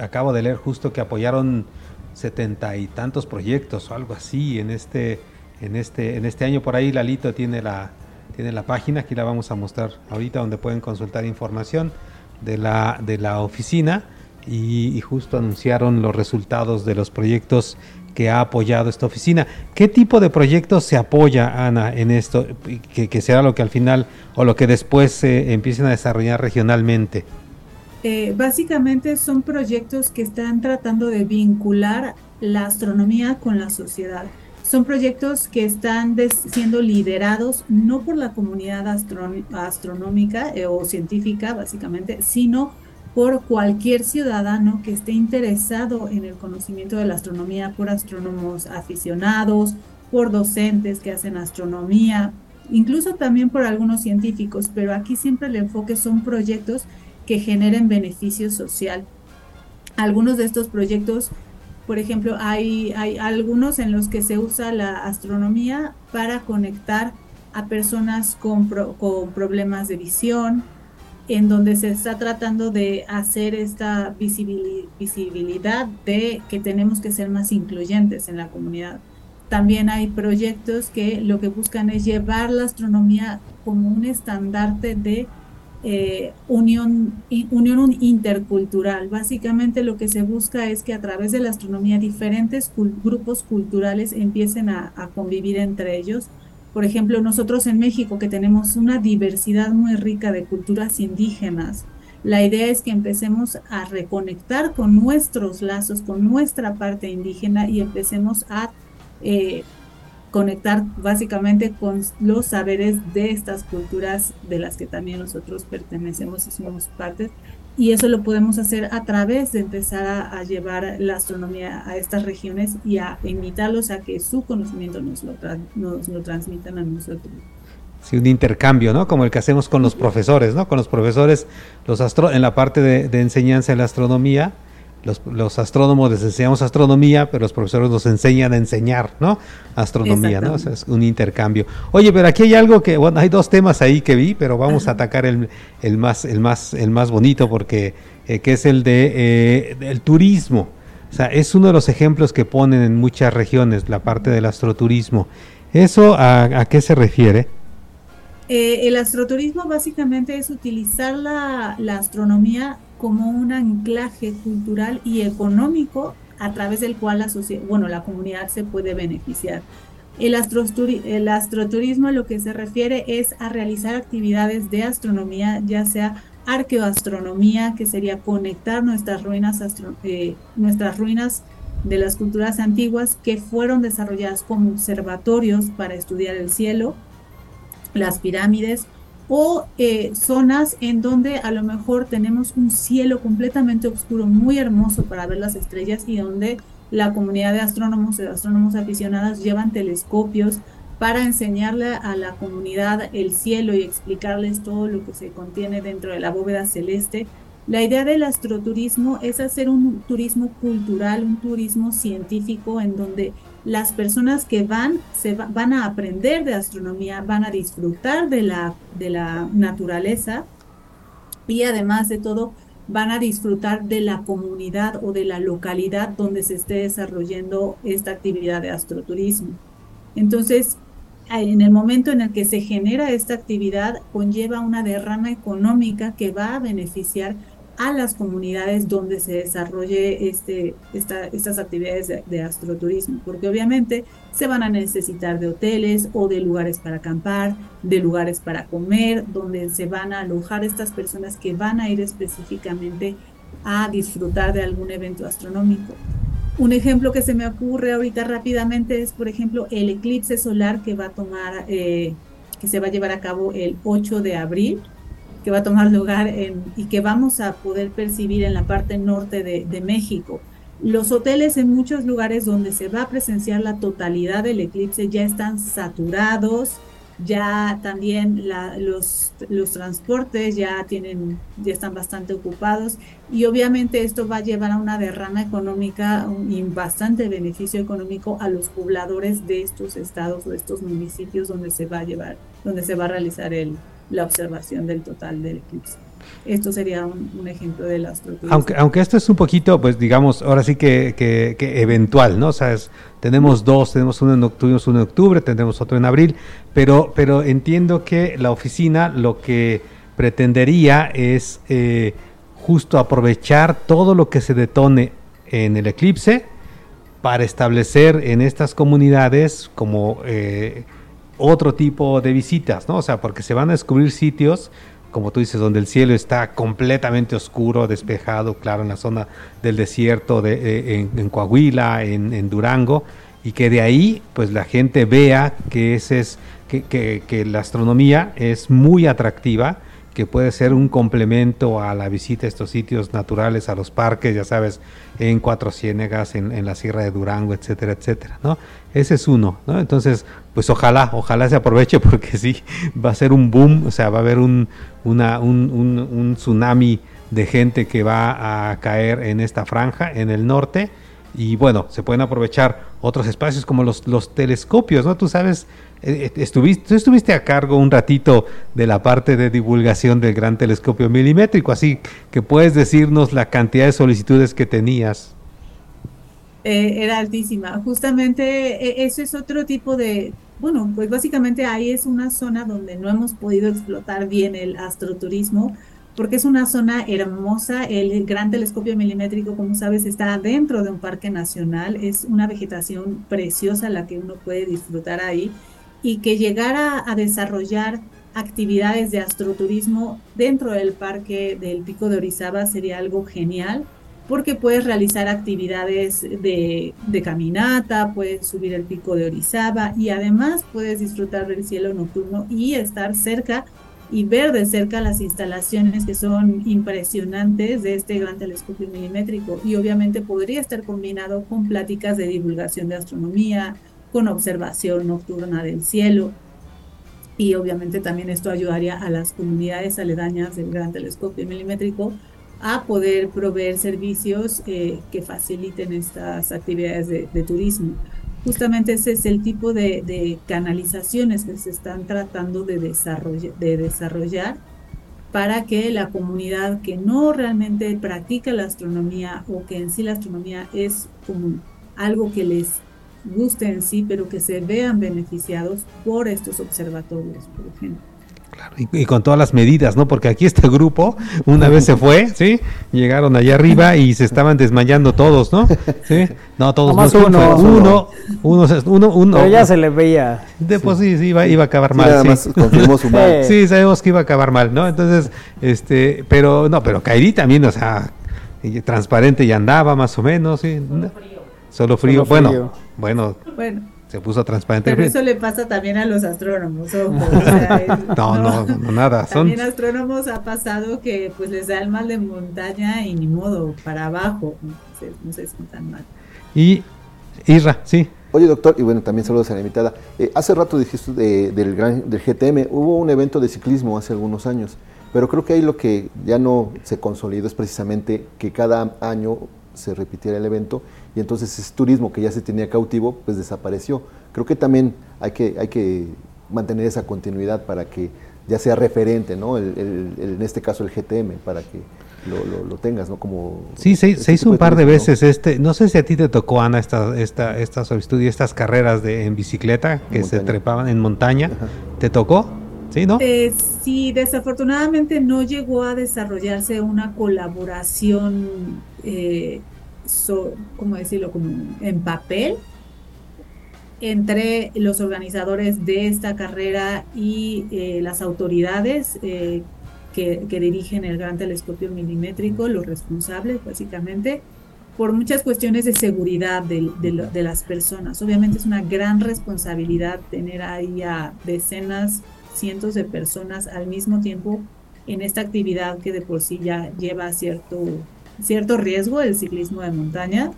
acabo de leer justo que apoyaron setenta y tantos proyectos o algo así en este, en este, en este año. Por ahí Lalito tiene la, tiene la página, aquí la vamos a mostrar ahorita, donde pueden consultar información de la, de la oficina y, justo anunciaron los resultados de los proyectos que ha apoyado esta oficina. ¿Qué tipo de proyectos se apoya, Ana, en esto? Que, que será lo que al final o lo que después empiecen a desarrollar regionalmente. Eh, básicamente son proyectos que están tratando de vincular la astronomía con la sociedad. Son proyectos que están siendo liderados no por la comunidad astronómica eh, o científica, básicamente, sino por cualquier ciudadano que esté interesado en el conocimiento de la astronomía, por astrónomos aficionados, por docentes que hacen astronomía, incluso también por algunos científicos, pero aquí siempre el enfoque son proyectos que generen beneficio social. Algunos de estos proyectos, por ejemplo, hay, hay algunos en los que se usa la astronomía para conectar a personas con, con problemas de visión, en donde se está tratando de hacer esta visibilidad de que tenemos que ser más incluyentes en la comunidad. También hay proyectos que lo que buscan es llevar la astronomía como un estandarte de eh, unión, intercultural. Básicamente lo que se busca es que a través de la astronomía diferentes grupos culturales empiecen a convivir entre ellos por ejemplo, nosotros en México que tenemos una diversidad muy rica de culturas indígenas, la idea es que empecemos a reconectar con nuestros lazos, con nuestra parte indígena y empecemos a eh, conectar básicamente con los saberes de estas culturas de las que también nosotros pertenecemos y somos parte y eso lo podemos hacer a través de empezar a, llevar la astronomía a estas regiones y a invitarlos a que su conocimiento nos lo, nos lo transmitan a nosotros. Sí, un intercambio, ¿no? Como el que hacemos con los profesores, ¿no? Con los profesores, los astro en la parte de, de enseñanza de la astronomía, los, astrónomos les enseñamos astronomía, pero los profesores nos enseñan a enseñar, ¿no? Astronomía, ¿no? es un intercambio. Oye, pero aquí hay algo que, bueno, hay dos temas ahí que vi, pero vamos a atacar el, el, más, el, más, el más bonito, porque, eh, que es el de eh, el turismo. O sea, es uno de los ejemplos que ponen en muchas regiones, la parte del astroturismo. ¿Eso a, qué se refiere? Eh, el astroturismo básicamente es utilizar la, astronomía como un anclaje cultural y económico a través del cual la, bueno, la comunidad se puede beneficiar. El, el astroturismo a lo que se refiere es a realizar actividades de astronomía, ya sea arqueoastronomía, que sería conectar nuestras ruinas, eh, nuestras ruinas de las culturas antiguas que fueron desarrolladas como observatorios para estudiar el cielo, las pirámides, o eh, zonas en donde a lo mejor tenemos un cielo completamente oscuro, muy hermoso para ver las estrellas y donde la comunidad de astrónomos y astrónomos aficionados llevan telescopios para enseñarle a la comunidad el cielo y explicarles todo lo que se contiene dentro de la bóveda celeste. La idea del astroturismo es hacer un turismo cultural, un turismo científico en donde las personas que van se van a aprender de astronomía, van a disfrutar de la, de la naturaleza y además de todo van a disfrutar de la comunidad o de la localidad donde se esté desarrollando esta actividad de astroturismo. Entonces, en el momento en el que se genera esta actividad, conlleva una derrama económica que va a beneficiar a las comunidades donde se desarrolle este, estas actividades de, astroturismo, porque obviamente se van a necesitar de hoteles o de lugares para acampar, de lugares para comer, donde se van a alojar estas personas que van a ir específicamente a disfrutar de algún evento astronómico. Un ejemplo que se me ocurre ahorita rápidamente es, por ejemplo, el eclipse solar que va a tomar eh, que se va a llevar a cabo el 8 de abril, que va a tomar lugar en, y que vamos a poder percibir en la parte norte de, México. Los hoteles en muchos lugares donde se va a presenciar la totalidad del eclipse ya están saturados, ya también los, los transportes ya tienen, ya están bastante ocupados y obviamente esto va a llevar a una derrama económica y bastante beneficio económico a los pobladores de estos estados o estos municipios donde se va a llevar, donde se va a realizar el, la observación del total del eclipse. Esto sería un, ejemplo del astroturismo. Aunque, aunque esto es un poquito, pues digamos, ahora sí que, que- que eventual, ¿no? O sea, tenemos dos, tenemos uno en, tuvimos uno en octubre, tendremos otro en abril, pero, pero entiendo que la oficina lo que pretendería es eh, justo aprovechar todo lo que se detone en el eclipse para establecer en estas comunidades como eh, otro tipo de visitas, ¿no? O sea, porque se van a descubrir sitios, como tú dices, donde el cielo está completamente oscuro, despejado, claro, en la zona del desierto, de, eh, en, Coahuila, en, Durango, y que de ahí, pues la gente vea que ese es, que, que- que la astronomía es muy atractiva, que puede ser un complemento a la visita a estos sitios naturales, a los parques, ya sabes, en Cuatro Ciénegas, en la Sierra de Durango, etcétera, etcétera, ¿no? Ese es uno, ¿no? Entonces, pues ojalá, ojalá se aproveche (laughs) porque sí, va a ser un boom, o sea, va a haber un, una, un, un- un tsunami de gente que va a caer en esta franja, en el norte, y bueno, se pueden aprovechar otros espacios como los, los telescopios, ¿no? Tú sabes, eh, eh, estuviste, tú estuviste a cargo un ratito de la parte de divulgación del gran telescopio milimétrico, así que puedes decirnos la cantidad de solicitudes que tenías. Eh, era altísima. Justamente eh, eso es otro tipo de, bueno, pues básicamente ahí es una zona donde no hemos podido explotar bien el astroturismo, porque es una zona hermosa. El gran telescopio milimétrico, como sabes, está dentro de un parque nacional. Es una vegetación preciosa la que uno puede disfrutar ahí y que llegara a desarrollar actividades de astroturismo dentro del parque del Pico de Orizaba sería algo genial porque puedes realizar actividades de, caminata, puedes subir el pico de Orizaba y además puedes disfrutar del cielo nocturno y estar cerca y ver de cerca las instalaciones que son impresionantes de este gran telescopio milimétrico. Y obviamente podría estar combinado con pláticas de divulgación de astronomía, con observación nocturna del cielo. Y obviamente también esto ayudaría a las comunidades aledañas del gran telescopio milimétrico a poder proveer servicios eh, que faciliten estas actividades de, de turismo. Justamente ese es el tipo de, de canalizaciones que se están tratando de, desarroll- de desarrollar para que la comunidad que no realmente practica la astronomía o que en sí la astronomía es como algo que les guste en sí, pero que se vean beneficiados por estos observatorios, por ejemplo. Y, y con todas las medidas, ¿no? Porque aquí este grupo una vez se fue, ¿sí? Llegaron allá arriba y se estaban desmayando todos, ¿no? ¿Sí? No, todos Nomás no, uno. uno, uno, se- uno, uno. Pero ya se le veía. De, pues sí, sí, iba, iba a acabar Sí, mal. nada sí. más confirmó su mal. (laughs) Sí, sabemos que iba a acabar mal, ¿no? Entonces, este, pero no, pero Kairi también, o sea, transparente y andaba más o menos, sí. Solo frío. Solo bueno, frío. bueno, Bueno, se puso transparente. pero eso le pasa también a los astrónomos. ojo, o sea, (laughs) es- No, no, no, no, nada. Son, También astrónomos ha pasado que pues les da el mal de montaña y ni modo, para abajo, no se, no se sientan mal. y Isra, sí. Oye, doctor, y bueno, también saludos a la invitada. Eh, hace rato dijiste de- del, gran, del GTM, hubo un evento de ciclismo hace algunos años, pero creo que ahí lo que ya no se consolidó es precisamente que cada año se repitiera el evento y entonces ese turismo que ya se tenía cautivo, pues desapareció. Creo que también hay que, hay que mantener esa continuidad para que ya sea referente, ¿no? El- el- el- en este caso el GTM, para que lo, lo- lo tengas, ¿no? Como Sí, se, este se hizo un par de turismo, ¿no? veces este, no sé si a ti te tocó Ana esta, esta, esta solicitud y estas carreras de en bicicleta que se trepaban en montaña. Ajá. ¿Te tocó? ¿Sí, no? Eh, sí, desafortunadamente no llegó a desarrollarse una colaboración, eh, so- ¿cómo decirlo? Como en papel entre los organizadores de esta carrera y eh, las autoridades eh, que, dirigen el Gran Telescopio Milimétrico, los responsables básicamente, por muchas cuestiones de seguridad de las personas. Obviamente es una gran responsabilidad tener ahí a decenas cientos de personas al mismo tiempo en esta actividad que de por sí ya lleva cierto, cierto riesgo, el ciclismo de montaña.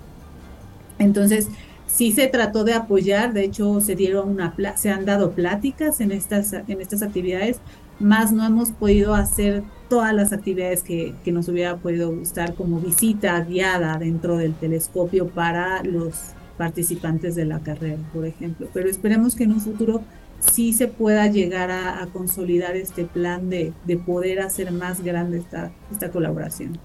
Entonces, sí se trató de apoyar, de hecho se dieron una se han dado pláticas en estas, en estas actividades, más no hemos podido hacer todas las actividades que, que nos hubiera podido gustar como visita guiada dentro del telescopio para los participantes de la carrera, por ejemplo. Pero esperemos que en un futuro sí se pueda llegar a, a consolidar este plan de, de, poder hacer más grande esta, esta colaboración.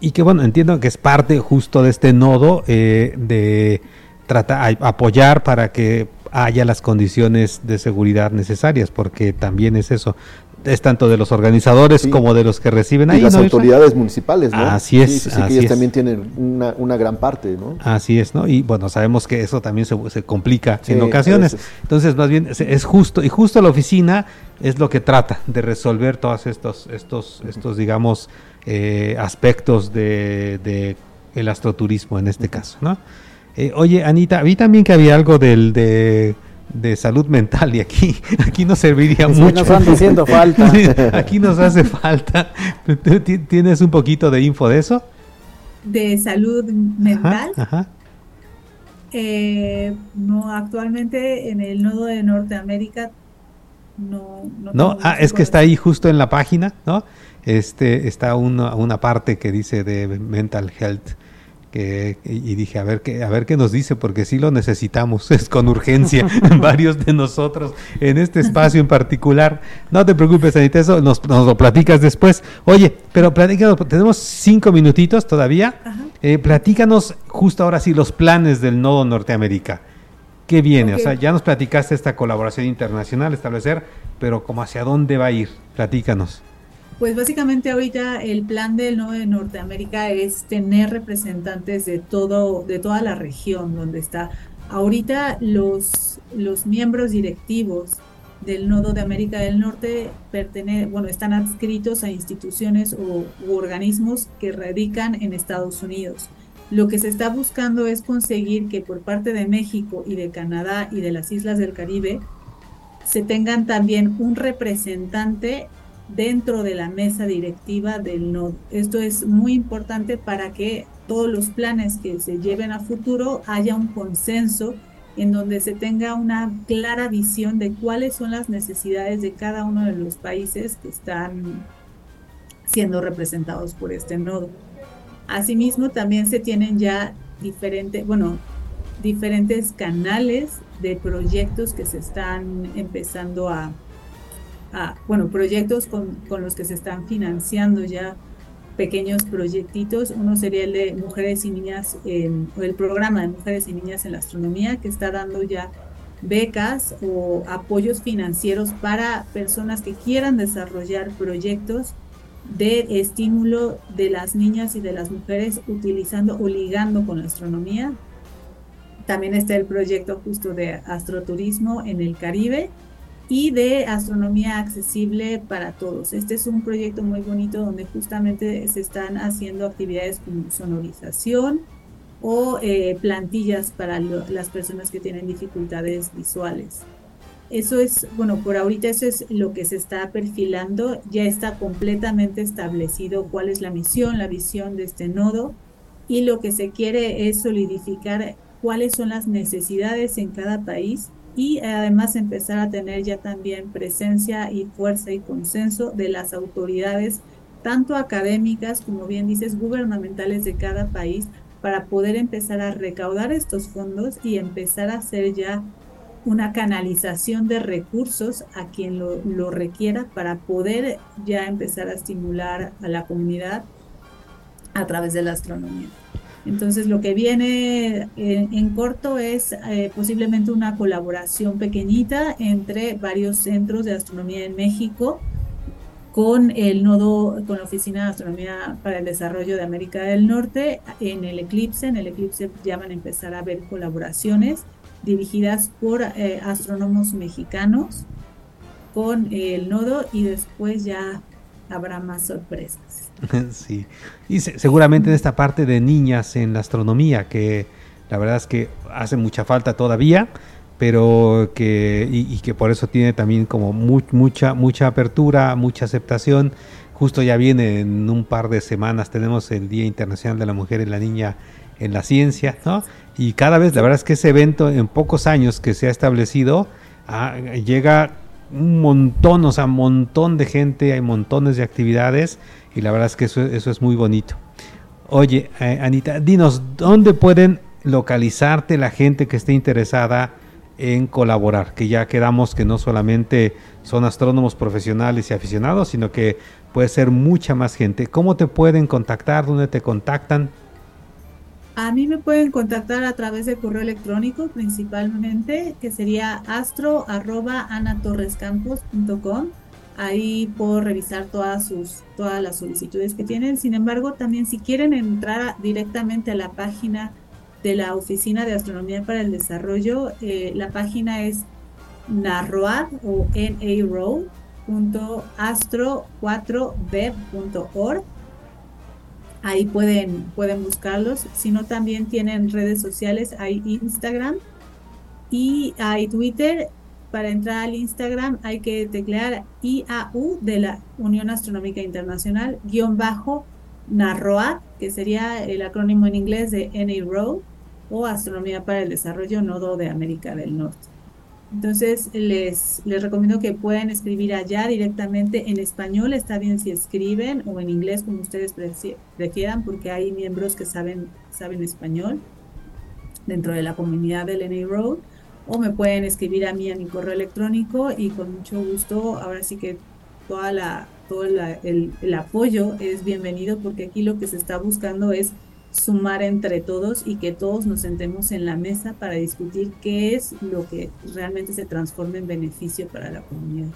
Y que bueno, entiendo que es parte justo de este nodo eh, de tratar, apoyar para que haya las condiciones de seguridad necesarias, porque también es eso, es tanto de los organizadores sí. como de los que reciben y ahí. las ¿no? autoridades municipales, ¿no? Así es. Sí, sí, así que ellas es. también tienen una, una, gran parte, ¿no? Así es, ¿no? Y bueno, sabemos que eso también se, se complica en ocasiones. Entonces, más bien, es, es justo, y justo la oficina es lo que trata de resolver todos estos, estos, estos digamos, eh, aspectos de, de el astroturismo en este caso, ¿no? Eh, oye, Anita, vi también que había algo del de de salud mental y aquí (laughs) aquí nos serviría Sí, mucho. nos van diciendo falta. (laughs) Sí, aquí nos hace falta. ¿Tú ti- ¿Tienes un poquito de info de eso? De salud mental, Ajá, ajá. eh, no, actualmente en el nodo de Norteamérica no. No, ah, es que está ahí justo en la página, ¿no? Este está una, una parte que dice de mental health que y dije a ver qué a ver qué nos dice porque sí lo necesitamos (laughs) es con urgencia (laughs) varios de nosotros en este espacio en particular no te preocupes Anita eso nos, nos lo platicas después oye pero platícanos tenemos cinco minutitos todavía. Eh, platícanos justo ahora sí los planes del nodo Norteamérica ¿Qué viene? O sea, ya nos platicaste esta colaboración internacional, establecer, pero como hacia dónde va a ir, platícanos. Pues básicamente ahorita el plan del nodo de Norteamérica es tener representantes de todo, de toda la región donde está. Ahorita los, los miembros directivos del nodo de América del Norte bueno, están adscritos a instituciones o u organismos que radican en Estados Unidos. Lo que se está buscando es conseguir que por parte de México y de Canadá y de las islas del Caribe se tengan también un representante dentro de la mesa directiva del nodo. Esto es muy importante para que todos los planes que se lleven a futuro haya un consenso en donde se tenga una clara visión de cuáles son las necesidades de cada uno de los países que están siendo representados por este nodo. Asimismo, también se tienen ya diferentes, bueno, diferentes canales de proyectos que se están empezando a, a bueno, proyectos con, con los que se están financiando ya pequeños proyectitos. Uno sería el de mujeres y niñas, el programa de mujeres y niñas en la astronomía, que está dando ya becas o apoyos financieros para personas que quieran desarrollar proyectos de estímulo de las niñas y de las mujeres utilizando o ligando con la astronomía. También está el proyecto justo de astroturismo en el Caribe y de astronomía accesible para todos. Este es un proyecto muy bonito donde justamente se están haciendo actividades como sonorización o eh, plantillas para lo- las personas que tienen dificultades visuales. Eso es, bueno, por ahorita eso es lo que se está perfilando, ya está completamente establecido cuál es la misión, la visión de este nodo y lo que se quiere es solidificar cuáles son las necesidades en cada país y además empezar a tener ya también presencia y fuerza y consenso de las autoridades, tanto académicas como bien dices, gubernamentales de cada país, para poder empezar a recaudar estos fondos y empezar a hacer ya una canalización de recursos a quien lo, lo requiera para poder ya empezar a estimular a la comunidad a través de la astronomía. Entonces lo que viene en, en corto es eh, posiblemente una colaboración pequeñita entre varios centros de astronomía en México con el nodo, con la Oficina de Astronomía para el Desarrollo de América del Norte en el Eclipse. En el Eclipse ya van a empezar a haber colaboraciones dirigidas por eh, astrónomos mexicanos con el nodo y después ya habrá más sorpresas. (laughs) sí. Y se- seguramente en esta parte de niñas en la astronomía, que la verdad es que hace mucha falta todavía, pero que y, y que por eso tiene también como mu- mucha mucha apertura, mucha aceptación. Justo ya viene en un par de semanas tenemos el Día Internacional de la Mujer y la Niña en la Ciencia, ¿no? Y cada vez, la verdad es que ese evento en pocos años que se ha establecido ah, llega un montón, o sea, un montón de gente, hay montones de actividades y la verdad es que eso, eso es muy bonito. Oye, eh, Anita, dinos, ¿dónde pueden localizarte la gente que esté interesada en colaborar? Que ya quedamos que no solamente son astrónomos profesionales y aficionados, sino que puede ser mucha más gente. ¿Cómo te pueden contactar? ¿Dónde te contactan? A mí me pueden contactar a través de correo electrónico principalmente, que sería astro@anatorrescampos.com. Ahí puedo revisar todas sus todas las solicitudes que tienen. Sin embargo, también si quieren entrar directamente a la página de la Oficina de Astronomía para el Desarrollo, eh, la página es narroad o naro.astro4web.org. Ahí pueden, pueden buscarlos. Si no, también tienen redes sociales. Hay Instagram y hay Twitter. Para entrar al Instagram hay que teclear IAU de la Unión Astronómica Internacional, guion bajo NARROAD, que sería el acrónimo en inglés de NARO, o Astronomía para el Desarrollo Nodo de América del Norte. Entonces, les, les recomiendo que puedan escribir allá directamente en español, está bien si escriben, o en inglés, como ustedes prefieran, porque hay miembros que saben, saben español dentro de la comunidad del NA Road, o me pueden escribir a mí a mi correo electrónico y con mucho gusto, ahora sí que toda la, todo el, el apoyo es bienvenido, porque aquí lo que se está buscando es sumar entre todos y que todos nos sentemos en la mesa para discutir qué es lo que realmente se transforma en beneficio para la comunidad.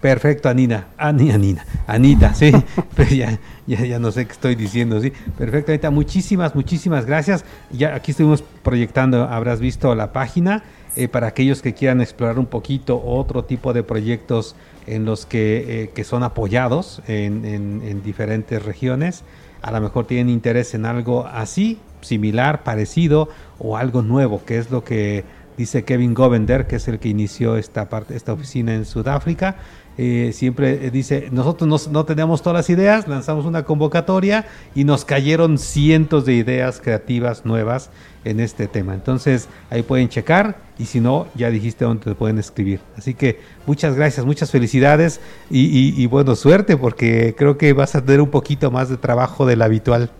Perfecto, Anina. Ani, Anina. Anita, sí. (laughs) Pero ya, ya, ya no sé qué estoy diciendo, sí. Perfecto, Anita. Muchísimas, muchísimas gracias. Ya aquí estuvimos proyectando, habrás visto la página. eh, para aquellos que quieran explorar un poquito otro tipo de proyectos en los que, eh, que son apoyados en, en- en diferentes regiones, a lo mejor tienen interés en algo así, similar, parecido o algo nuevo, que es lo que dice Kevin Govender, que es el que inició esta parte, esta oficina en Sudáfrica. Eh, siempre eh, dice, nosotros no, teníamos todas las ideas, lanzamos una convocatoria y nos cayeron cientos de ideas creativas nuevas en este tema. Entonces ahí pueden checar y si no, ya dijiste dónde te pueden escribir. Así que muchas gracias, muchas felicidades y, y, y bueno, suerte porque creo que vas a tener un poquito más de trabajo del habitual.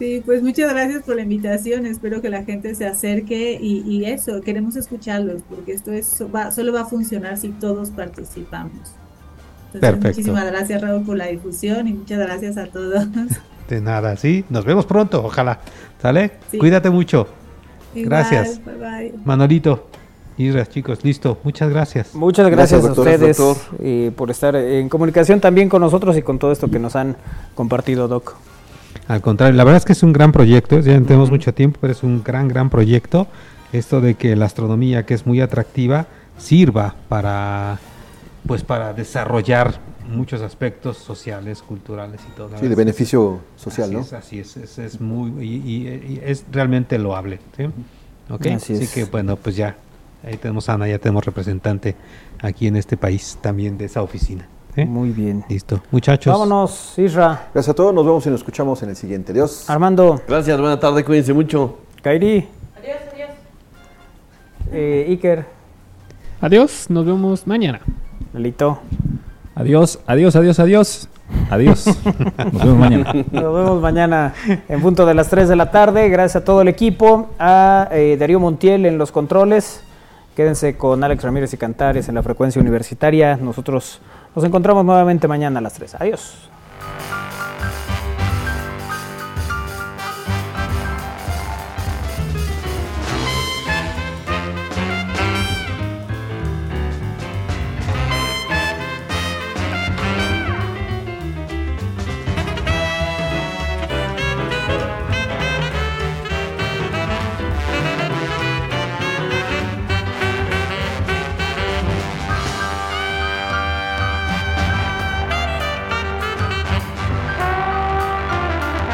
Sí, pues muchas gracias por la invitación. Espero que la gente se acerque y, y eso, queremos escucharlos porque esto es, va- solo va a funcionar si todos participamos. Entonces, Perfecto. muchísimas gracias Raúl por la difusión y muchas gracias a todos. (laughs) De nada, sí. Nos vemos pronto, ojalá. ¿Sale? Sí. Cuídate mucho. Igual, Gracias. bye bye. Manolito. Isra, chicos, listo. Muchas gracias. Muchas gracias, Gracias, doctor. a ustedes Doctor. eh, por estar en comunicación también con nosotros y con todo esto que nos han compartido, Doc. Al contrario, la verdad es que es un gran proyecto, ya no tenemos mucho tiempo, pero es un gran, gran proyecto. Esto de que la astronomía, que es muy atractiva, sirva para, pues, para desarrollar muchos aspectos sociales, culturales y todo. Sí, de beneficio social, así ¿no? Es, así es, es, es muy, y, y- y es realmente loable. ¿sí? Así Así es. que, bueno, pues ya, ahí tenemos a Ana, ya tenemos representante aquí en este país también de esa oficina. Muy bien. Listo. Muchachos. Vámonos, Isra, Gracias a todos, nos vemos y nos escuchamos en el siguiente. Adiós. Armando, Gracias, buena tarde, cuídense mucho. Kairi. Adiós, adiós. Eh, Iker, Adiós, nos vemos mañana. Lelito. Adiós, adiós, adiós, adiós. Adiós. (laughs) Nos vemos mañana. Nos vemos mañana en punto de las 3 de la tarde. Gracias a todo el equipo, a eh, Darío Montiel en los controles. Quédense con Alex Ramírez y Cantares en la frecuencia universitaria. Nosotros nos encontramos nuevamente mañana a las 3. Adiós.